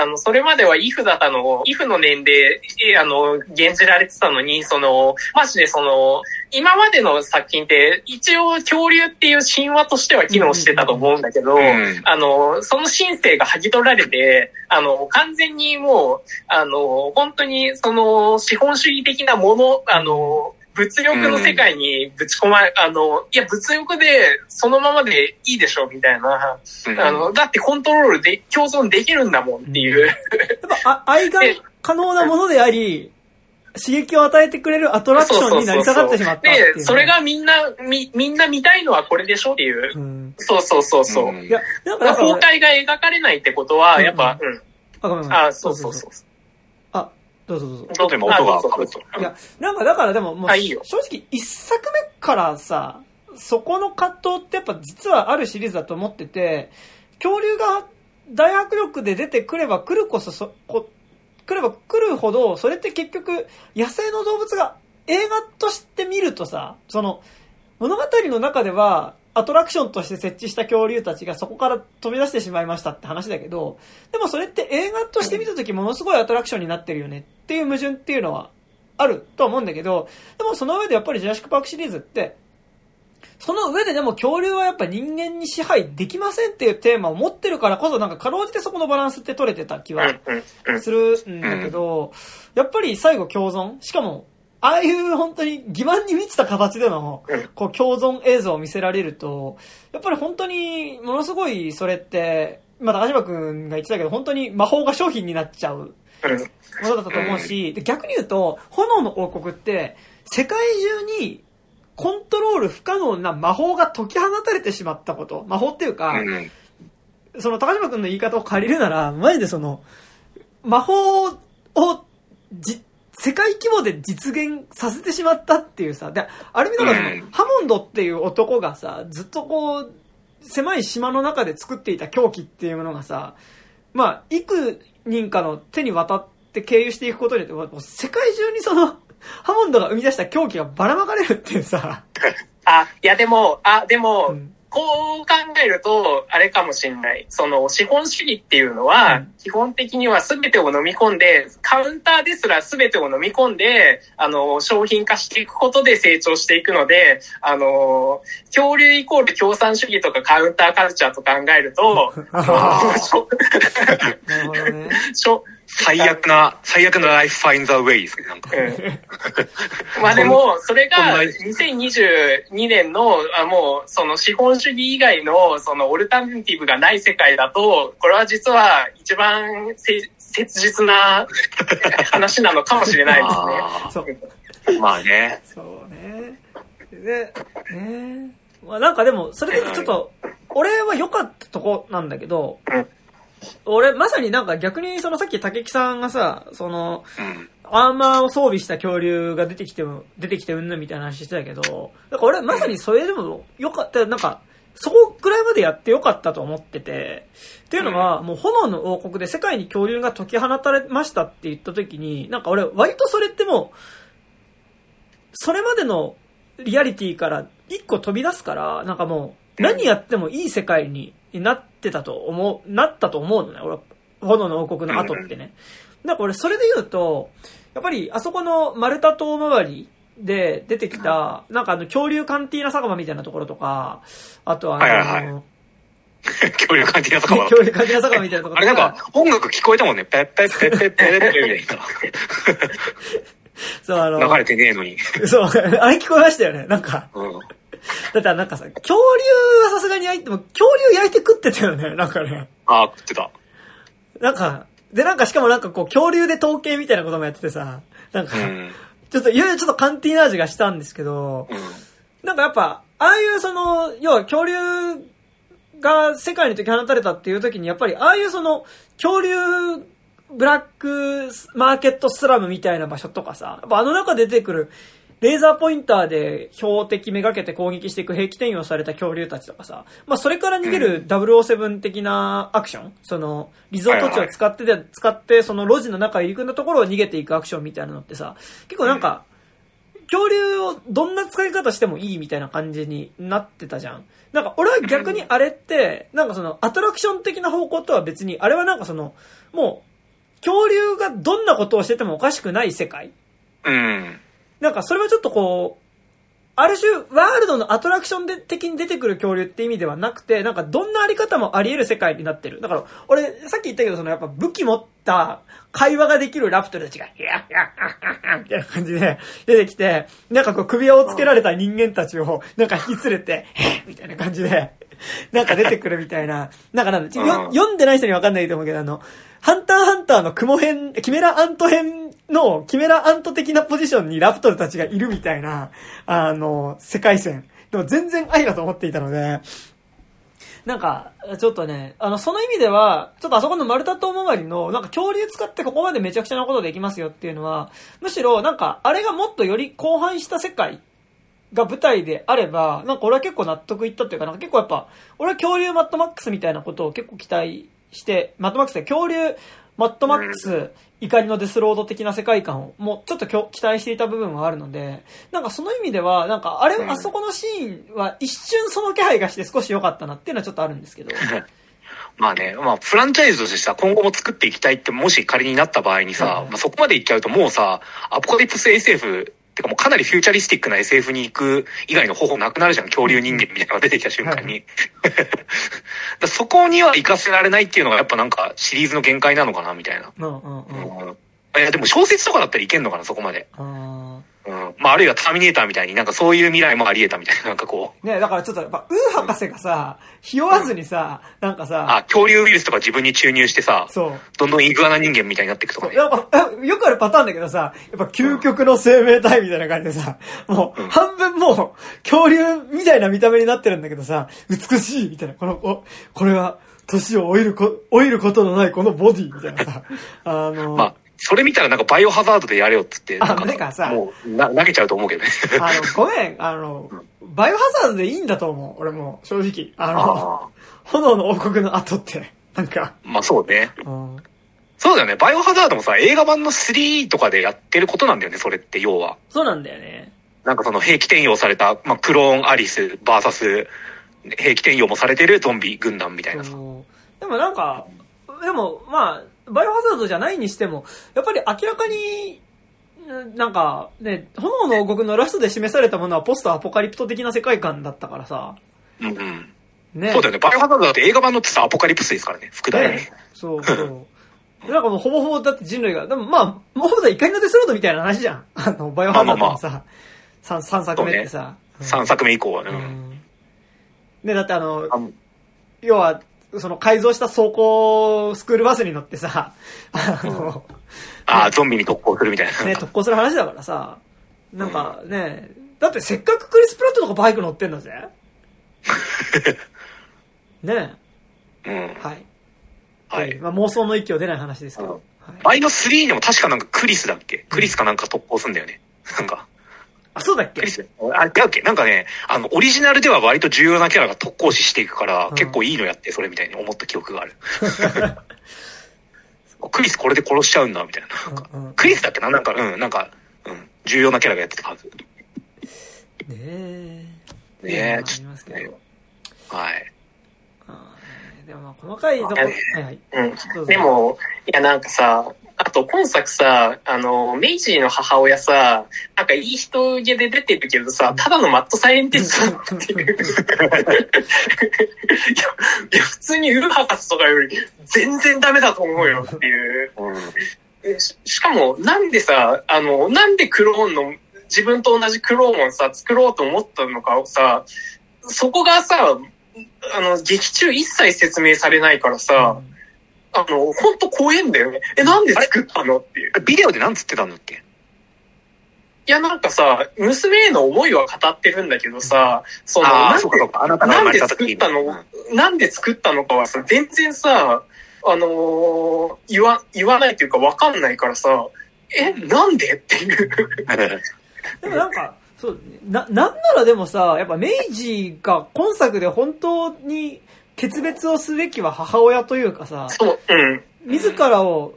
あの、それまではイフだったのを、イフの年で、えあの、減じられてたのに、その、マジでその、今までの作品って、一応恐竜っていう神話としては機能してたと思うんだけど、うん。あの、その神聖が剥ぎ取られて、あの、完全にもう、あの、本当にその資本主義的なもの、あの、物欲の世界にぶち込まれ、あの、いや、物欲でそのままでいいでしょ、みたいな。うんあの、だってコントロールで、共存できるんだもんっていう。やっぱ、あ愛が 可能なものであり、刺激を与えてくれるアトラクションになり下がってしまったっていう、ね。で、それがみんな、み、みんな見たいのはこれでしょっていう。うん。そうそうそうそう。んいや、だから崩俺、壊が描かれないってことは、やっぱ、うん。あ、そうそうそう。あ、どうぞどうぞ。ちょっと今音がかぶっ。いや、なんかだからでももう、正直一作目からさ、そこの葛藤ってやっぱ実はあるシリーズだと思ってて、恐竜が大迫力で出てくれば来るこそそ、こ来れば来るほど、それって結局、野生の動物が映画として見るとさ、その、物語の中では、アトラクションとして設置した恐竜たちがそこから飛び出してしまいましたって話だけど、でもそれって映画として見た時ものすごいアトラクションになってるよねっていう矛盾っていうのはあると思うんだけど、でもその上でやっぱりジュラシックパークシリーズって、その上ででも恐竜はやっぱ人間に支配できませんっていうテーマを持ってるからこそなんかかろうじてそこのバランスって取れてた気は。するんだけど、やっぱり最後共存しかも、ああいう本当に欺瞞に満ちた形でのうん、こう共存映像を見せられると、やっぱり本当にものすごいそれって、まあ高島くんが言ってたけど、本当に魔法が商品になっちゃううん。ものだったと思うし、で逆に言うと、炎の王国って、世界中にコントロール不可能な魔法が解き放たれてしまったこと。魔法っていうか、うん。その高島君の言い方を借りるなら、マジでその、魔法をじ、世界規模で実現させてしまったっていうさ、で、ある意味だからその、うん。ハモンドっていう男がさ、ずっとこう、狭い島の中で作っていた狂気っていうものがさ、まあ、幾人かの手に渡って経由していくことによって、世界中にその、ハモンドが生み出した狂気がばらまかれるっていうさ、あ、いやでも、あ、でも、うんこう考えると、あれかもしれない。その、資本主義っていうのは、うん基本的には全てを飲み込んで、カウンターですら全てを飲み込んで、あの、商品化していくことで成長していくので、あの、恐竜イコール共産主義とかカウンターカルチャーと考えると、あの しょなるほどね。最悪な、最悪な life finds a way ですね、なんか。うん まあでも、それがこんな2022年の、あもう、その資本主義以外の、そのオルタナティブがない世界だと、これは実は一番せ切実な話なのかもしれないですね。まあね。そうね。で、ねまあなんかでも、それでちょっと、俺は良かったとこなんだけど、うん俺、まさになんか逆にそのさっき竹木さんがさ、その、うん。アーマーを装備した恐竜が出てきても、出てきてうんぬんみたいな話してたけど、なんか俺まさにそれでもよかった、なんか、そこぐらいまでやってよかったと思ってて、っていうのは、もう炎の王国で世界に恐竜が解き放たれましたって言った時に、なんか俺割とそれってもう、それまでのリアリティから一個飛び出すから、なんかもう、何やってもいい世界になってたと思う、なったと思うのね、俺は。炎の王国の後ってね。なんか俺それで言うと、やっぱりあそこのマルタ島周りで出てきた、なんかあの恐竜カンティーナ酒場みたいなところとか、あとはあの、はいはいは 恐竜感じなとかも。恐竜カンティーナ酒場みたいなところとあれなんか、音楽聞こえたもんね。ペッペッペッペッペッペッペッみたいそうあの、な。流れてねえのに。そう、あれ聞こえましたよね。なんか、うん。だってなんかさ、恐竜はさすがに焼いても、恐竜焼いて食ってたよね、なんかね。ああ、食ってた。なんか、でなんかしかもなんかこう、恐竜で統計みたいなこともやっててさ、なんか、うん。ちょっといよいよちょっとカンティーナ味がしたんですけど、うん。なんかやっぱ、ああいうその、要は恐竜が世界に解き放たれたっていう時に、やっぱりああいうその、恐竜ブラックマーケットスラムみたいな場所とかさ、やっぱあの中で出てくる、レーザーポインターで標的めがけて攻撃していく兵器転用された恐竜たちとかさ、まあそれから逃げる007的なアクション、その、リゾート地を使ってで、使ってその路地の中へ行くんだところを逃げていくアクションみたいなのってさ、結構なんか、恐竜をどんな使い方してもいいみたいな感じになってたじゃん。なんか俺は逆にあれって、なんかそのアトラクション的な方向とは別に、あれはなんかその、もう、恐竜がどんなことをしててもおかしくない世界うん。なんかそれはちょっとこう、ある種、ワールドのアトラクションで的に出てくる恐竜って意味ではなくて、なんかどんなあり方もあり得る世界になってる。だから、俺、さっき言ったけど、そのやっぱ武器持った会話ができるラプトルたちが、いやいや、みたいな感じで出てきて、なんかこう首輪をつけられた人間たちを、なんか引き連れて、みたいな感じで、なんか出てくるみたいな、なんかなんだ、よ読んでない人にわかんないと思うけど、あの、ハンターハンターの雲編、キメラアント編の、キメラアント的なポジションにラプトルたちがいるみたいな、あの、世界線。でも全然愛だと思っていたので、なんか、ちょっとね、あの、その意味では、ちょっとあそこのマルタ島周りの、なんか恐竜使ってここまでめちゃくちゃなことできますよっていうのは、むしろ、なんか、あれがもっとより広範した世界が舞台であれば、なんか俺は結構納得いったっていうか、なんか結構やっぱ、俺は恐竜マットマックスみたいなことを結構期待して、マットマックスで恐竜マットマックス、怒りのデスロード的な世界観をもうちょっと期待していた部分はあるので、なんかその意味では、なんかあれ、うんあそこのシーンは一瞬その気配がして少し良かったなっていうのはちょっとあるんですけど。まあね、まあ、フランチャイズとしてさ、今後も作っていきたいって、もし仮になった場合にさ、うんまあ、そこまでいっちゃうともうさ、アポカリプス SF、ってかもうかなりフューチャリスティックな SF に行く以外の方法なくなるじゃん。恐竜人間みたいなのが出てきた瞬間に。そこには活かせられないっていうのがやっぱなんかシリーズの限界なのかな、みたいな。うんうんうん。うんいや、でも小説とかだったらいけんのかな、そこまで。あうん。まあ、あるいはターミネーターみたいになんかそういう未来もあり得たみたいな、なんかこう。ーねだからちょっとやっぱ、ウー博士がさ、ひ弱わずにさ、なんかさ、あ、恐竜ウイルスとか自分に注入してさ、そう。どんどんイグアナ人間みたいになっていくとかね。やっぱ、よくあるパターンだけどさ、やっぱ究極の生命体みたいな感じでさ、もう、半分もう、恐竜みたいな見た目になってるんだけどさ、美しいみたいな、この、おこれは、年を老いるこ、老いることのないこのボディみたいなさ、あの、まあ、それ見たらなんかバイオハザードでやれよっつって、あなんてかさもうな投げちゃうと思うけどね。あの、ごめん、あの、バイオハザードでいいんだと思う、俺も、正直。あの、あ炎の王国の後って、なんか、まあそうね。うんそうだよね。バイオハザードもさ、映画版の3とかでやってることなんだよね、それって要は。そうなんだよね。なんかその兵器転用された、まあクローンアリス、バーサス、兵器転用もされてるゾンビ軍団みたいなさ。でもなんか、でもまあ、バイオハザードじゃないにしても、やっぱり明らかに、んなんかね、炎の王国のラストで示されたものはポストアポカリプト的な世界観だったからさ、うんうん。ね。そうだよね。バイオハザードだって映画版のってさ、アポカリプスですからね。副題ねね。そうそう。なんかもうほぼほぼだって人類が、でもまあ、もうほぼ怒りのデスロードみたいな話じゃん。あの、バイオハザードのさ、三三作目ってさ。3作目以降はね。ううんんね、だってあの、あの要は、その改造した走行スクールバスに乗ってさ、あの、ああ、ゾンビに特攻するみたいな。ね、特攻する話だからさ、なんかね、だってせっかくクリス・プラットとかバイク乗ってんだぜ。ねうん。はい。はいまあ、妄想の域を出ない話ですけど。はいバイノ3でも確かなんかクリスだっけ？クリスかなんか特攻すんだよね。なんか、あ、そうだっけ？クリスあ、違うっけ？なんかね、あの、オリジナルでは割と重要なキャラが特攻死していくから、うん結構いいのやって、それみたいに思った記憶がある。クリスこれで殺しちゃうんだ、みたいな。なんかうんうんクリスだっけななんか、うん、なんか、うん、重要なキャラがやってたはず。ねえ。ねえまあありますけど。はい。でもまあ細かいとこ、はいはい。うん。で、も、いやなんかさ、あと今作さ、あの、メイジーの母親さ、なんかいい人気で出てるけどさ、ただのマットサイエンティストだっていう。いや、いや普通にウルハカスとかより全然ダメだと思うよっていう。うん。ししかも、なんでさ、あの、なんでクローンの、自分と同じクローンをさ、作ろうと思ったのかをさ、そこがさ、あの、劇中一切説明されないからさ、あの、ほんと怖えんだよね。え、なんで作ったの？っていう。ビデオでなんつってたんだっけ？いや、なんかさ、娘への思いは語ってるんだけどさ、その、ああ、なんそうかそうか。あなんで作ったの、うんなんで作ったのかはさ、全然さ、あのー言わ、言わないというかわかんないからさ、え、なんで？っていう。でもなんか、そう、な、なんならでもさ、やっぱ明治が今作で本当に決別をすべきは母親というかさ、そう、うん。自らを、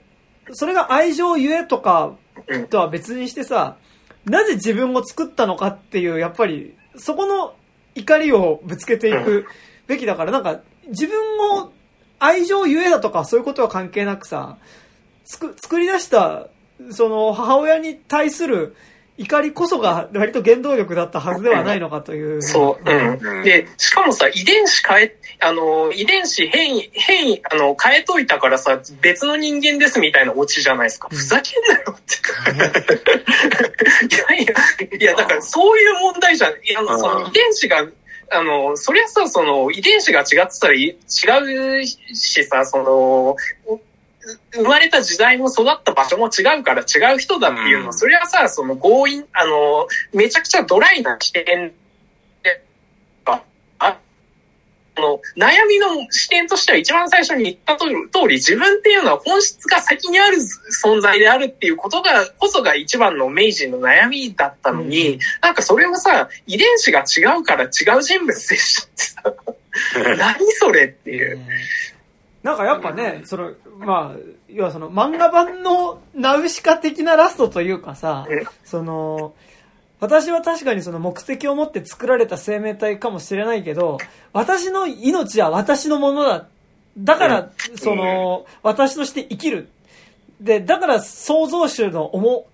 それが愛情ゆえとかうんとは別にしてさ、なぜ自分を作ったのかっていう、やっぱり、そこの怒りをぶつけていくべきだから、なんか、自分を愛情ゆえだとかそういうことは関係なくさ、つく、作り出した、その母親に対する怒りこそが割と原動力だったはずではないのかという。そう、ううんん。で、しかもさ、遺伝子変え、あの、遺伝子変異、変異、あの、変えといたからさ、別の人間ですみたいなオチじゃないですか。うんふざけんなよって。いやいや、いや、だからそういう問題じゃん。いや、あのその遺伝子が、あの、そりゃさ、その、遺伝子が違ってたらい違うしさ、その、生まれた時代も育った場所も違うから違う人だっていうのは、うん。それはさ、その強引、あの、めちゃくちゃドライな視点で、あ、ああの、悩みの視点としては一番最初に言った通り、自分っていうのは本質が先にある存在であるっていうことが、こそが一番の明治の悩みだったのに、うん。なんかそれをさ、遺伝子が違うから違う人物でしたってさ、何それっていう。ねなんかやっぱね、その、まあ、要はその漫画版のナウシカ的なラストというかさうん、その、私は確かにその目的を持って作られた生命体かもしれないけど、私の命は私のものだ。だから、その、私として生きる。で、だから創造主の思、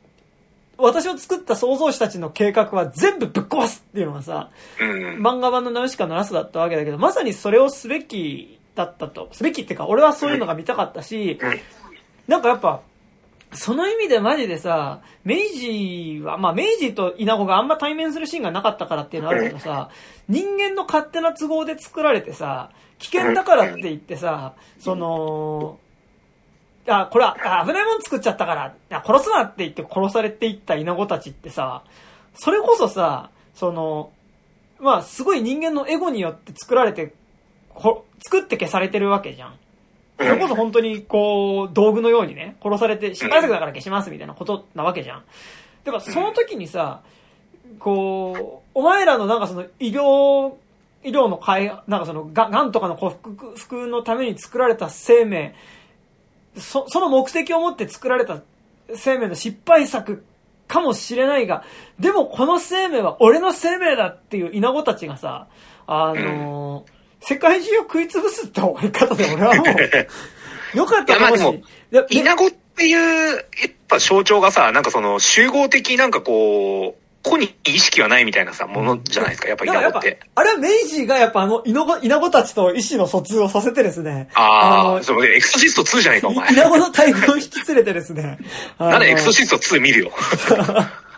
私を作った創造主たちの計画は全部ぶっ壊すっていうのがさ、うん。漫画版のナウシカのラストだったわけだけど、まさにそれをすべきだったと。すべきっていうか、俺はそういうのが見たかったしうん、なんかやっぱ、その意味でマジでさ、明治は、まあ明治と稲子があんま対面するシーンがなかったからっていうのはあるけどさ、人間の勝手な都合で作られてさ、危険だからって言ってさ、その、あ、これは、あ危ないもん作っちゃったから、あ殺すなって言って殺されていった稲子たちってさ、それこそさ、その、まあ、すごい人間のエゴによって作られて、こ作って消されてるわけじゃん。それこそ本当に、こう、道具のようにね、殺されて、失敗作だから消しますみたいなことなわけじゃん。だから、その時にさ、こう、お前らのなんかその医療、医療の開なんかその、が、がんとかの克服服のために作られた生命、そ、その目的を持って作られた生命の失敗作かもしれないが、でもこの生命は俺の生命だっていう稲子たちがさ、あのー世界中を食い潰すって終わり方で俺はもう、よかったかもしれいやまあでもいやでイナゴっていう、やっぱ象徴がさ、なんかその集合的なんかこう、個に意識はないみたいなさ、ものじゃないですか、やっぱイナゴって。、あれは明治がやっぱあの、稲子、稲子たちと意思の疎通をさせてですね、ああ、のそう、エクソシスト2じゃないか、お前。稲子の大群を引き連れてですね、なんでエクソシシスト2見るよ。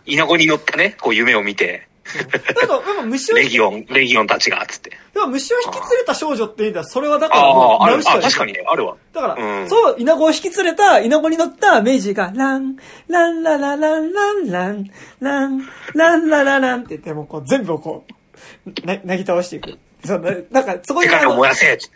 イナゴに乗ったね、こう夢を見て、なんか、やっぱ虫をレギオン、レギオンたちが、つって。でも虫を引き連れた少女って言うんだそれはだからあもう、あ、あるしょあ確かにね、あるわ。だから、うんそう、稲子を引き連れた、稲子に乗った明治が、ラン、ランララランランラン、ラン、ランララランって言って、もうこう全部をこう、な、なぎ倒していく。そのなんか、そこに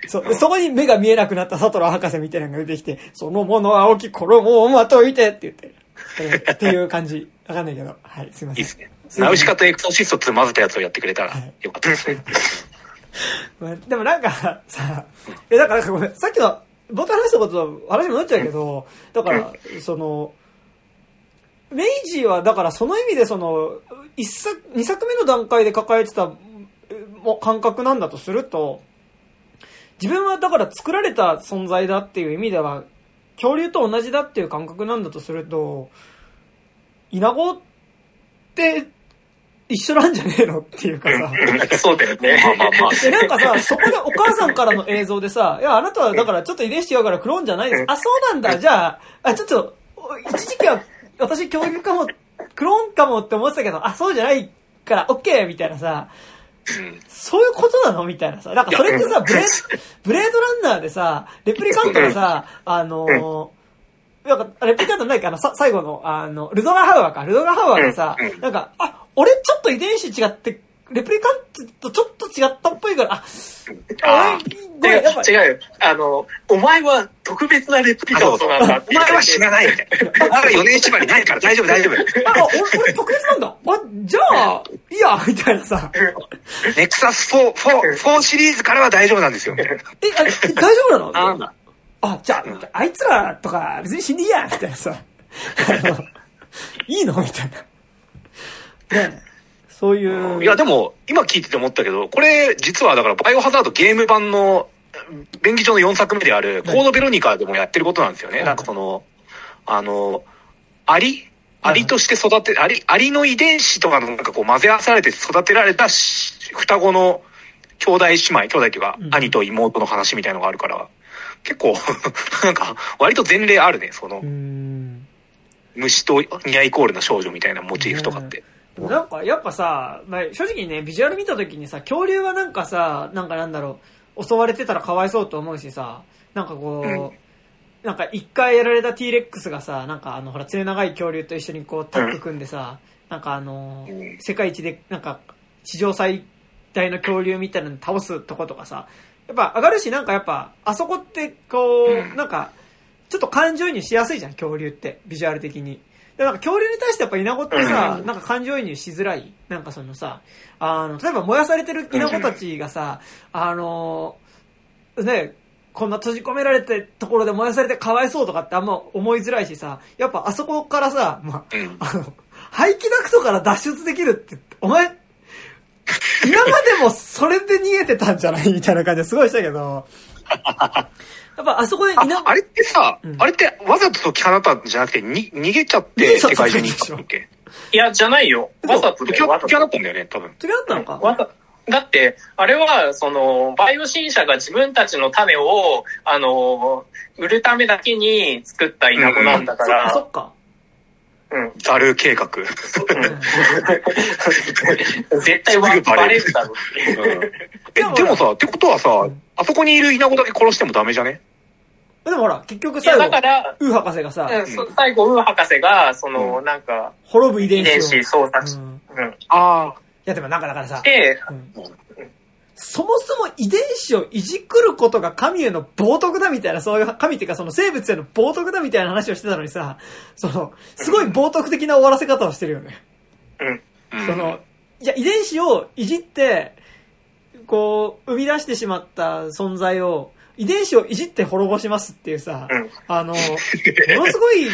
そう、そこに目が見えなくなったサトラ博士みたいなのが出てきて、そのものは青き衣をまといてって言って、えーっていう感じ。わかんないけど。はい、すいません。いいですね。ナウシカとエクソシスト2混ぜたやつをやってくれたらはいよかったですね。まあでもなんかさ、え、だからごめん、さっきの、冒頭話したことと話戻っちゃうけど、だから、その、明治は、だからその意味でその、一作、二作目の段階で抱えてた、えもう感覚なんだとすると、自分はだから作られた存在だっていう意味では、恐竜と同じだっていう感覚なんだとすると、イナゴって一緒なんじゃねえの？っていうかさ、そうだよね。まあまあまあ。で、なんかさ、そこでお母さんからの映像でさ、いや、あなたはだからちょっと遺伝子違うからクローンじゃないです。あ、そうなんだ。じゃあ、あ、ちょっと、お一時期は私教育かも、クローンかもって思ってたけど、あ、そうじゃないから、オッケーみたいなさ、うんそういうことなの？みたいなさ。なんかそれってさ、ブレーブレードランナーでさ、レプリカントがさ、あのー、なんか、レプリカントないかなさ、最後の、あの、ルドガハウアーか。ルドガハウアーがさうん、なんか、あ、俺ちょっと遺伝子違って、レプリカントとちょっと違ったっぽいから、あ、あ俺、ごめん、やっぱ違うよ。あの、お前は特別なレプリカントなんだってお前は死なないみたいな。まだ4年縛りないから大丈夫大丈夫。あ、俺、俺特別なんだ。あ、じゃあ、いいや、みたいなさ。ネクサス4、4、4シリーズからは大丈夫なんですよ。え、あえ大丈夫なの？なんだ？あ、じゃあ、あいつらとか別に死んでいいやみたいなさ。あのいいの？みたいな。ねそういう。いや、でも、今聞いてて思ったけど、これ、実はだから、バイオハザードゲーム版の、便宜上の4作目である、コードベロニカでもやってることなんですよね。はいなんかその、あの、アリ？アはいリとして育て、アリ、アリの遺伝子とかのなんかこう混ぜ合わされて育てられたし双子の兄弟姉妹、兄弟っていうかう、ん兄と妹の話みたいのがあるから、結構、なんか、割と前例あるね、その。虫とニアイコールな少女みたいなモチーフとかって。なんか、やっぱさ、まあ、正直ね、ビジュアル見た時にさ、恐竜はなんかさ、なんかなんだろう、襲われてたらかわいそうと思うしさ、なんかこう、うん。なんか一回やられた T レックスがさ、なんかあの、ほら、爪長い恐竜と一緒にこう、タッグ組んでさ、なんかあの世界一で、なんか、史上最大の恐竜みたいなの倒すとことかさ、やっぱ上がるし、なんかやっぱ、あそこってこう、うん。なんか、ちょっと感情移入しやすいじゃん、恐竜って、ビジュアル的に。で、なんか恐竜に対してやっぱイナゴってさ、うん。なんか感情移入しづらい。なんかそのさ、あの、例えば燃やされてるイナゴたちがさ、あの、ね、こんな閉じ込められてところで燃やされてかわいそうとかってあんま思いづらいしさ、やっぱあそこからさ、まあ、うん。あの、排気ダクトから脱出できるって、お前、今までもそれで逃げてたんじゃない？みたいな感じですごいしたけど、やっぱあそこであイナ、あれってさ、うんあれってわざと解き放ったんじゃなくて、に、逃げちゃって 世界中に行ったんだっけいや、じゃないよ。わざと解きだよ。わざと放ったんだよね、多分。次だったのか？わざだって、あれは、その、バイオ新社が自分たちの種を、あの、売るためだけに作ったイナゴなんだか、そっからそっか。うん。ザル計画。絶対ババレるだろうでもさ、ってことはさ、あそこにいるイナゴだけ殺してもダメじゃね？でもほら、結局最後だ、から、ウー博士がさ、うんそ最後、ウー博士が、その、なんか、滅ぶ遺伝遺伝子操作し、うんうん。ああ。いやでもなんかだからさ、で、うんそもそも遺伝子をいじくることが神への冒涜だみたいな、そういう、神っていうかその生物への冒涜だみたいな話をしてたのにさ、その、すごい冒涜的な終わらせ方をしてるよね。うん。うんその、いや、遺伝子をいじって、こう、生み出してしまった存在を、遺伝子をいじって滅ぼしますっていうさ、うんあの、ものすごい、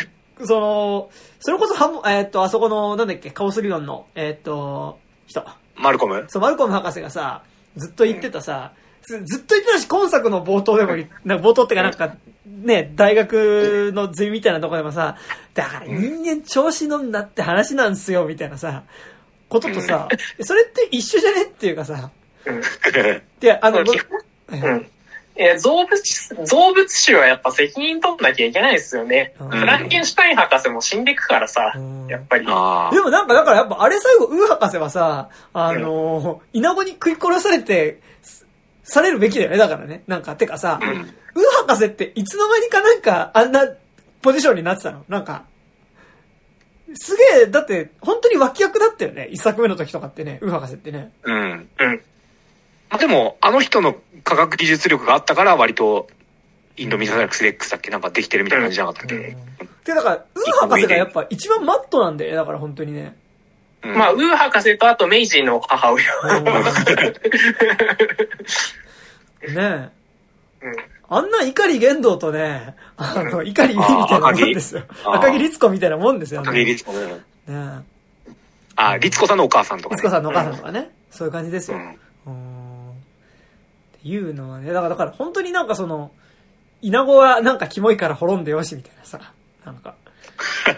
その、それこそハモ、えーっと、あそこの、なんだっけ、カオスリオンの、えーっと、人。マルコム？そう、マルコム博士がさ、ずっと言ってたさ、ずずっと言ってたし、今作の冒頭でもい、なんか冒頭ってかなんか、ね、大学のゼミみたいなとこでもさ、だから人間調子乗んだって話なんすよ、みたいなさ、こととさ、それって一緒じゃねっていうかさ、うん。で、あの、うん。いや、造物、造物種はやっぱ責任取んなきゃいけないですよね。うんフランケンシュタイン博士も死んでくからさうん、やっぱり。あでもなんか、だからやっぱあれ最後、ウー博士はさ、あのー、イナゴに食い殺されて、すされるべきだよね、だからね。なんか、てかさ、あ。うん。ウー博士っていつの間にかなんかあんなポジションになってたの？なんか、すげえ、だって本当に脇役だったよね。一作目の時とかってね、ウー博士ってね。うん。うん。まあでも、あの人の科学技術力があったから、割と、インドミサイル X だっけ？なんかできてるみたいな感じじゃなかったっけ、で、だから、ウー博士がやっぱ一番マットなんだよね、だから本当にね。うんまあ、ウー博士とあとメイジーの母親。ねえ。うんあんな怒玄道とね、あの、怒りみたいなもんですよ。赤木律子みたいなもんですよ。ね高木律子ね。え。あ、律子さんのお母さんとかね。律子さんのお母さんとかね。そういう感じですよ。うん。いうのはね、だから、だから本当になんかその、イナゴはなんかキモいから滅んでよしみたいなさ、なんか、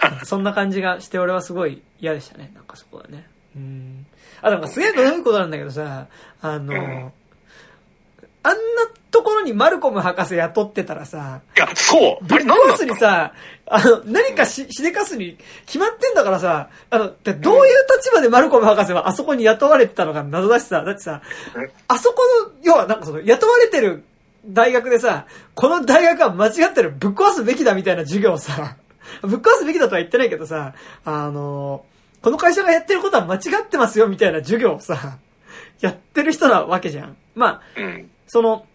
んかそんな感じがして俺はすごい嫌でしたね、なんかそこはね。うん。あ、なんかすげえどういことなんだけどさ、あの、あんなところにマルコム博士雇ってたらさ、いや、そうぶっ壊すにさ、あの、何かし、しでかすに決まってんだからさ、あの、でどういう立場でマルコム博士はあそこに雇われてたのか謎だしさ、だってさうん、あそこの、要はなんかその、雇われてる大学でさ、この大学は間違ってる、ぶっ壊すべきだみたいな授業をさ、ぶっ壊すべきだとは言ってないけどさ、あの、この会社がやってることは間違ってますよみたいな授業をさ、やってる人なわけじゃん。まあ、うん。その、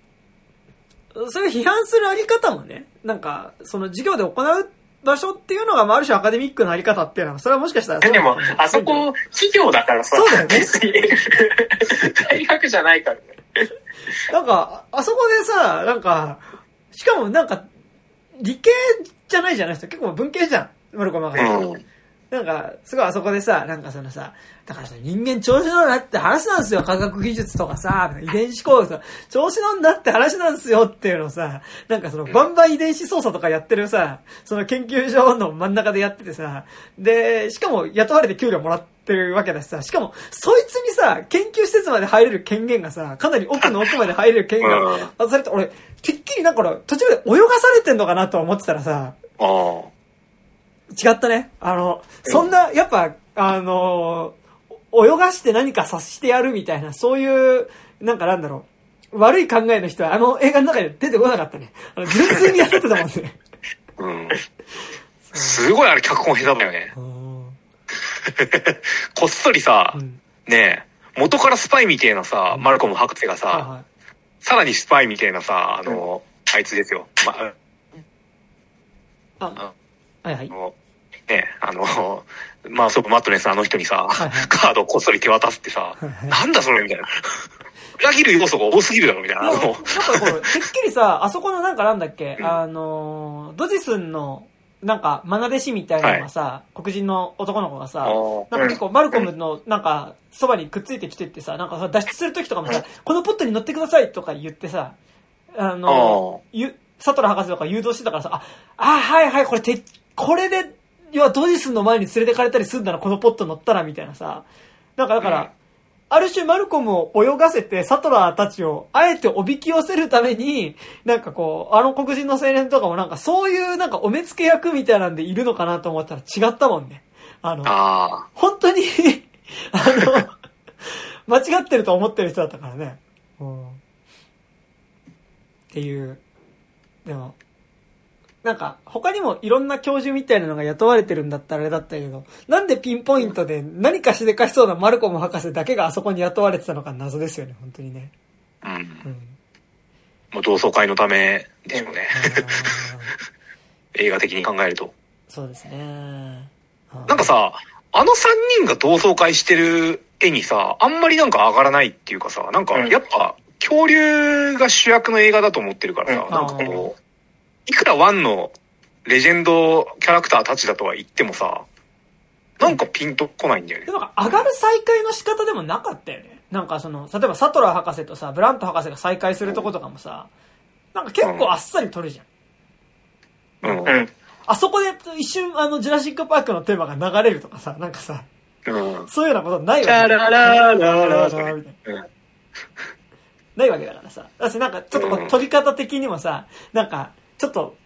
それを批判するあり方もね、なんか、その授業で行う場所っていうのが、まあある種アカデミックなあり方っていうのは、それはもしかしたらでもあそこ、企業だからさ。そうだよね 大学じゃないからね。なんか、あそこでさ、なんか、しかもなんか、理系じゃないじゃないですか。結構文系じゃん。マルコマが。うん。なんか、すごいあそこでさ、なんかそのさ、だからさ、人間調子乗るなって話なんですよ。科学技術とかさ、遺伝子工学とか、調子乗んなって話なんですよっていうのをさ、なんかその、バンバン遺伝子操作とかやってるさ、その研究所の真ん中でやっててさ、で、しかも雇われて給料もらってるわけだしさ、しかも、そいつにさ、研究施設まで入れる権限がさ、かなり奥の奥まで入れる権限うんが渡されて、俺、てっきりなんか俺途中で泳がされてんのかなと思ってたらさ、ああ。違ったね。あの、そんな、やっぱ、あの、泳がして何か察してやるみたいな、そういう、なんかなんだろう。悪い考えの人はあの映画の中で出てこなかったね。あの純粋にやってたもんね。うん。すごいあれ脚本下手だよね。こっそりさう、ん。ねえ、元からスパイみたいなさ、マルコム博士がはいさ、はさらにスパイみたいなさ、あの、あいつですよ。まあ、い。あ、はいはい。あ。の、ねあの、まあ、そうマットネスあの人にさ、はいはい。カードをこっそり手渡すってさはいはい、なんだそれみたいな。裏切る要素が多すぎるだろみたいな。なんかこれ、てっきりさ、あそこのなんかなんだっけ、うん。あの、ドジスンの、なんか、マナ弟子みたいなのがさ、黒人の男の子がさ、なんか結構マルコムのなんか、そばにくっついてきてってさ、なんかさ、脱出するときとかもさ、このポットに乗ってくださいとか言ってさ、あの、ゆ、サトラ博士とか誘導してたからさ、あ、あ、はいはい、これて、これで、要はドジスンの前に連れてかれたりするんだな、このポット乗ったら、みたいなさ。なんかだから、うんある種マルコムを泳がせて、サトラーたちを、あえておびき寄せるために、なんかこう、あの黒人の青年とかもなんかそういうなんかお目付け役みたいなんでいるのかなと思ったら違ったもんね。あの、あ本当に、あの、間違ってると思ってる人だったからね。うん。っていう。でも、なんか、他にもいろんな教授みたいなのが雇われてるんだったらあれだったけど、なんでピンポイントで何かしでかしそうなマルコム博士だけがあそこに雇われてたのか謎ですよね、本当にね。あ。うん。うん。もう同窓会のためでしょうね。映画的に考えると。そうですね。なんかさ、あの三人が同窓会してる絵にさ、あんまりなんか上がらないっていうかさ、なんかうんやっぱ恐竜が主役の映画だと思ってるからさ、うんなんかこう、いくらワンのレジェンドキャラクターたちだとは言ってもさ、なんかピンとこないんだよね。でもなんか上がる再会の仕方でもなかったよね。なんかその、例えばサトラ博士とさ、ブラント博士が再会するとことかもさ、なんか結構あっさり撮るじゃん。うん。あそこで一瞬あの、ジュラシックパークのテーマが流れるとかさ、なんかさ、うん、そういうようなことないわけだから。さな。いわけだからさ。だしなんかちょっと撮り方的にもさ、なんか、ちょっと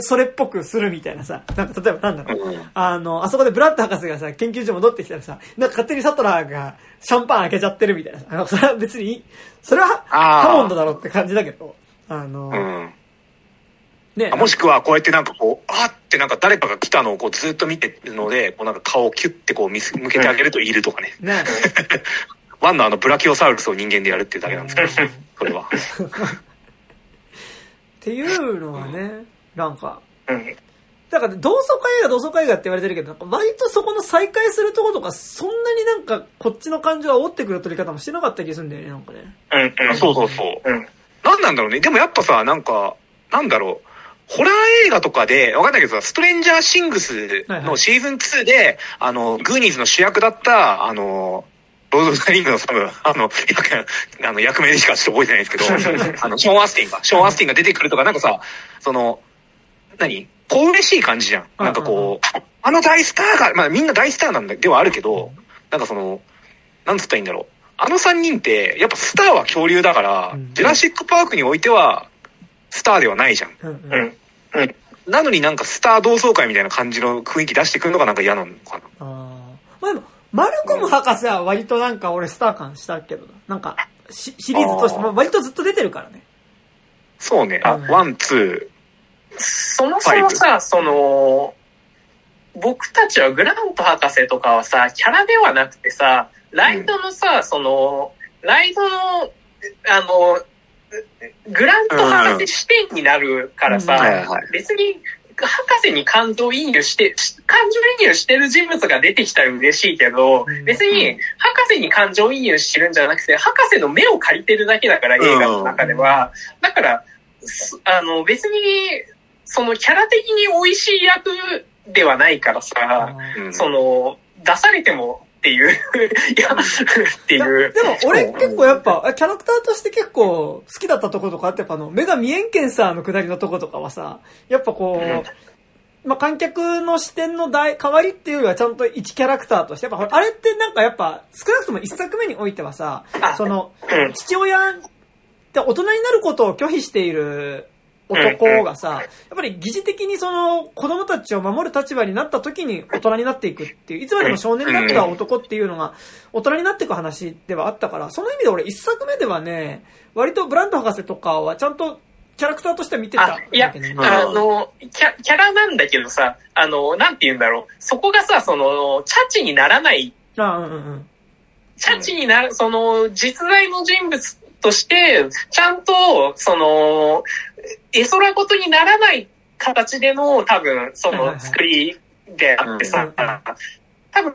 それっぽくするみたいなさ、なんか例えばなんだろう。うんあの、あそこでブラッド博士がさ、研究所戻ってきたらさ、なんか勝手にサトラーがシャンパン開けちゃってるみたいなさ。あのそれは別にそれはハモンドだろうって感じだけど、あの、うん。ねあもしくはこうやってなんかこう、あってなんか誰かが来たのをこうずっと見てるので、こうなんか顔をキュッてこう見す向けてあげるといるとかね。ね ワンのあのブラキオサウルスを人間でやるっていうだけなんですけど、それは。っていうのはね、なんか、うん。だから同窓会映画同窓会映画って言われてるけど、なんか割とそこの再会するとことか、そんなになんかこっちの感情は追ってくる取り方もしてなかった気がするんだよね、なんかね。うん。うん。そうそうそう。うん。なんなんだろうね。でもやっぱさ、なんか、なんだろう。ホラー映画とかで、わかんないけどさ、ストレンジャーシングスのシーズン2で、あの、グーニーズの主役だった、あの、ロード・オブ・ザ・リングの多分、あの、役、あの、役名でしかちょっと覚えてないんですけど、あの、ショーン・アスティンが、ショーン・アスティンが出てくるとか、なんかさ、その、何こう嬉しい感じじゃん。なんかこう、あの大スターが、まあみんな大スターなんだ、ではあるけど、なんかその、なんつったらいいんだろう。あの三人って、やっぱスターは恐竜だから、うんジュラシック・パークにおいては、スターではないじゃん。うんううん。ん。なのになんかスター同窓会みたいな感じの雰囲気出してくるのがなんか嫌なのかな。あーまあでも、マルコム博士は割となんか俺スター感したけどな。なんか、シシリーズとして、あー。まあ割とずっと出てるからね。そうね。うん。ワン、ツそもそもさ、その、僕たちはグラント博士とかはさ、キャラではなくてさ、ライドのさ、その、ライドの、あの、グラント博士視点になるからさ、別に、博士に感情移入して、し感情移入してる人物が出てきたら嬉しいけど、うん。別に博士に感情移入してるんじゃなくて、博士の目を借りてるだけだから、映画の中では。だから、すあの、別に、そのキャラ的に美味しい役ではないからあさ、その、出されても っていう、いや、っていう。でも俺結構やっぱ、キャラクターとして結構好きだったとことかあって、やっぱあの、目が見えんけんさの下りのとことかはさ、やっぱこう、まあ、観客の視点の代代わりっていうよりはちゃんと一キャラクターとして、やっぱあれってなんかやっぱ少なくとも一作目においてはさあ、その、うん。父親って大人になることを拒否している男がさ、やっぱり疑似的にその子供たちを守る立場になった時に大人になっていくっていう、いつまでも少年だった男っていうのが大人になっていく話ではあったから、その意味で俺一作目ではね、割とブランド博士とかはちゃんとキャラクターとしては見てたあ、いやあの、キャキャラなんだけどさ、あの、なんて言うんだろう。そこがさ、その、チャチにならないあうんうんうん。チャチになる、その、実在の人物として、ちゃんと、その、絵空事にならない形での、多分、その作りであってさ多分、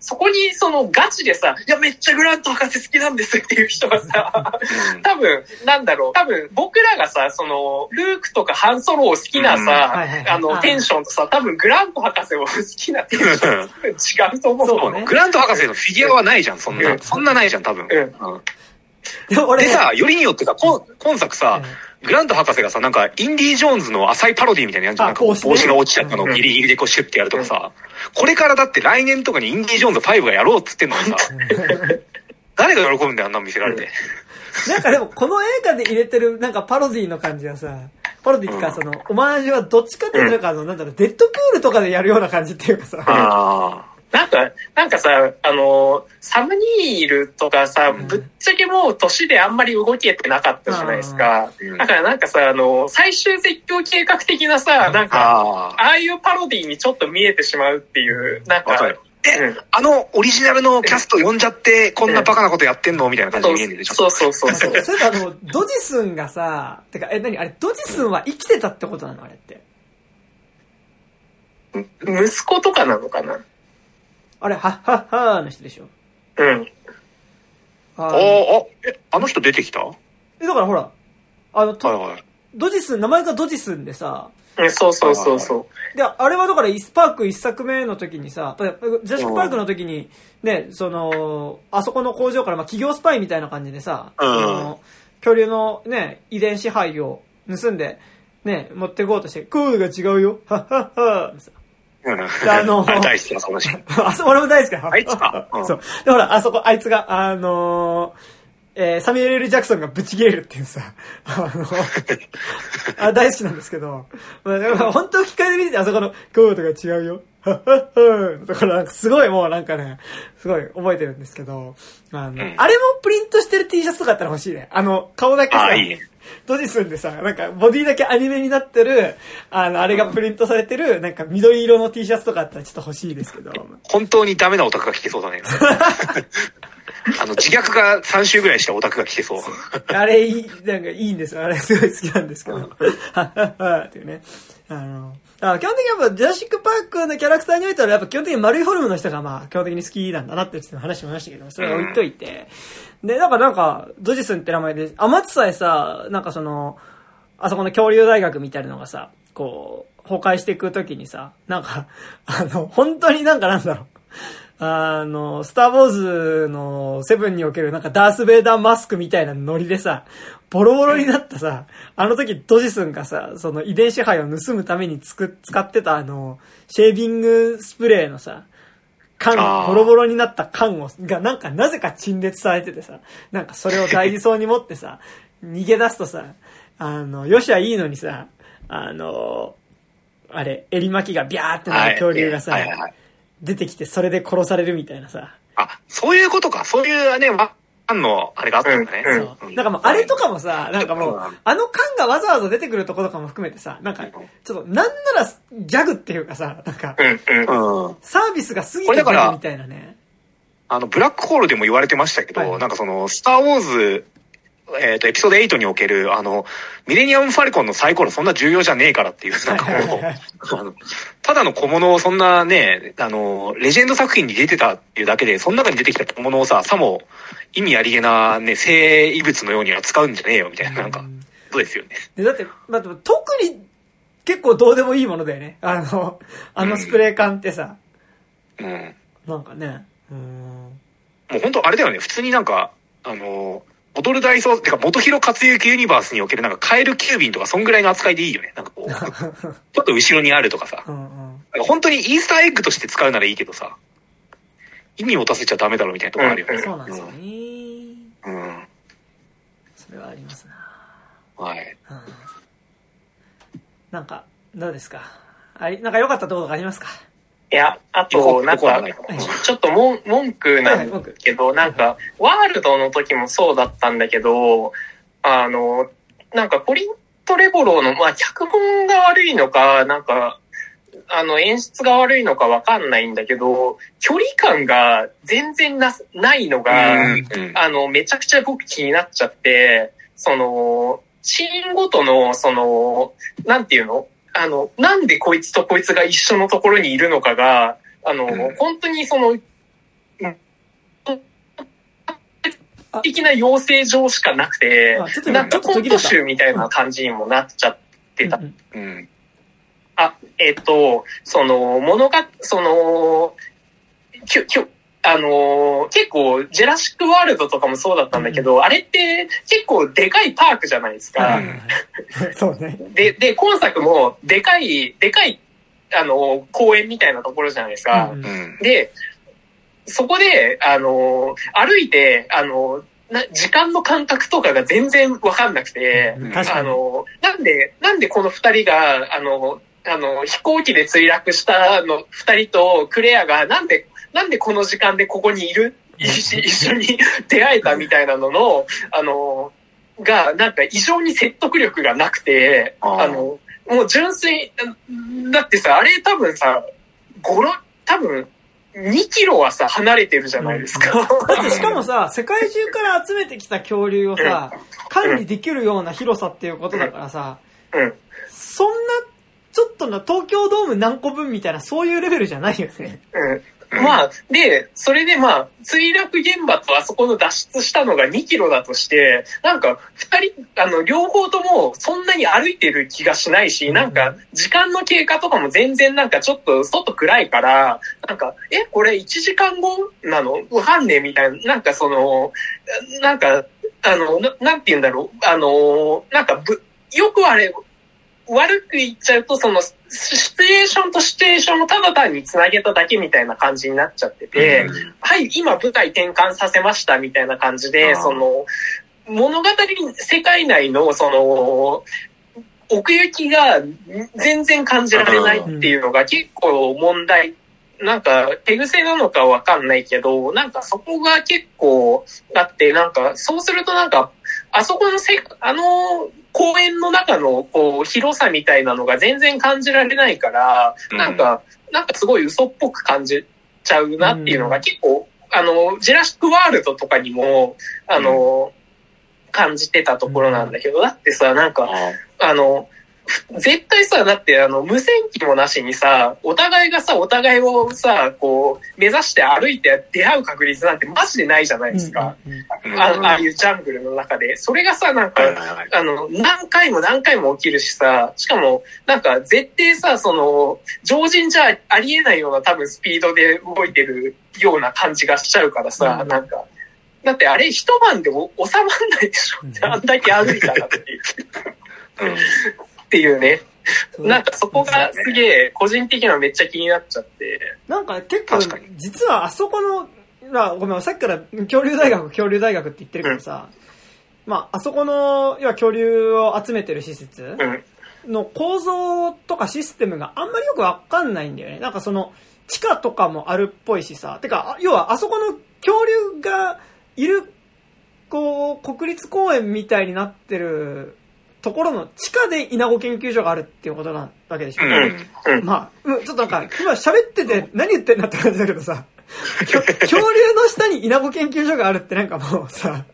そこにそのガチでさ、いや、めっちゃグラント博士好きなんですっていう人がさ、うん。多分、なんだろう、多分僕らがさ、その、ルークとかハンソロを好きなうんさあの、テンションとさ、多分グラント博士を好きなテンション違うと思うそうね。グラント博士のフィギュアはないじゃん、そんう。なん。そんなないじゃん、多分。うんうんでも俺でさ、よりによってさ、今今作さ、グラント博士がさ、なんか、インディ・ージョーンズの浅いパロディみたいなやつじゃん。なんかあ帽子が落ちちゃったのをギリギリでこうシュッてやるとかさ、これからだって来年とかにインディ・ージョーンズ5がやろうっつってんのにさ、誰が喜ぶんだよ、あんなの見せられて。なんかでも、この映画で入れてる、なんかパロディの感じはさ、パロディっていうか、その、オマージュはどっちかっていうと、なんかあの、なんだろう、デッドプールとかでやるような感じっていうかさ、あなんか、なんかさ、あの、サムニールとかさ、うんぶっちゃけもう年であんまり動けてなかったじゃないですか。うんだからなんかさ、あの、最終絶叫計画的なさ、なんあ。か、ああ。ああいうパロディにちょっと見えてしまうっていう、なんか、わかる。え、うんあのオリジナルのキャスト呼んじゃって、こんなバカなことやってんの？みたいな感じそうに見えるんでしょ？そうそうそうそう。そあの、ドジスンがさ、てか、え、何？あれ、ドジスンは生きてたってことなの？あれって。息子とかなのかな？あれ、はっはっはーの人でしょ。うん。あああ、ーえ、あの人出てきた？はいえ、だからほら、あの、とはい。ドジスン、名前がドジスンでさ、うんそうそうそうそう。で、あれはだから、イスパーク一作目の時にさ、ジャシックパークの時に、ね、その、あそこの工場から、まあ、企業スパイみたいな感じでさ、うん。その、恐竜のね、遺伝子胚を盗んで、ね、持ってこうとして、コードが違うよ、はっはっはあの あれ大好きな、そのシーン。あそこ俺も大好き。だ。あいつか？うん。そう。で、ほら、あそこ、あいつが、あのーえーサミュエル・ジャクソンがブチ切れるっていうさ、あの、あ大好きなんですけど、まあ、でも本当吹き替えで見てて、あそこの、コードが違うよ、だからすごいもうなんかね、すごい覚えてるんですけど、あの、ん。あれもプリントしてる T シャツとかあったら欲しいね。あの、顔だけさ、あいいねドジすんでさ、なんか、ボディだけアニメになってる、あの、あれがプリントされてる、なんか、緑色の T シャツとかあったらちょっと欲しいですけど。本当にダメなオタクが聞けそうだね。あの、自虐が3週ぐらいしたオタクが来てそう。あれいい、なんかいいんですよ。あれすごい好きなんですけど。はっはっっていうね。あの、あ基本的にやっぱ、ジュラシックパークのキャラクターにおいては、やっぱ基本的に丸いフォルムの人がまあ、基本的に好きなんだなっていう話もましたけど、それは置いといて。で、なんかなんか、ドジスンって名前で、あまつさえさ、なんかその、あそこの恐竜大学みたいなのがさ、こう、崩壊していくときにさ、なんか、あの、本当になんかなんだろう。あの、スターウォーズのセブンにおけるなんかダース・ベイダーマスクみたいなノリでさ、ボロボロになったさ、あの時ドジスンがさ、その遺伝子杯を盗むためにつく、使ってたあの、シェービングスプレーのさ、缶、ボロボロになった缶を、がなんかなぜか陳列されててさ、なんかそれを大事そうに持ってさ、逃げ出すとさ、あの、よしはいいのにさ、あの、あれ、襟巻きがビャーってなる恐竜がさ、はいはいはい出てきてそれで殺されるみたいなさ。あ、そういうことか。そういうね、ワンのあれがあったんだね。うんそう。なんかもう、あれとかもさ、なんかもう、あの缶がわざわざ出てくるところとかも含めてさ、なんか、ちょっと、なんならギャグっていうかさ、なんか、うんうん。うん。サービスが過ぎてくるみたいなね。あの、ブラックホールでも言われてましたけど、はいなんかその、スター・ウォーズ、えっ、と、エピソード8における、あの、ミレニアム・ファルコンのサイコロそんな重要じゃねえからっていう、なんかもう、あのただの小物をそんなね、あの、レジェンド作品に出てたっていうだけで、その中に出てきた小物をさ、さも意味ありげなね、生異物のようには使うんじゃねえよ、みたいな、なんか、そうですよね。で、だって、だって特に結構どうでもいいものだよね。あの、あのスプレー缶ってさ、うん。なんかね。うーん。もう本当あれだよね、普通になんか、あの、踊る大捜、てか、元広克行ユニバースにおけるなんか、カエル急便とか、そんぐらいの扱いでいいよね。なんかこう、ちょっと後ろにあるとかさ。うんうん。なんか本当にイースターエッグとして使うならいいけどさ、意味を持たせちゃダメだろみたいなところあるよね。そうなんですよね。うん。うん。それはありますな。はい。うん。なんか、どうですか？あり、なんか良かったところがありますか？いや、あと、なんか、ちょっと文句なんだけど、なんか、ワールドの時もそうだったんだけど、あの、なんか、コリント・レボローの、まあ、脚本が悪いのか、なんか、あの、演出が悪いのかわかんないんだけど、距離感が全然な、ないのが、うん。あの、めちゃくちゃ僕気になっちゃって、その、シーンごとの、その、なんていうのあの、なんでこいつとこいつが一緒のところにいるのかが、あの、うん。本当にその、的な養成上しかなくてなんかコント集みたいな感じにもなっちゃってた。うんうんうん。あ、えっ、と、その、物が、その、きゅ、きゅ、あのー結構、ジェラシックワールドとかもそうだったんだけど、あれって結構でかいパークじゃないですか。そうね。で、で、今作もでかい、でかい、あのー公園みたいなところじゃないですか。うんうん。で、そこで、あのー歩いて、あのーな、時間の感覚とかが全然わかんなくて。あの、なんで、なんでこの二人が、あの、あの、飛行機で墜落したの二人とクレアが、なんで、なんでこの時間でここにいる？一一緒に 出会えたみたいなのの、あの、が、なんか異常に説得力がなくて、あの、もう純粋、だってさ、あれ多分さ、5、6多分、2キロはさ、離れてるじゃないですか。だってしかもさ、世界中から集めてきた恐竜をさ、管理できるような広さっていうことだからさ、うん。そんな、ちょっとな東京ドーム何個分みたいな、そういうレベルじゃないよね。うん。まあ、で、それでまあ、墜落現場とあそこの脱出したのが2キロだとして、なんか、二人、あの、両方ともそんなに歩いてる気がしないし、なんか、時間の経過とかも全然なんかちょっと外暗いから、なんか、え、これ1時間後なの？わかんねえみたいな、なんかその、なんか、あの、ななんて言うんだろう、あの、なんかぶ、よくあれ、悪く言っちゃうと、その、シシチュエーションとシチュエーションをただ単に繋げただけみたいな感じになっちゃってて、うん。はい、今舞台転換させましたみたいな感じで、その、物語世界内の、その、奥行きが全然感じられないっていうのが結構問題。なんか、手癖なのかわかんないけど、なんかそこが結構あって、なんか、そうするとなんか、あそこのせ、あの、公園の中の、こう、広さみたいなのが全然感じられないから、うん。なんか、なんかすごい嘘っぽく感じちゃうなっていうのが結構あの、ジェラシックワールドとかにも、あの、感じてたところなんだけど、だってさ、なんか、あの、絶対さ、だってあの、無線機もなしにさ、お互いがさ、お互いをさ、こう、目指して歩いて出会う確率なんてマジでないじゃないですか。うんあああいうジャングルの中で。それがさ、なんか、あの、何回も何回も起きるしさ、しかも、なんか、絶対さ、その、常人じゃありえないような多分スピードで動いてるような感じがしちゃうからさ、うん。なんか、だってあれ一晩でも収まんないでしょ。うん。あんだけ歩いたらっていう。うんっていうね。なんかそこがすげえ、個人的にはめっちゃ気になっちゃって。なんか結構実はあそこの、まあごめん、さっきから恐竜大学、恐竜大学って言ってるけどさ、まああそこの、要は恐竜を集めてる施設うん。の構造とかシステムがあんまりよくわかんないんだよね。なんかその、地下とかもあるっぽいしさ、てか、あ要はあそこの恐竜がいる、こう、国立公園みたいになってるところの地下で稲子研究所があるっていうことなわけでしょ。うんうん。まあ、うんちょっとなんか、今喋ってて何言ってんだって感じだけどさ、恐竜の下に稲子研究所があるってなんかもうさ、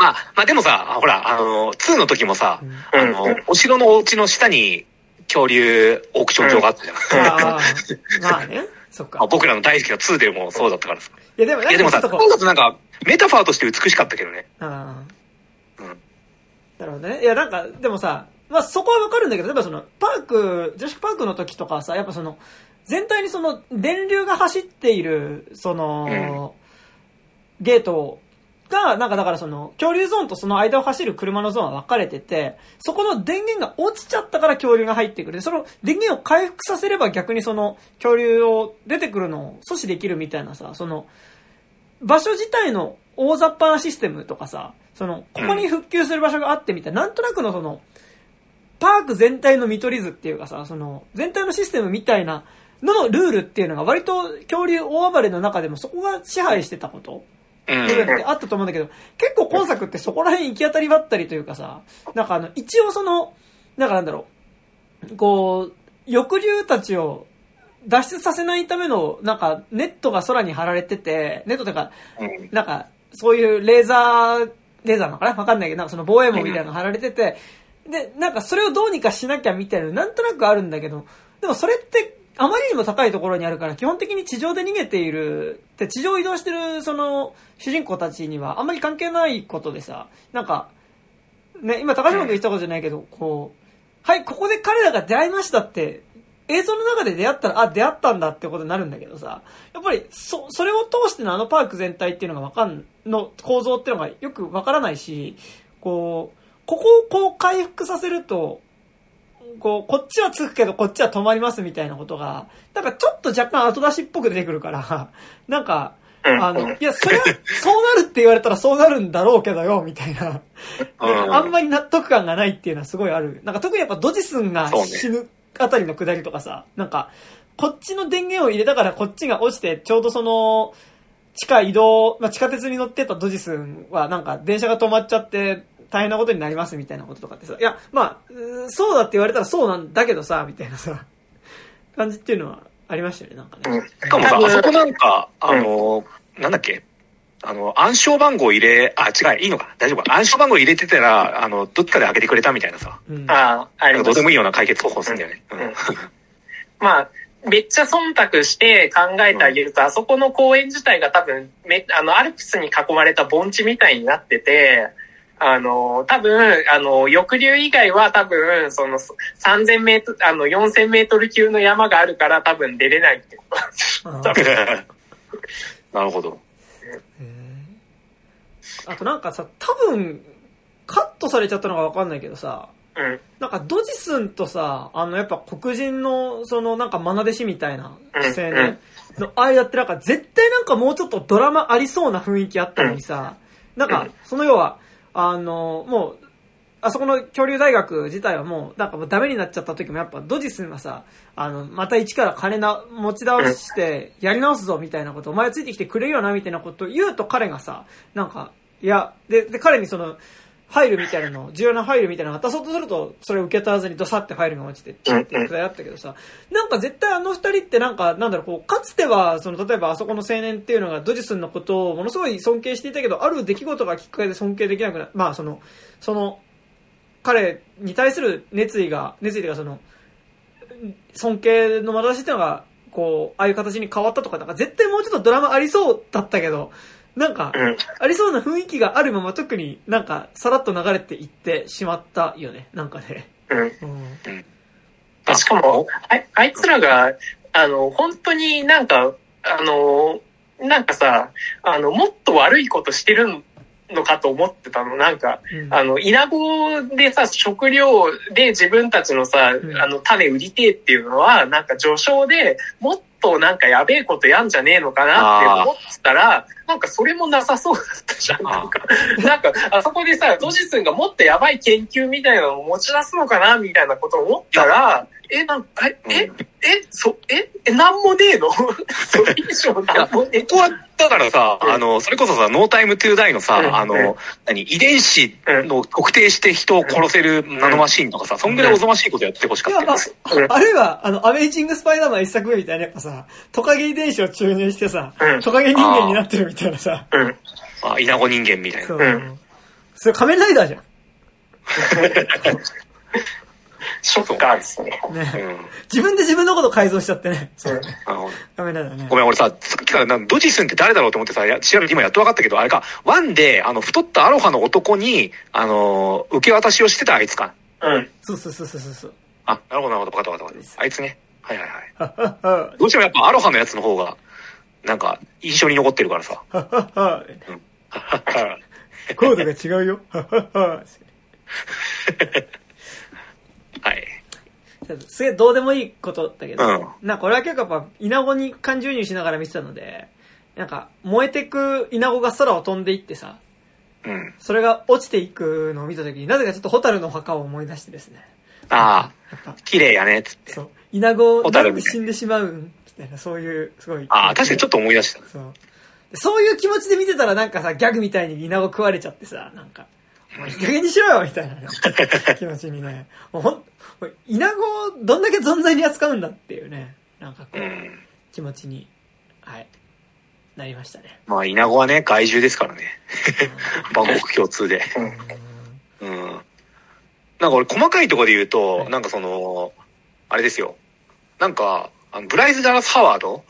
まあ、まあでもさ、ほら、あの、2の時もさ、うんあの、お城のお家の下に恐竜オークション場があったじゃん。まあね、そっかまあ。僕らの大好きな2でもそうだったからさ。いやでも、いやでもさ、なんかちょっとこう2だとなんか、メタファーとして美しかったけどね。ああ。うんなるほどね。いや、なんか、でもさ、まあそこはわかるんだけど、例えばその、パーク、女子パークの時とかはさ、やっぱその、全体にその、電流が走っている、その、ゲートが、なんかだからその、恐竜ゾーンとその間を走る車のゾーンは分かれてて、そこの電源が落ちちゃったから恐竜が入ってくる。でその電源を回復させれば逆にその、恐竜を出てくるのを阻止できるみたいなさ、その、場所自体の大雑把なシステムとかさ、その、ここに復旧する場所があってみたいな、なんとなくのその、パーク全体の見取り図っていうかさ、その、全体のシステムみたいなののルールっていうのが割と恐竜大暴れの中でもそこが支配してたことうん。部分ってあったと思うんだけど、結構今作ってそこら辺行き当たりばったりというかさ、なんかあの、一応その、なんかなんだろう、こう、翼竜たちを脱出させないための、なんか、ネットが空に張られてて、ネットというか、うんなんか、そういうレーザー、レーザーなのかな？わかんないけど、なんかその防衛網みたいなの貼られてて、で、なんかそれをどうにかしなきゃみたいななんとなくあるんだけど、でもそれって、あまりにも高いところにあるから、基本的に地上で逃げている、で地上移動してる、その、主人公たちにはあんまり関係ないことでさ、なんか、ね、今高島君言ったことじゃないけど、こう、はい、ここで彼らが出会いましたって、映像の中で出会ったら、あ、出会ったんだってことになるんだけどさ、やっぱり、そ、それを通してのあのパーク全体っていうのがわかん、の構造っていうのがよくわからないし、こう、ここをこう回復させると、こう、こっちはつくけどこっちは止まりますみたいなことが、なんかちょっと若干後出しっぽく出てくるから、なんか、うんあの、いや、それは、そうなるって言われたらそうなるんだろうけどよ、みたいな。うんあんまり納得感がないっていうのはすごいある。なんか特にやっぱドジスンが死ぬあたりの下りとかさ、なんか、こっちの電源を入れたからこっちが落ちて、ちょうどその、地下移動、まあ、地下鉄に乗ってたドジスンはなんか電車が止まっちゃって大変なことになりますみたいなこととかってさ、いや、まあ、そうだって言われたらそうなんだけどさ、みたいなさ、感じっていうのはありましたよね、なんかね。しかもさ、あそこなんか、あの、なんだっけ？あの、暗証番号入れ、あ、違う、いいのか。大丈夫か。暗証番号入れてたら、あの、どっちかで開けてくれたみたいなさ。うん。ああ、あどうでもいいような解決方法するんだよね。うん。うん。まあ、めっちゃ忖度して考えてあげると、あそこの公園自体が多分、め、あの、アルプスに囲まれた盆地みたいになってて、あの、多分、あの、翼竜以外は多分、その、3000メートル、あの、4000メートル級の山があるから多分出れないってこと なるほど。あとなんかさ、多分、カットされちゃったのかわかんないけどさ、うん。なんかドジスンとさ、あのやっぱ黒人のそのなんか愛弟子みたいな青年の間ってなんか絶対なんかもうちょっとドラマありそうな雰囲気あったのにさ、なんかその要は、あの、もう、あそこの恐竜大学自体はもう、なんかもうダメになっちゃった時もやっぱドジスンはさ、あの、また一から金な、持ち直してやり直すぞみたいなこと、お前ついてきてくれるよなみたいなことを言うと彼がさ、なんか、いや、で、で、彼にその、ファイルみたいなの、重要なファイルみたいなの渡そうとすると、それを受け取らずにドサってファイルが落ちてっていうくだりあったけどさ、なんか絶対あの二人ってなんか、なんだろう、こう、かつては、その、例えばあそこの青年っていうのがドジスンのことをものすごい尊敬していたけど、ある出来事がきっかけで尊敬できなくなまあその、その、彼に対する熱意が、熱意というかその、尊敬の眼差しっていうのが、こう、ああいう形に変わったとか、なんか絶対もうちょっとドラマありそうだったけど、なんか、うん。ありそうな雰囲気があるまま特になんかさらっと流れていってしまったよね。なんかね。うん。うん。しかも、ああいつらが、あの、本当になんか、あの、なんかさ、あの、もっと悪いことしてるのかと思ってたの。なんか、うんあの、稲子でさ、食料で自分たちのさ、うんあの、種売りてえっていうのは、なんか序章でもっとなんかやべえことやんじゃねえのかなって思ってたら、なんかそれもなさそうだったじゃん。なんか、なんか、あそこでさ、ドジスンがもっとやばい研究みたいなのを持ち出すのかなみたいなことを思ったら、え、なんか、え、え、うん。え、そ、え、え、なんもねえの？それ以上なんもねえここは、だからさ、うん。あの、それこそさ、ノータイムトゥーダイのさ、うん。あの、何、遺伝子の特定して人を殺せるナノマシンとかさ、そんぐらいおぞましいことやってほしかったまよあ、あるいは、あの、アメイジングスパイダーマン一作目みたいなやっぱさ、トカゲ遺伝子を注入してさ、うん。トカゲ人間になってるみたいなさ、うん。あ、イナゴ人間みたいな。そう。うんそれ仮面ライダーじゃん。ショッカーですね。うね。ん。自分で自分のこと改造しちゃってね。そう。あの仮面ライダーね。ごめん、俺さ、さっきからなドジスンって誰だろうと思ってさ、や調べて今やっと分かったけど、あれか、ワンで、あの、太ったアロハの男に、あの、受け渡しをしてたあいつか。うん。そうそうそうそうそう。あ、なるほど、なるほど、分かった分かった分かった。あいつね。はいはいはい。どうしてもやっぱアロハのやつの方が、なんか、印象に残ってるからさ。はっはっは。コードが違うよ。はっはっは。はい。すげえどうでもいいことだけど、うんなんか俺は結構やっぱ、イナゴに感情移入しながら見てたので、なんか、燃えてくイナゴが空を飛んでいってさ、うん。それが落ちていくのを見たときになぜかちょっとホタルの墓を思い出してですね。ああ、綺麗やね、つって。そう。イナゴ、なんで死んでしまうんみたいな、そういう、すごい。ああ、確かにちょっと思い出した。そう。そういう気持ちで見てたらなんかさ、ギャグみたいにイナゴ食われちゃってさ、なんか、もういい加減にしろよみたいなね、気持ちにね。もうほん、もうイナゴをどんだけ存在に扱うんだっていうね、なんかこう、うん。気持ちに、はい、なりましたね。まあ、イナゴはね、害獣ですからね。万国共通で。ううん。なんか俺、細かいところで言うと、はいなんかその、あれですよ。なんか、あのブライズ・ダラス・ハワード。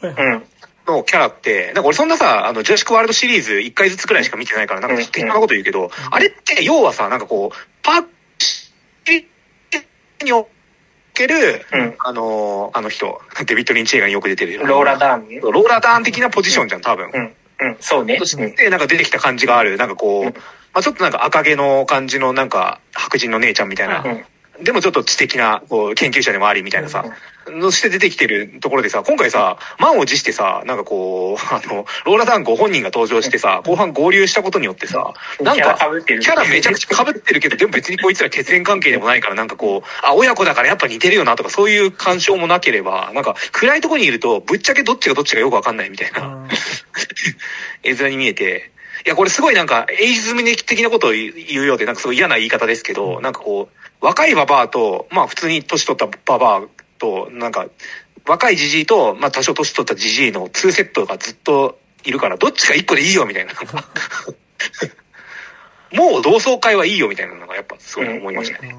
のキャラって、なんか俺そんなさ、あの、ジュラシック・ワールドシリーズ1回ずつくらいしか見てないから、なんかうん適当なこと言うけど、あれって要はさ、なんかこう、パーにおける、うんあのーあの人、デビッド・リンチ映画によく出てる。ローラ・ダーンね。ローラーダーン的なポジションじゃん、多分。うん。うん。そうね。として、なんか出てきた感じがある、なんかこう、まあちょっとなんか赤毛の感じのなんか白人の姉ちゃんみたいなう、んでもちょっと知的なこう研究者でもありみたいなさ、のして出てきてるところでさ、今回さ、満を持してさ、なんかこう、あの、ローラダンご本人が登場してさ、後半合流したことによってさ、なんか、キャラめちゃくちゃ被ってるけど、でも別にこいつら血縁関係でもないから、なんかこう、あ、親子だからやっぱ似てるよなとか、そういう干渉もなければ、なんか暗いところにいると、ぶっちゃけどっちがどっちがよくわかんないみたいな。うん。絵面に見えて、いや、これすごいなんか、エイジズム的なことを言うようで、なんかすごい嫌な言い方ですけど、なんかこう、若いババアと、まあ普通に年取ったババアと、なんか、若いジジイと、まあ多少年取ったジジイの2セットがずっといるから、どっちか1個でいいよみたいな。もう同窓会はいいよみたいなのがやっぱすごい思いましたね。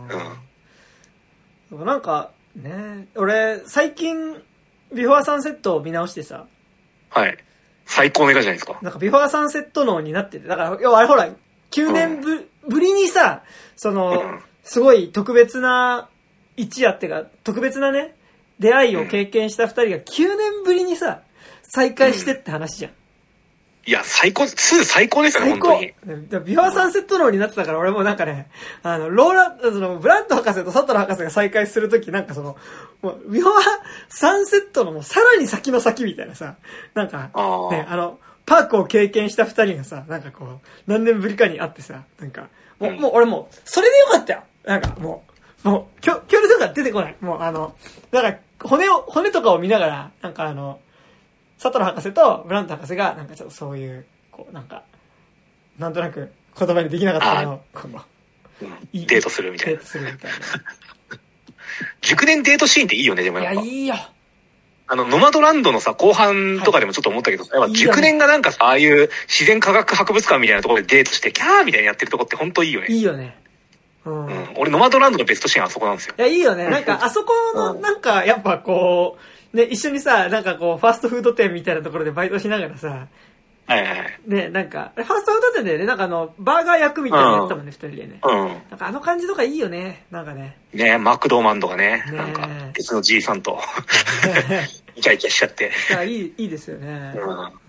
うん。なんか、ね、俺、最近、ビフォーサンセットを見直してさ、はい。最高の映画じゃないですか。なんかビフォーサンセット脳になってて、だから、要はあれほら、9年ぶ,、ぶりにさ、その、うんすごい特別な一夜っていうか、特別なね、出会いを経験した二人が9年ぶりにさ、再会してって話じゃん。いや、最高、2最高ですよ、最高本当に。でビフォーサンセット脳になってたから、俺もなんかね、あの、ローラ、その、ブラント博士と佐藤博士が再会するとき、なんかその、もう、ビフォーサンセットのもうさらに先の先みたいなさ、なんか、ね、あの、パークを経験した二人がさ、なんかこう、何年ぶりかに会ってさ、なんか、もう、うんもう俺もう、それでよかったよなんかもう、もう、きょ、距離とか出てこない。もうあの、だから、骨を、骨とかを見ながら、なんかあの、佐藤博士とブラント博士が、なんかちょっとそういう、こう、なんか、なんとなく言葉にできなかったのを、この、うんデートするみたいなデートするみたい熟年デートシーンっていいよね、でもな。いや、やっぱ。いいよ。あの、ノマドランドのさ、後半とかでもちょっと思ったけど、やっぱ熟年がなんかさ、ああいう自然科学博物館みたいなところでデートして、キャーみたいにやってるとこって本当いいよね。いいよね。うん。いうん。俺、ノマドランドのベストシーンはあそこなんですよ。や、いいよね。なんか、あそこの、なんか、やっぱこう、ね、一緒にさ、なんかこう、ファーストフード店みたいなところでバイトしながらさ、はいはいはい。ね、なんか、ファーストフード店でね、なんかあの、バーガー焼くみたいなのやってたもんね、二人でね。うん。なんかあの感じとかいいよね。なんかね。ねマクドーマンとかね、ねなんか、別のじいさんと、イチャイチャしちゃって。いや、いい、いいですよね。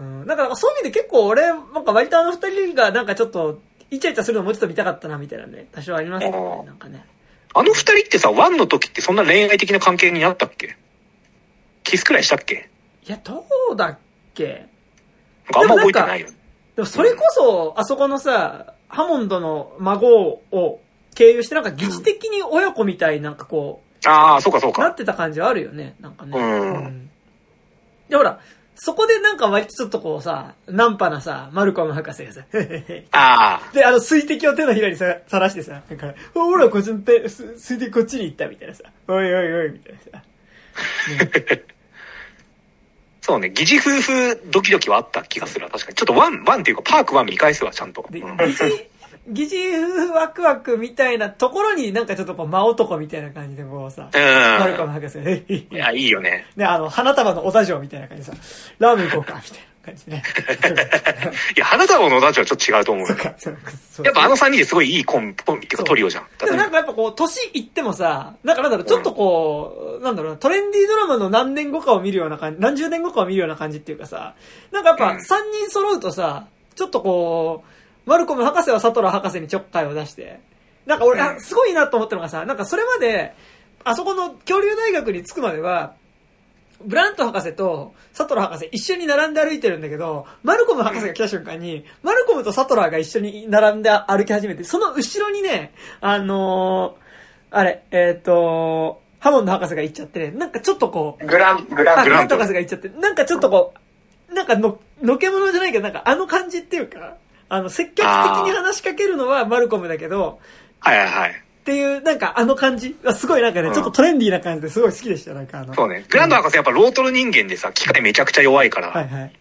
うん。うん。なんかそういう意味で結構俺、なんか割とあの二人がなんかちょっと、イチャイチャするのもうちょっと見たかったな、みたいなね。多少ありますよね、なんかね。あの二人ってさ、ワンの時ってそんな恋愛的な関係になったっけ？キスくらいしたっけ？いや、どうだっけ？なんかあんま覚えてないよ。でもそれこそ、あそこのさ、ハモンドの孫を経由してなんか疑似的に親子みたいになんかこああ、そうかそうう、なっか。てた感じはあるよね。なんかね。うんで、ほら、そこでなんか割とちょっとこうさ、ナンパなさ、マルコム博士がさ、ああ、で、あの、水滴を手のひらにさ、さらしてさ、なんか、おほら、こっちの手、す水滴こっちに行ったみたいなさ、おいおいおい、みたいなさ。そうね、疑似夫婦ドキドキはあった気がするわ確かに。ちょっと one、one っていうかパーク one 見返すわ、ちゃんと。で、うん 疑似、疑似ワクワクみたいなところになんかちょっとこう、真男みたいな感じでこうさ、マルコム博士いや、いいよね。ね、あの、花束のオダジョーみたいな感じでさ、ラーメン行こうか、みたいな感じでね。いや、花束のダチはちょっと違うと思うやっぱあの三人ですごいいいコンビ、コンビっていうかトリオじゃん。でもなんかやっぱこう、年いってもさ、なんかなんだろう、ちょっとこう、なんだろうな、トレンディードラマの何年後かを見るような感じ、何十年後かを見るような感じっていうかさ、なんかやっぱうん。三人揃うとさ、ちょっとこう、マルコム博士はサトラ博士にちょっかいを出して、なんか俺、あすごいなと思ったのがさ、なんかそれまで、あそこの恐竜大学に着くまでは、ブラント博士とサトラ博士一緒に並んで歩いてるんだけど、マルコム博士が来た瞬間に、マルコムとサトラが一緒に並んで歩き始めて、その後ろにね、あのーあれ、えっ、とハモンド博士が行っちゃってね、なんかちょっとこう、グラン、グラあ、ン、ググラント博士が行っちゃって、なんかちょっとこう、なんかの、のけ者じゃないけど、なんかあの感じっていうか、あの、積極的に話しかけるのはマルコムだけど、はいはいはい。っていう、なんかあの感じはすごいなんかね、うんちょっとトレンディーな感じですごい好きでした、なんかあの。そうね。グランド博士やっぱロートル人間でさ、機械めちゃくちゃ弱いから。はいはい。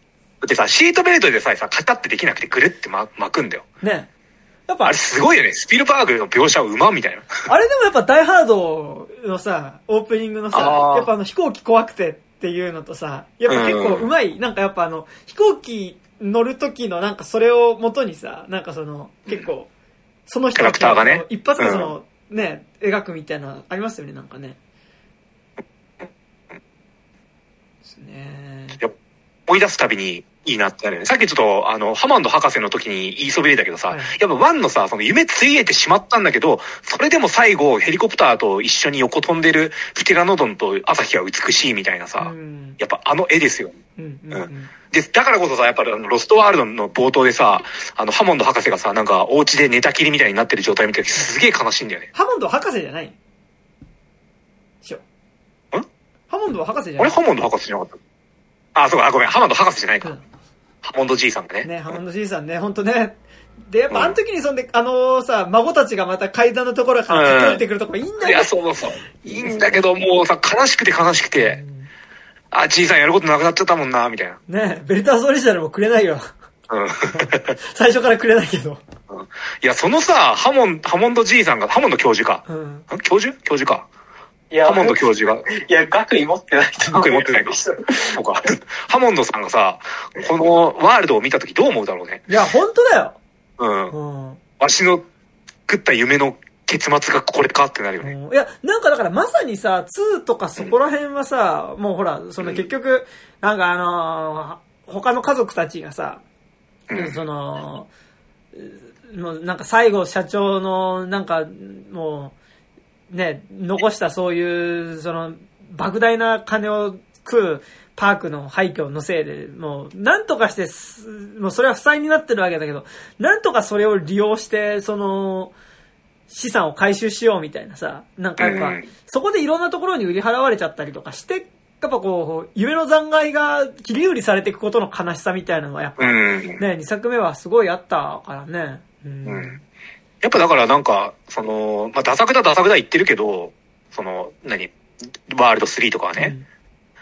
でさ、シートベルトでさえさ、カタってできなくてぐるって巻巻くんだよ。ね。やっぱあれ、すごいよね。スピルバーグの描写うまみたいな。あれでもやっぱダイハードのさ、オープニングのさ、あーやっぱあの飛行機怖くてっていうのとさ、やっぱ結構うまい、なんかやっぱあの、飛行機乗る時のなんかそれを元にさ、なんかその、結構、その人キャラクターがね一発でその、ね、描くみたいなのありますよね、なんかね。ですね。や思い出すたびにいいなってなるよね。さっきちょっと、あの、ハマンド博士の時に言いそびれたけどさ、はいやっぱワンのさ、その夢ついえてしまったんだけど、それでも最後、ヘリコプターと一緒に横飛んでるプテラノドンと朝日は美しいみたいなさ、うん。やっぱあの絵ですよ。うん。うん。うん。で、だからこそさ、やっぱりあの、ロストワールドの冒頭でさ、あの、ハモンド博士がさ、なんか、お家で寝たきりみたいになってる状態見てすげえ悲しいんだよね。ハモンドは博士じゃない？しょ。ん？ハモンドは博士じゃない？あれハモンド博士じゃなかった？あ、そうか、あごめん、ハモンド博士じゃないか。うんハモンドじいさんがね。ね、ハモンドじいさんね、本当ね。で、やっぱあの時にそんで、あのさ、孫たちがまた階段のところから駆りてくるとこいいんだよいや、。そうそう。いいんだけど、もうさ、悲しくて悲しくて、あ、じいさんやることなくなっちゃったもんな、みたいな。ね、ベルターズオリジナルもくれないよ。うん。最初からくれないけど。いや、そのさ、ハモン、ハモンドじいさんが、ハモンド教授か。うん。ん？教授？教授か？いやハモンド教授が、いや、学位持ってないと思う。学位持ってないかそうか。ハモンドさんがさ、このワールドを見たときどう思うだろうね。いや、本当だよ。うん。うん。わしの作った夢の結末がこれかってなるよね。うん。いや、なんかだからまさにさ、2とかそこら辺はさ、もうほら、その結局、なんかあのー他の家族たちがさ、うん。その、うもうなんか最後社長の、なんかもう、ね、残したそういう、その、莫大な金を食うパークの廃墟のせいで、もう、なんとかしてす、もうそれは負債になってるわけだけど、なんとかそれを利用して、その、資産を回収しようみたいなさ、なんかやっぱ、うんそこでいろんなところに売り払われちゃったりとかして、やっぱこう、夢の残骸が切り売りされていくことの悲しさみたいなのはやっぱ、うん。ね、2作目はすごいあったからね。うん。うん。やっぱだからなんか、その、まあ、ダサくだダサくだ言ってるけど、その、何？ワールド3とかはね。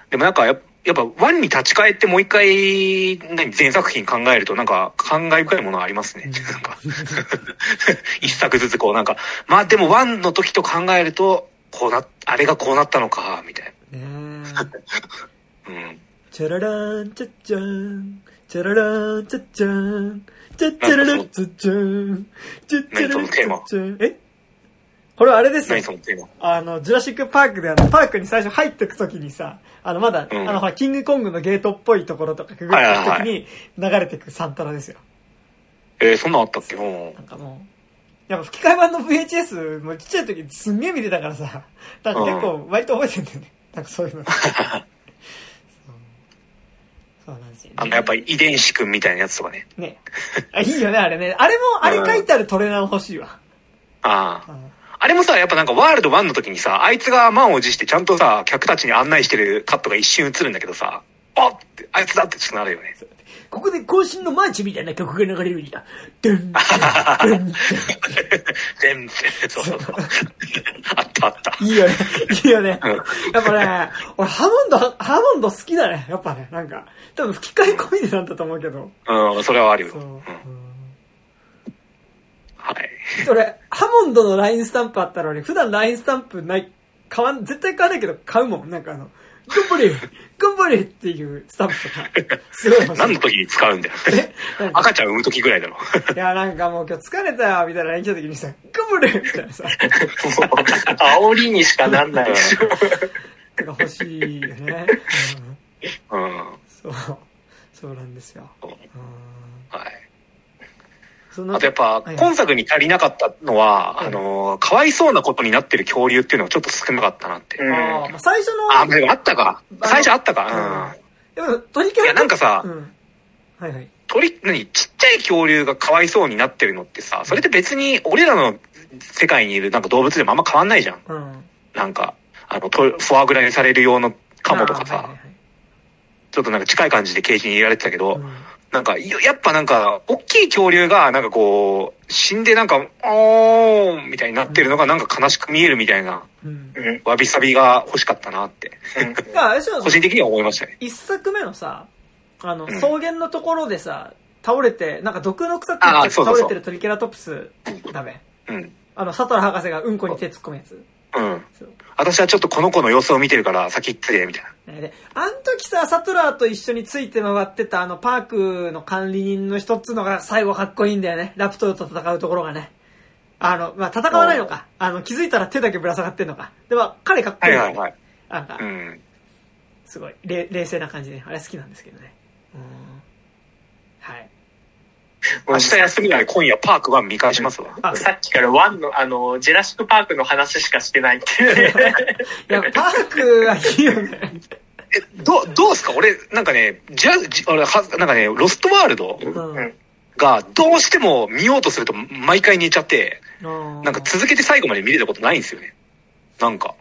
でもなんかやっぱ、やっぱワンに立ち返ってもう一回、何、全作品考えるとなんか感慨深いものありますね。うん。なんか、一作ずつこうなんか、まあでもワンの時と考えると、こうな、あれがこうなったのか、みたいねな。うん。チャラランチャッチャン。チャラランチャッチャン。チャッチャラランチャッチャン。チャッチャラランチャッチャン。え？これあれですよ。あの、ジュラシックパークであの、パークに最初入ってくときにさ、あの、まだ、うんあの、ほら、キングコングのゲートっぽいところとかくぐっていくときに流れてくサンタラですよ。えー、そんなんあったっけ？うんなんかもう、やっぱ吹き替え版の VHS、もうちっちゃい時すんげえ見てたからさ、なんか結構割と覚えてんだよね。なんかそういうの。そうなんですよ、ね。あの、やっぱり遺伝子くんみたいなやつとかね。ね。あ、いいよね、あれね。あれも、あれ書いてあるトレーナー欲しいわ。ああ。うんあれもさ、やっぱなんかワールド1の時にさ、あいつが満を持してちゃんとさ、客たちに案内してるカットが一瞬映るんだけどさ、あって、あいつだってちょっとなるよね。ここで更新のマーチみたいな曲が流れるんだ。ドゥン、ドゥン、ドゥン。そうそうそう。あったあった。いいよね。いいよね。うんやっぱね、俺ハモンド、ハモンド好きだね。やっぱね、なんか。多分吹き替え込みでなんだと思うけど。うん、それはあるよ。そう。うんうんはい。俺、ハモンドの LINE スタンプあったら俺、普段 LINE スタンプない、買わん、絶対買わないけど買うもん。なんかあの、頑張れ頑張れっていうスタンプとか。すごい。何の時に使うんだよ。赤ちゃん産む時ぐらいだろ。いや、なんかもう今日疲れたよ、みたいな来た時にさ、頑張れみたいなさ、煽りにしかなんないでしょ。とか欲しいよね。うんうん。そう。そうなんですよ。うんはい。あとやっぱ、はい今作に足りなかったのは、はいあの、かわいそうなことになってる恐竜っていうのがちょっと少なかったなって。うんああ、最初の、あ、でもあったか。最初あったか。でも、トリケうん。いラや、なんかさう、ん。はいはい。鳥、何、ちっちゃい恐竜がかわいそうになってるのってさ、それって別に俺らの世界にいるなんか動物でもあんま変わんないじゃん。うん。なんか、あの、とフォアグラにされる用のカモとかさあーはい、はいちょっとなんか近い感じでケージに入れられてたけど、はいうんなんか、よやっぱなんか、大きい恐竜が、なんかこう、死んでなんか、おーんみたいになってるのがなんか悲しく見えるみたいな、うん。うんわびさびが欲しかったなって、個人的には思いましたね。一作目のさ、あの、ん草原のところでさ、倒れて、なんか毒の臭くあなって倒れてるトリケラトプス、ダメ。うん。あの、サトラ博士がうんこに手突っ込むやつ。うん。私はちょっとこの子の様子を見てるから先行ってて、みたいな。ねで、あん時さ、サトラーと一緒について回ってたあのパークの管理人の一つのが最後かっこいいんだよね。ラプトルと戦うところがね。あの、まあ、戦わないのか。あの、気づいたら手だけぶら下がってんのか。でも、彼かっこいいんだよね、はいはいはい。なんかう、ん。すごい、れ冷静な感じで、あれ好きなんですけどね。うん。はい。明日休みなので今夜パーク1見返しますわ。あ、さっきからワンの、あの、ジェラシックパークの話しかしてないっていうね。いや、パークはいいよね。え、どう、どうすか？俺、なんかね、じゃ、じ俺は、なんかね、ロストワールドうん。うんがどうしても見ようとすると毎回寝ちゃって、ななんか続けて最後まで見れたことないんですよね。なんか、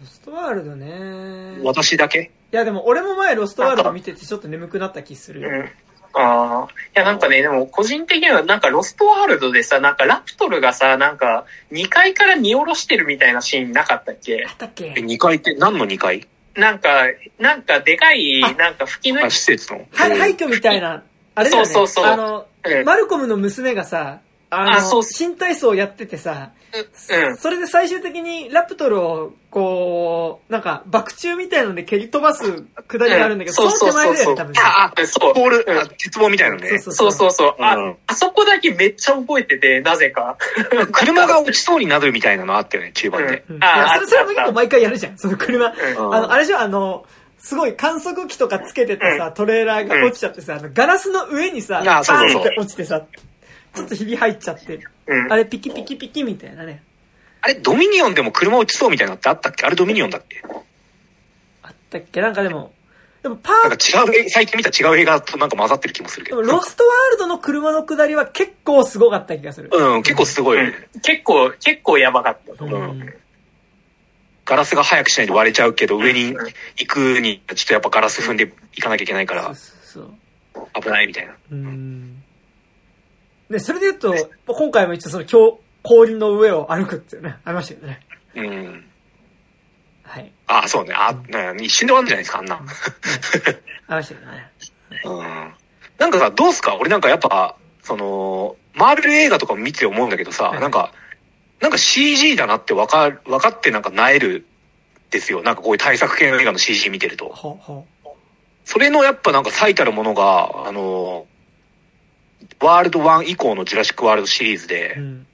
ロストワールドね。い私だけ？や、でも俺も前ロストワールド見ててちょっと眠くなった気するよ。うん。ああ。いや、なんかね、でも個人的にはなんかロストワールドでさ、なんかラプトルがさ、なんか2階から見下ろしてるみたいなシーンなかったっけ？あったっけ？え、2階って何の2階？なんか、なんかでかい、なんか吹き抜あ、い施設の。はい、廃墟みたいな、あれだよね。そうそうそう。あの、うん。マルコムの娘がさ、あの、あそう新体操やっててさ、うん。それで最終的にラプトルを、こう、なんか、爆中みたいので蹴り飛ばすくだりがあるんだけど、うんその手前だよね、多分ね。あ、あ、そう。ポール、うんあ鉄棒みたいなのね。そうそうそう。あ、うんあそこだけめっちゃ覚えてて、なぜか。車が落ちそうになるみたいなのあったよね、中盤で。うんいあや、それ、それも結構毎回やるじゃん、その車。んあの、あれじゃあの、すごい観測機とかつけててさ、トレーラーが落ちちゃってさ、あのガラスの上にさ、あバーンって落ちてさ、ちょっとひび入っちゃって、うん。あれピキピキピキみたいなね。あれ、ドミニオンでも車落ちそうみたいなのってあったっけ？あれドミニオンだっけ？あったっけ？なんかでも、でもパなんーか違う、最近見た違う映画となんか混ざってる気もするけど。でもロストワールドの車の下りは結構すごかった気がする。うん、結構すごいよね。結構、結構やばかったとう思う。んガラスが早くしないと割れちゃうけど、上に行くに、ちょっとやっぱガラス踏んで行かなきゃいけないからそう、そうそう。危ないみたいな。うん。で、それで言うと、今回も一応その氷氷の上を歩くっていうね、ありましたけどね。うん。はい。あ、そうね。あ、ね一瞬で終わるんじゃないですか、あんな。ありましたけどね。うん。なんかさ、どうすか？俺なんかやっぱ、その、マーベル映画とかも見て思うんだけどさ、はいなんか、なんか CG だなってわかる、わかってなんか萎えるんですよ。なんかこういう大作系の映画の CG 見てると。ほうほそれのやっぱなんか最たるものが、あの、ワールド1以降のジュラシックワールドシリーズう。でう、ん。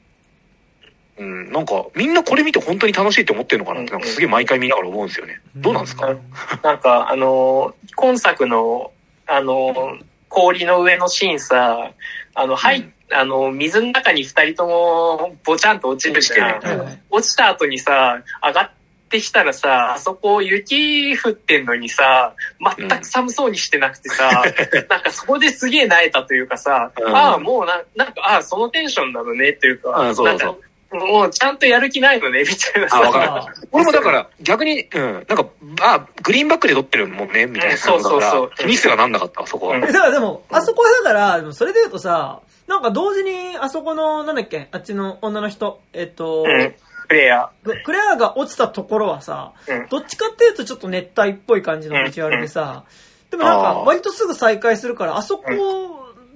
うん、なんかみんなこれ見て本当に楽しいって思ってるのかなって、なんかすげえ毎回見ながら思うんですよね。どうなんですか、うんなんか、あの、今作の、あの、氷の上のシーンさ、あの、はい、うんあの、水の中に二人とも、ぼちゃんと落ちるじゃん。落ちた後にさ、上がってきたらさ、あそこ雪降ってんのにさ、全く寒そうにしてなくてさ、なんかそこですげえ萎えたというかさ、うん。ああ、もうな、なんか、ああ、そのテンションなのねっていうか、うんそうそう。そうなんかもうちゃんとやる気ないのね、みたいなさ。俺もだから逆に、うん、なんか、あ、グリーンバックで撮ってるもんね、みたいな。うんそうそうそう。だからミスがなんなかったわ、そこは。うん。えだからでも、あそこはだから、でもそれで言うとさ、なんか同時に、あそこの、なんだっけ、あっちの女の人、えっと、うん、プレイヤククレアが落ちたところはさ、うんどっちかっていうとちょっと熱帯っぽい感じのビジュアルでさ、でもなんか割とすぐ再開するから、あそこ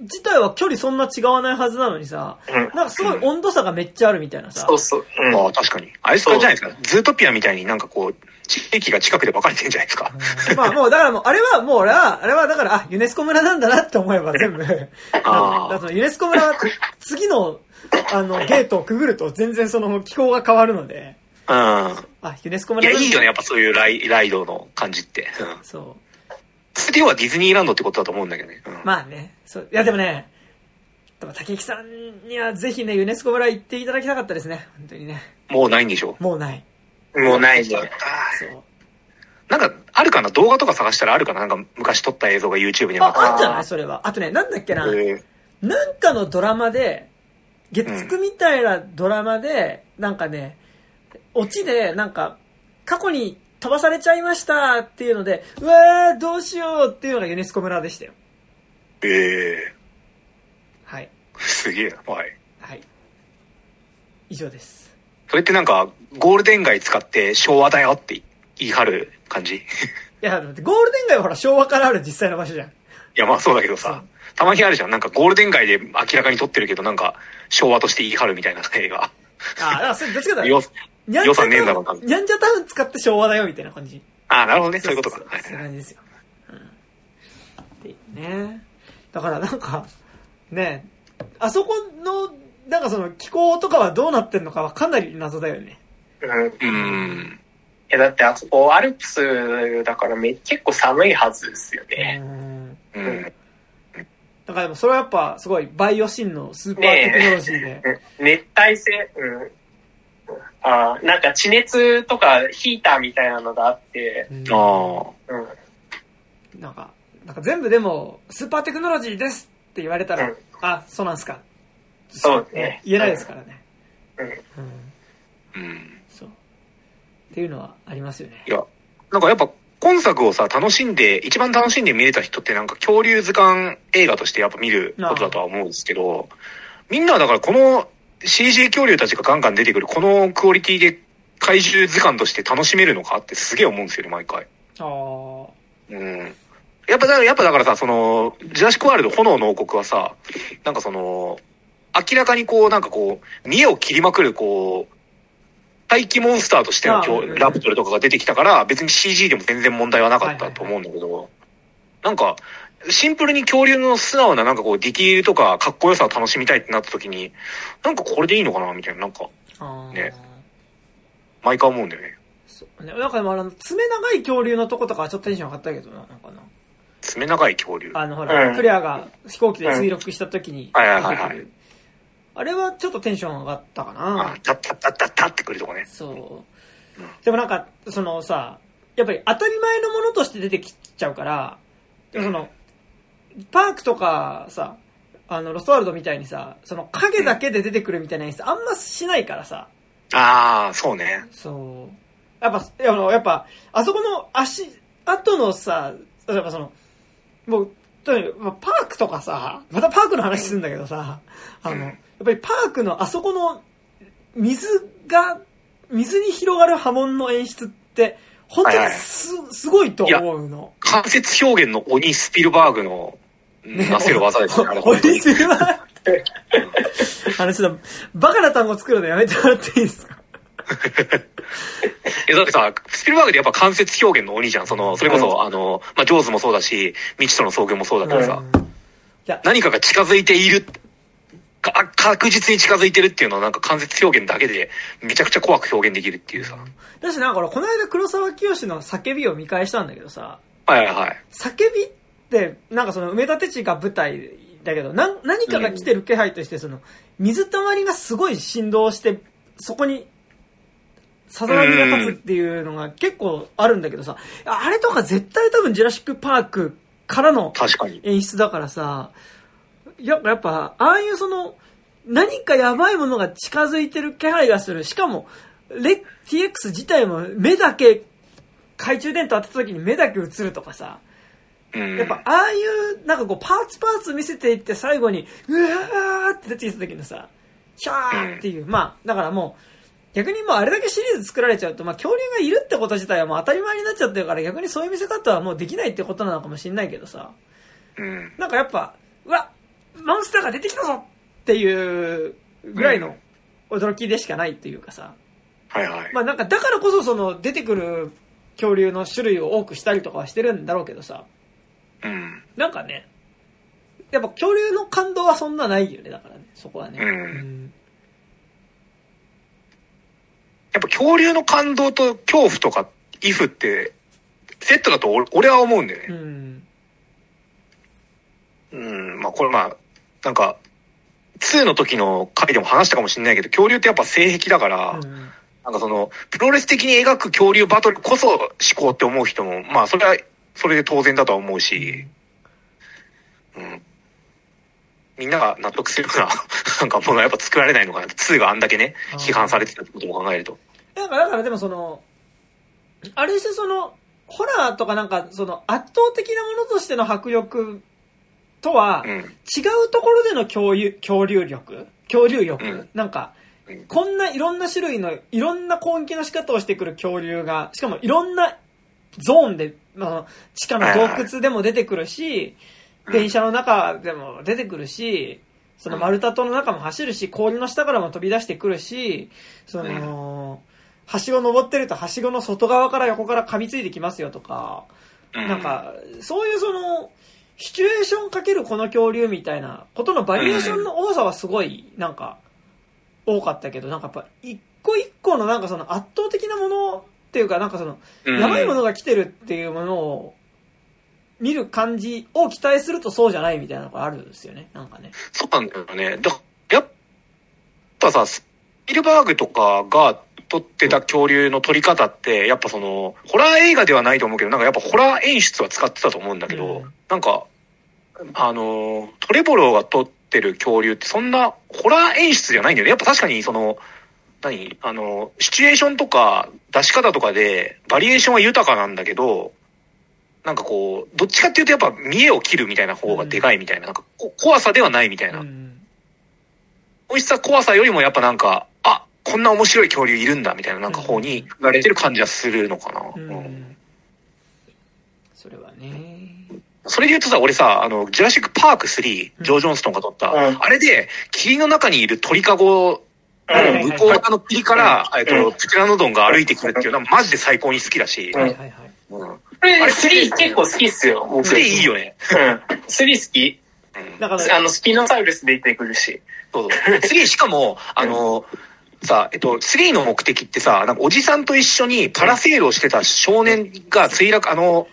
自体は距離そんな違わないはずなのにさ、ー。うん。なんかすごい温度差がめっちゃあるみたいなさそ、うそう。うん。ああ、確かに。あれじゃないですか。ズートピアみたいになんかこう、地域が近くで分かれてんじゃないですか。うんまあもうだからもう、あれはもう俺は、あれはだから、あ、ユネスコ村なんだなって思えば全部、あー だからユネスコ村は次の、あの、ゲートをくぐると全然その気候が変わるので、うん。あ、ユネスコいや、いいよね、やっぱそういうライライドの感じって。うん。そう。それで要はディズニーランドってことだと思うんだけどね。うんまあね、そう、いやでもね、でも竹木さんにはぜひね、ユネスコ村行っていただきたかったですね。本当にね。もうないんでしょ？もうない。もうないね。そう。なんか、あるかな？動画とか探したらあるかな？なんか昔撮った映像が YouTube に上がってあ、あんじゃない？それは。あとね、なんだっけな。えなんかのドラマで、月9みたいなドラマで、なんかね、オチで、なんか、過去に飛ばされちゃいましたっていうので、うわー、どうしようっていうのがユネスコ村でしたよ。ー、えはい。ー、すげえな。はい。はい。以上です。それってなんか、ゴールデン街使って昭和だよって言い張る感じ？いいや、ゴールデン街はほら昭和からある実際の場所じゃん。や、まあそうだけどさ、たまにあるじゃん。なんかゴールデン街で明らかに撮ってるけど、なんか昭和として言い張るみたいな映画。ああ、だからそれどっちかだよニャンジャ予算ねえんだろうなタウン、ニャンジャタウン使って昭和だよみたいな感じ。ああ、なるほどね。そういうことか。そうはいそう感じですよ。うん。っていうね。だからなんか、ね、あそこの、なんかその気候とかはどうなってんのかはかなり謎だよね。うん。いや、だってあそこアルプスだからめ結構寒いはずですようね。ん。うん。だからでもそれはやっぱすごいバイオシンのスーパーテクノロジーで。うん熱帯性、うん。あーなんか地熱とかヒーターみたいなのがあって、うんあうん。なんか、なんか全部でも、スーパーテクノロジーですって言われたら、うんあ、そうなんすか。そうね言えないですからね。うん。うん。あ。うん。そう。っていうのはありますよねい。や、なんかやっぱ今作をさ、楽しんで、一番楽しんで見れた人ってなんか恐竜図鑑映画としてやっぱ見ることだとは思うんですけど、みんなはだからこの CG 恐竜たちがガンガン出てくるこのクオリティで怪獣図鑑として楽しめるのかってすげえ思うんですよね、毎回。ああ。うん。やっぱだから、やっぱだからさ、その、ジュラシックワールド炎の王国はさ、なんかその、明らかにこう、なんかこう、見栄を切りまくる、こう、大気モンスターとしてのあ今日うんラプトルとかが出てきたから、別に CG でも全然問題はなかったと思うんだけど、なんか、シンプルに恐竜の素直ななんかこう、ディティールとかかっこよさを楽しみたいってなった時に、なんかこれでいいのかなみたいな、なんか、ね毎回思うんだよね。そうね。なんかでもあの、爪長い恐竜のとことかはちょっとテンション上がったけどな、なんかな。爪長い恐竜。あの、ほら、うんクレアが飛行機で墜落した時に出はいはいはいはいてくる。あれはちょっとテンション上がったかあな。、タッタッタッタッタってくるとこね。そう。でもなんか、そのさ、やっぱり当たり前のものとして出てきちゃうから、その、パークとかさ、あの、ロストワールドみたいにさ、その影だけで出てくるみたいな演出あんましないからさ、ああ、そうね。そう。やっぱ、いやあのやっぱ、あそこの足、後のさ、例えばその、もう、当に、まあ、パークとかさ、またパークの話するんだけどさ、あの、やっぱりパークのあそこの水が、水に広がる波紋の演出って、本当にす、すごいと思うの。間接表現の鬼スピルバーグのなせる技ですね、あれお本当にいしいわ。あの、ちょっと、バカな単語作るのやめてもらっていいですか？え、だってさ、スピルバーグってやっぱ間接表現の鬼じゃん。その、それこそ、あの、まあ、ジョーズもそうだし、未知との遭遇もそうだけどさ、何かが近づいている、か確実に近づいてるっていうのをなんか間接表現だけでめちゃくちゃ怖く表現できるっていうさ。だしなんか俺、この間黒沢清の叫びを見返したんだけどさ、はいはいはい。叫びって、なんかその埋め立て地が舞台だけど、な何かが来てる気配として、その、水たまりがすごい振動して、そこに、さざ波が立つっていうのが結構あるんだけどさ、あれとか絶対多分ジュラシックパークからの。演出だからさ、やっぱ、やっぱ、ああいうその、何かやばいものが近づいてる気配がする。しかも、レ TX 自体も目だけ、懐中電灯当てた時に目だけ映るとかさ、うん。やっぱああいう、なんかこう、パーツパーツ見せていって最後に、うわーって出てきた時のさ、シャーっていう、まあ、だからもう、逆にもうあれだけシリーズ作られちゃうと、まあ恐竜がいるってこと自体はもう当たり前になっちゃってるから逆にそういう見せ方はもうできないってことなのかもしれないけどさ、うん。なんかやっぱ、うわモンスターが出てきたぞっていうぐらいの驚きでしかないっていうかさ、はいはい。まあなんかだからこそその出てくる恐竜の種類を多くしたりとかはしてるんだろうけどさ、うん。なんかね、やっぱ恐竜の感動はそんなないよね、だからね、そこはね。うんやっぱ恐竜の感動と恐怖とか、イフって、セットだと俺俺は思うんだようね。ん。うん。まあこれまあ、なんか、2の時の回でも話したかもしれないけど、恐竜ってやっぱ性癖だから、うんなんかその、プロレス的に描く恐竜バトルこそ思考って思う人も、まあそれは、それで当然だとは思うし、うん。みんなが納得するような、なんかものはやっぱ作られないのかな。2があんだけね、批判されてたってことも考えると。だから、だからでもその、ある種その、ホラーとかなんか、その圧倒的なものとしての迫力とは、うん。違うところでの恐竜、恐竜力？恐竜力、うん。なんかうん、こんないろんな種類の、いろんな攻撃の仕方をしてくる恐竜が、しかもいろんなゾーンで、まあ、地下の洞窟でも出てくるし、うん。電車の中でも出てくるし、その丸太島の中も走るし、氷の下からも飛び出してくるし、その、はしご登ってるとはしごの外側から横から噛みついてきますよとか、うん。なん、か、そういうその、シチュエーションかけるこの恐竜みたいなことのバリエーションの多さはすごい、なんか、多かったけど、なんかやっぱ、一個一個のなんかその圧倒的なものっていうか、なんかその、うんやばいものが来てるっていうものを、見る感じを期待するとそうじゃないみたいなのがあるんですよね、なんかね。そうなんだよね。だやっぱさ、スピルバーグとかが撮ってた恐竜の撮り方って、やっぱその、ホラー映画ではないと思うけど、なんかやっぱホラー演出は使ってたと思うんだけど、うんなんか、あの、トレボロが撮ってる恐竜ってそんなホラー演出じゃないんだよね。やっぱ確かにその、何？あの、シチュエーションとか出し方とかでバリエーションは豊かなんだけど、なんかこう、どっちかっていうとやっぱ見栄を切るみたいな方がでかいみたいな、なんかこ怖さではないみたいな。うん美味しさ怖さよりもやっぱなんか、あ、こんな面白い恐竜いるんだみたいななんか方に振られてる感じはするのかな。ううんん。それはね。それで言うとさ、俺さ、あの、ジュラシックパーク3、ジョー・ジョンストンが撮った、うんあれで、霧の中にいる鳥かごうん向こう側の霧から、えっうんと、プテラノドンが歩いてくるっていうのはマジで最高に好きだし、うんはいはいはい。うん。これ、3結構好きっすよ。僕3いいよね。うん。3好き。うん。だから、あの、スピノサウルス出てくるし。そうそう。3しかも、あの、さ、えっと、3の目的ってさ、なんかおじさんと一緒にパラセールをしてた少年が墜落、あの、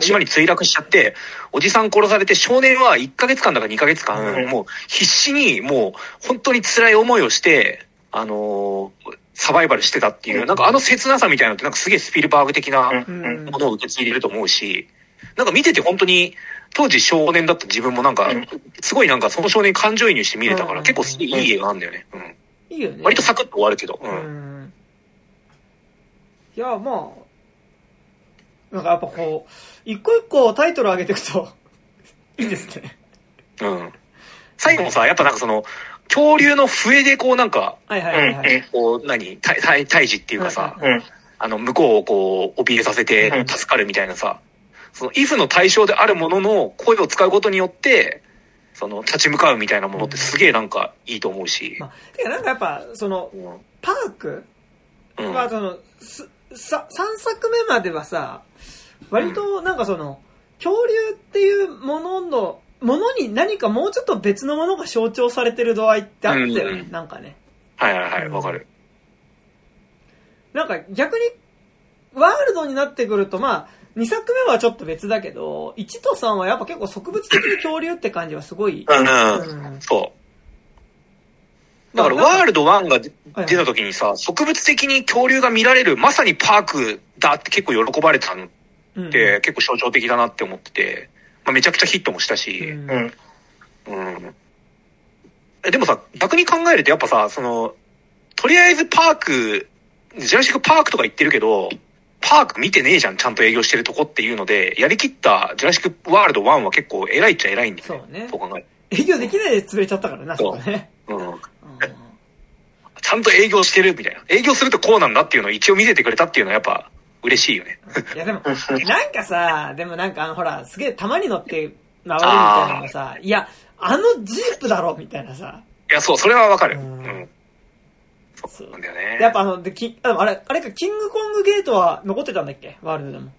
島に墜落しちゃって、おじさん殺されて少年は1ヶ月間だか2ヶ月間、うんもう必死にもう本当に辛い思いをして、あのーサバイバルしてたっていう、なんかあの切なさみたいなのってなんかすげえスピルバーグ的なうん。ものを受け継いでると思うし、なんか見てて本当に当時少年だった自分もなんかうん、すごいなんかその少年に感情移入して見れたかうんら結構すげえいい映画なんだよね。うん。いいよね。割とサクッと終わるけど。う。うんん。いや、まあ、なんかやっぱこう、一個一個タイトル上げていくと、いいですね。うん。最後もさ、やっぱなんかその、恐竜の笛でこうなんか、はいはいはいはい。こう、何、たた退治っていうかさ。あの、向こうをこう、怯えさせて助かるみたいなさ、その、イフの対象であるものの声を使うことによって、その、立ち向かうみたいなものってすげえなんかいいと思うし。まあ、てかなんかやっぱ、その、うんパークうん。は、その、す、さ、3作目まではさ、割となんかその、恐竜っていうものの、ものに何かもうちょっと別のものが象徴されてる度合いってあったよね、うんなんかね。はいはいはい、わかる。なんか逆に、ワールドになってくると、まあ、2作目はちょっと別だけど、1と3はやっぱ結構植物的に恐竜って感じはすごい。うん。うんそう。だから、まあワールド1が出た時にさ、植物的に恐竜が見られる、まさにパークだって結構喜ばれたのっうんて、結構象徴的だなって思ってて、まあ、めちゃくちゃヒットもしたし、うんうん。でもさ、逆に考えるとやっぱさ、その、とりあえずパーク、ジュラシックパークとか言ってるけど、パーク見てねえじゃん、ちゃんと営業してるとこっていうので、やりきったジュラシックワールド1は結構偉いっちゃ偉いんだよね。そうねそう考える営業できないで潰れちゃったからな、そそうこね。と。うん。うんちゃんと営業してるみたいな。営業するとこうなんだっていうのを一応見せてくれたっていうのはやっぱ嬉しいよね。いやでも、なんかさ、でもなんかあの、ほら、すげえ玉に乗って回るみたいなのがさ、いや、あのジープだろみたいなさ。いや、そう、それはわかる。ううんん。そうなんだよね。でやっぱあの、で、き、あれ、あれか、キングコングゲートは残ってたんだっけ？ワールドでも。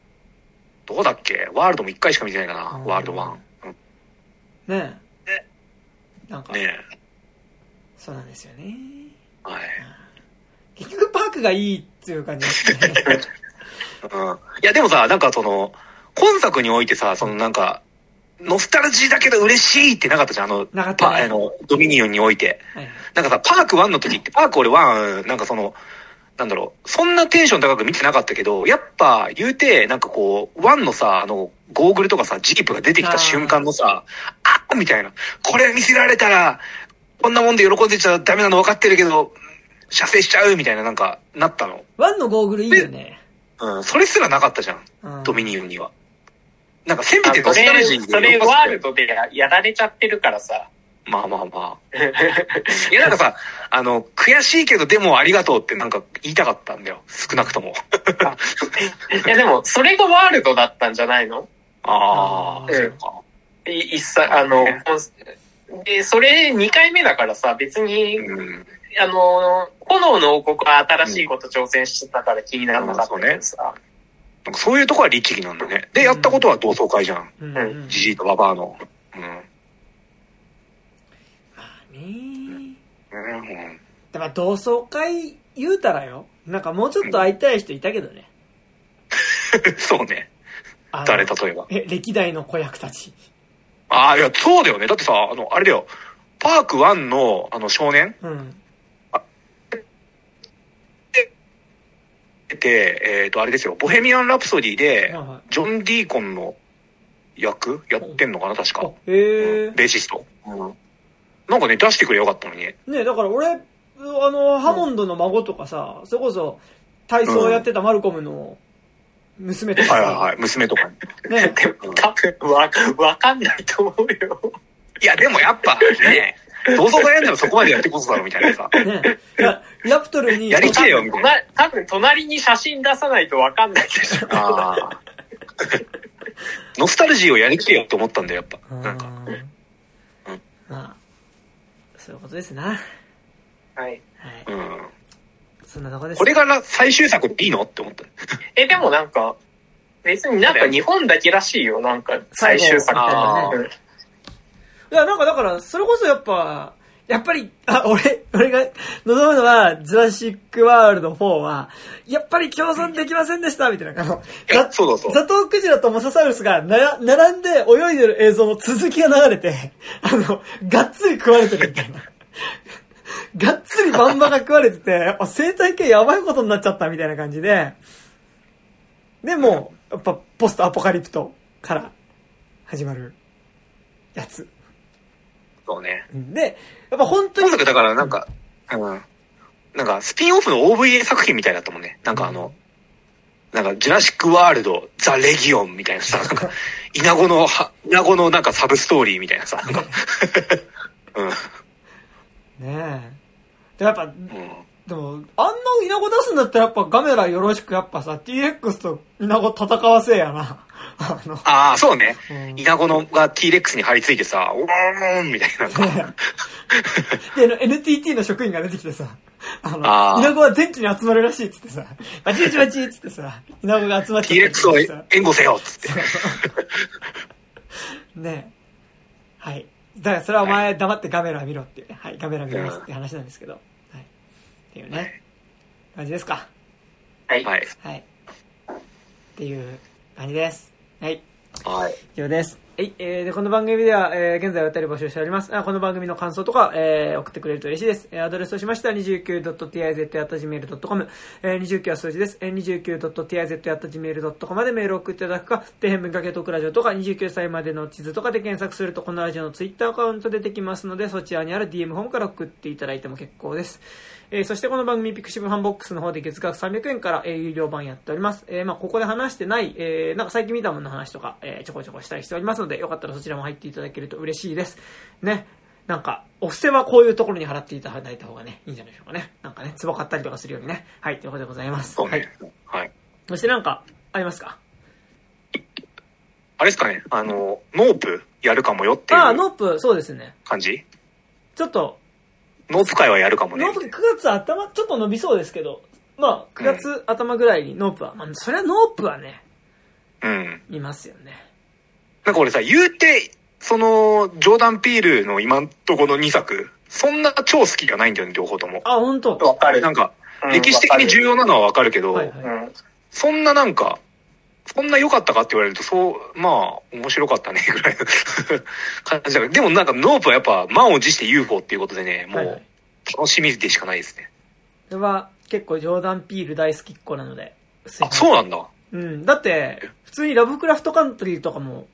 どうだっけ？ワールドも一回しか見てないかな、うんワールド1。うんねえ。なんか、ねそうなんですよね。え。はい。結局パークがいいっていう感じですね。うん。いや、でもさ、なんかその、今作においてさ、そのなんか、ノスタルジーだけど嬉しいってなかったじゃん、あの、なかったねパあの、ドミニオンにおいて。はいなんかさ、パーク1の時って、パーク俺1、なんかその、なんだろう、そんなテンション高く見てなかったけど、やっぱ言うて、なんかこう、1のさ、あの、ゴーグルとかさ、ジープが出てきた瞬間のさ、あっみたいな。これ見せられたら、こんなもんで喜んでちゃダメなの分かってるけど、射精しちゃうみたいななんか、なったの。ワンのゴーグルいいよね。うん、それすらなかったじゃん、うんドミニオンには。なんかせめてノスタルれ、ジーでそれワールドでややられちゃってるからさ。まあまあまあ。いやなんかさ、あの、悔しいけどでもありがとうってなんか言いたかったんだよ。少なくとも。いやでも、それがワールドだったんじゃないの？ああ、うんそうか。い一切、あの、で、それ2回目だからさ、別に、うん。あの、炎の王国は新しいこと挑戦してたから気にならなかったけどさ。なんかそういうとこは律儀なんだね。で、やったことは同窓会じゃん。うんうん。ジジイとババアの。うん。まあねうん。でも同窓会言うたらよ。なんかもうちょっと会いたい人いたけどね。そうね。誰例えば。え、歴代の子役たち。ああ、いや、そうだよね。だってさ、あの、あれだよ。パーク1の、あの、少年？うん。て、えっ、と、あれですよ。ボヘミアン・ラプソディでジョン・ディーコンの役？やってんのかな確か。あ、へえ。ベーシスト。なんかね、出してくれよかったのにね。ねだから俺、あの、ハモンドの孫とかさ、それこそ、体操やってたマルコムの娘とかさ、はいはいはい。娘とかに。ね でも、多分、わ、わかんないと思うよ。いや、でもやっぱ、ね、同窓会やんならそこまでやってこそだろ、みたいなさ。ねいやラプトルに、やりきれよみたいな多分、隣に写真出さないとわかんないでしょ。ああ。ノスタルジーをやりきれよって思ったんだよ、やっぱ。うんなんか。まあ、そういうことですな。はい。はい。うん。そんなとこです。これがな最終作でいいのって思った。え、でもなんか、別になんか日本だけらしいよ、なんか、最終作。あうんいや、なんかだから、それこそやっぱ、やっぱり、あ、俺、俺が望むのは、ジュラシックワールド4は、やっぱり共存できませんでした、みたいな。ザそうだそうザトウクジラとモササウルスがな、並んで泳いでる映像の続きが流れて、あの、がっつり食われてるみたいな。がっつりバンバが食われてて、あ、生態系やばいことになっちゃったみたいな感じで、でもう、やっぱポストアポカリプトから始まるやつ。そうね。で、やっぱ本当に、今作だからなんか、うん。なんか、スピンオフの OVA 作品みたいだったもんね。なんかあの、なんか、ジュラシックワールド、ザ・レギオンみたいなさ、なんか、イナゴのは、イナゴのなんかサブストーリーみたいなさ、なんか、うん。ねえ。でもやっぱ、うんでも、あんなイナゴ出すんだったらやっぱガメラよろしくやっぱさ、T-Rex とイナゴ戦わせやな。あの、ああ、そうね。うんイナゴのが T-Rex に張り付いてさ、おーんみたいな。で、NTT の職員が出てきてさ、あの、イナゴは電気に集まるらしいっつってさ、バチバチバチっつってさ、イナゴが集まっちゃったり T-Rex をさ援護せよっつって。ねえ。はい。だからそれはお前黙ってガメラ見ろっていうね。はい、ガメラ見ますって話なんですけど。はい。っていうね。感じですか。はい。はい。はい。っていう感じです。はい。はい。以上です。はい。えー、で、この番組では、えー、現在お便り募集しております。あこの番組の感想とか、えー、送ってくれると嬉しいです。えー、アドレスとしましては、29.tiz.gmail.com、えー、29は数字です。えー、29.tiz.gmail.com までメールを送っていただくか、底辺文化系トークラジオとか、29歳までの地図とかで検索すると、このラジオのツイッターアカウント出てきますので、そちらにある DM フォームから送っていただいても結構です。えーそしてこの番組ピクシブファンボックスの方で月額300円から、えー有料版やっております。えーまあここで話してない、えーなんか最近見たものの話とか、えーちょこちょこしたりしておりますので、よかったらそちらも入っていただけると嬉しいです。ね。なんか、お布施はこういうところに払っていただいた方がね、いいんじゃないでしょうかね。なんかね、壺買ったりとかするようにね。はい、ということでございます。はい。はい。そしてなんか、ありますか？あれですかね、あの、ノープやるかもよっていああ、うノープ、そうですね。感じ？ちょっと、ノープ会はやるかもねノープ。9月頭、ちょっと伸びそうですけど、まあ、9月頭ぐらいにノープは、まあ、それはノープはね、うん。いますよね。なんか俺さ、言うて、その、ジョーダン・ピールの今んとこの2作、そんな超好きじゃないんだよね、両方とも。あ、本当わかる。なんか、うん歴史的に重要なのはわかるけど、はいはい。うん。そんななんか、そんな良かったかって言われると、そう、まあ、面白かったね、ぐらいの感じだから。でもなんか、ノープはやっぱ、満を持して UFO っていうことでね、も、う楽しみでしかないですね。それは結構ジョーダン・ピール大好きっ子なので。あ、そうなんだ。うん。だって、普通にラブクラフトカントリーとかも、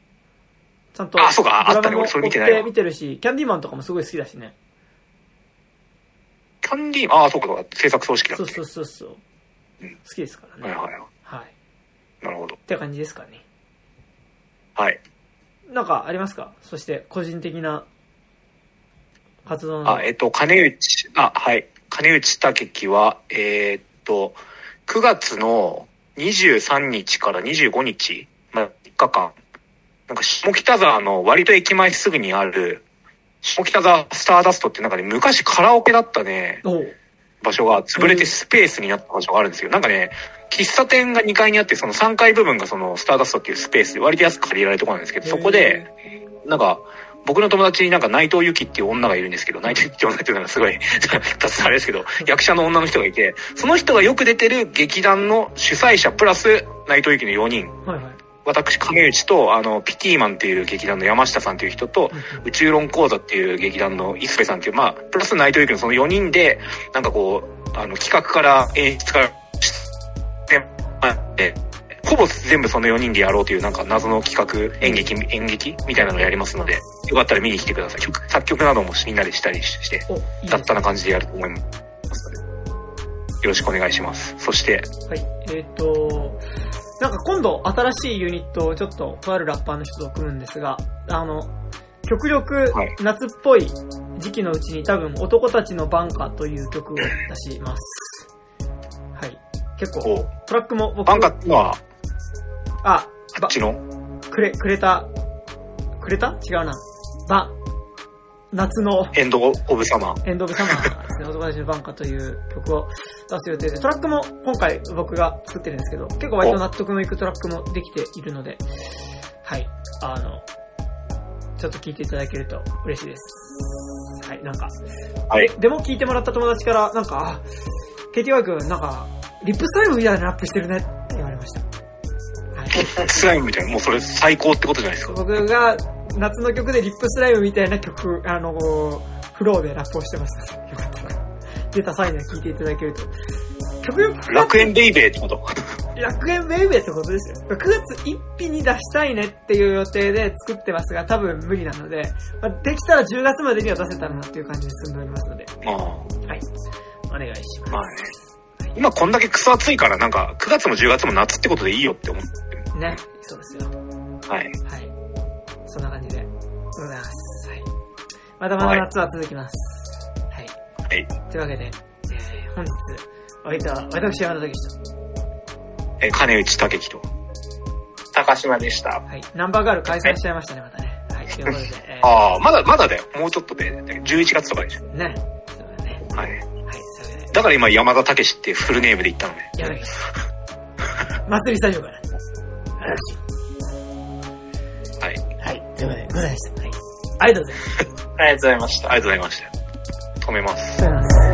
ちゃんと、あそうかあったね俺それ見てない見てるし、キャンディーマンとかもすごい好きだしね。キャンディー、ああ、そうか、そうか、制作葬式だっけ。そうそうそうそう。うん好きですからね。はいはいはい。はい。なるほど。って感じですかね。はい。なんかありますか？そして、個人的な活動の。あ、えっと、金内、あ、はい。金内武樹は、えーっと、9月の23日から25日、まあ、3日間、なんか下北沢の割と駅前すぐにある、下北沢スターダストってなんかね、昔カラオケだったね、場所が潰れてスペースになった場所があるんですよ。なんかね、喫茶店が2階にあって、その3階部分がそのスターダストっていうスペースで割と安く借りられるところなんですけど、そこで、なんか、僕の友達になんか内藤由紀っていう女がいるんですけど、内藤由紀って女っていうのがすごい 雑なあれですけど、役者の女の人がいて、その人がよく出てる劇団の主催者プラス内藤由紀の4人、はいはい。私、亀内と、あの、ピティーマンっていう劇団の山下さんっていう人と、宇宙論講座っていう劇団の磯部さんっていう、まあ、プラス内藤由紀のその4人で、なんかこう、あの、企画から演出から、でほぼ全部その4人でやろうというなんか謎の企画、演劇、演劇みたいなのをやりますので、よかったら見に来てください。曲、作曲などもみんなでしたりして、お、いいです雑多な感じでやると思いますので、よろしくお願いします。そして、はい。えっ、と、なんか今度新しいユニットをちょっととあるラッパーの人と組むんですが、あの、極力はい夏っぽい時期のうちに多分男たちのバンカという曲を出します。はい。結構、トラックも僕、バンカってのは、あ、あばっちの、くれ、くれた、くれた？違うな。ば、夏のエンド・オブ・サマー。エンド・オブ・サマーですね、男たちのバンカという曲を出す予定で、トラックも今回僕が作ってるんですけど、結構割と納得のいくトラックもできているので、はい、あの、ちょっと聞いていただけると嬉しいです。はい、なんか、はいででも聞いてもらった友達から、なんか、あ KTY 君、なんか、リップスタイルみたいなラップしてるねって言われました。はい。スライムみたいな、もうそれ最高ってことじゃないですか。僕が夏の曲でリップスライムみたいな曲、あの、フローでラップをしてますので、よかったら、出た際には聴いていただけると。曲よく楽園ベイベーってこと？楽園ベイベーってことですよ。9月1日に出したいねっていう予定で作ってますが、多分無理なので、まあできたら10月までには出せたらなっていう感じで進んでおりますので、まあ、はい。お願いします。まあね。はい。今こんだけクソ暑いからなんか9月も10月も夏ってことでいいよって思ってる。ね。そうですよ。はい。はい。そんな感じでございます。はい。まだまだ夏は続きます。はい。はい。というわけで、えー、本日、お相手は私、山田武史と、えー金内武樹と。高島でした。はい。ナンバーガール開催しちゃいましたね、またね。はい。ということで、え ああ、まだ、まだだよ。もうちょっとで、11月とかでしょ。ー、ね。そうだね。はい。だから今山田武史ってフルネームで言ったのね。やるけ祭りスタジオから。はい。はい。ということで、ございました。はい。ありがとうございます。ありがとうございました。ありがとうございました。止めます。ありがとうございます。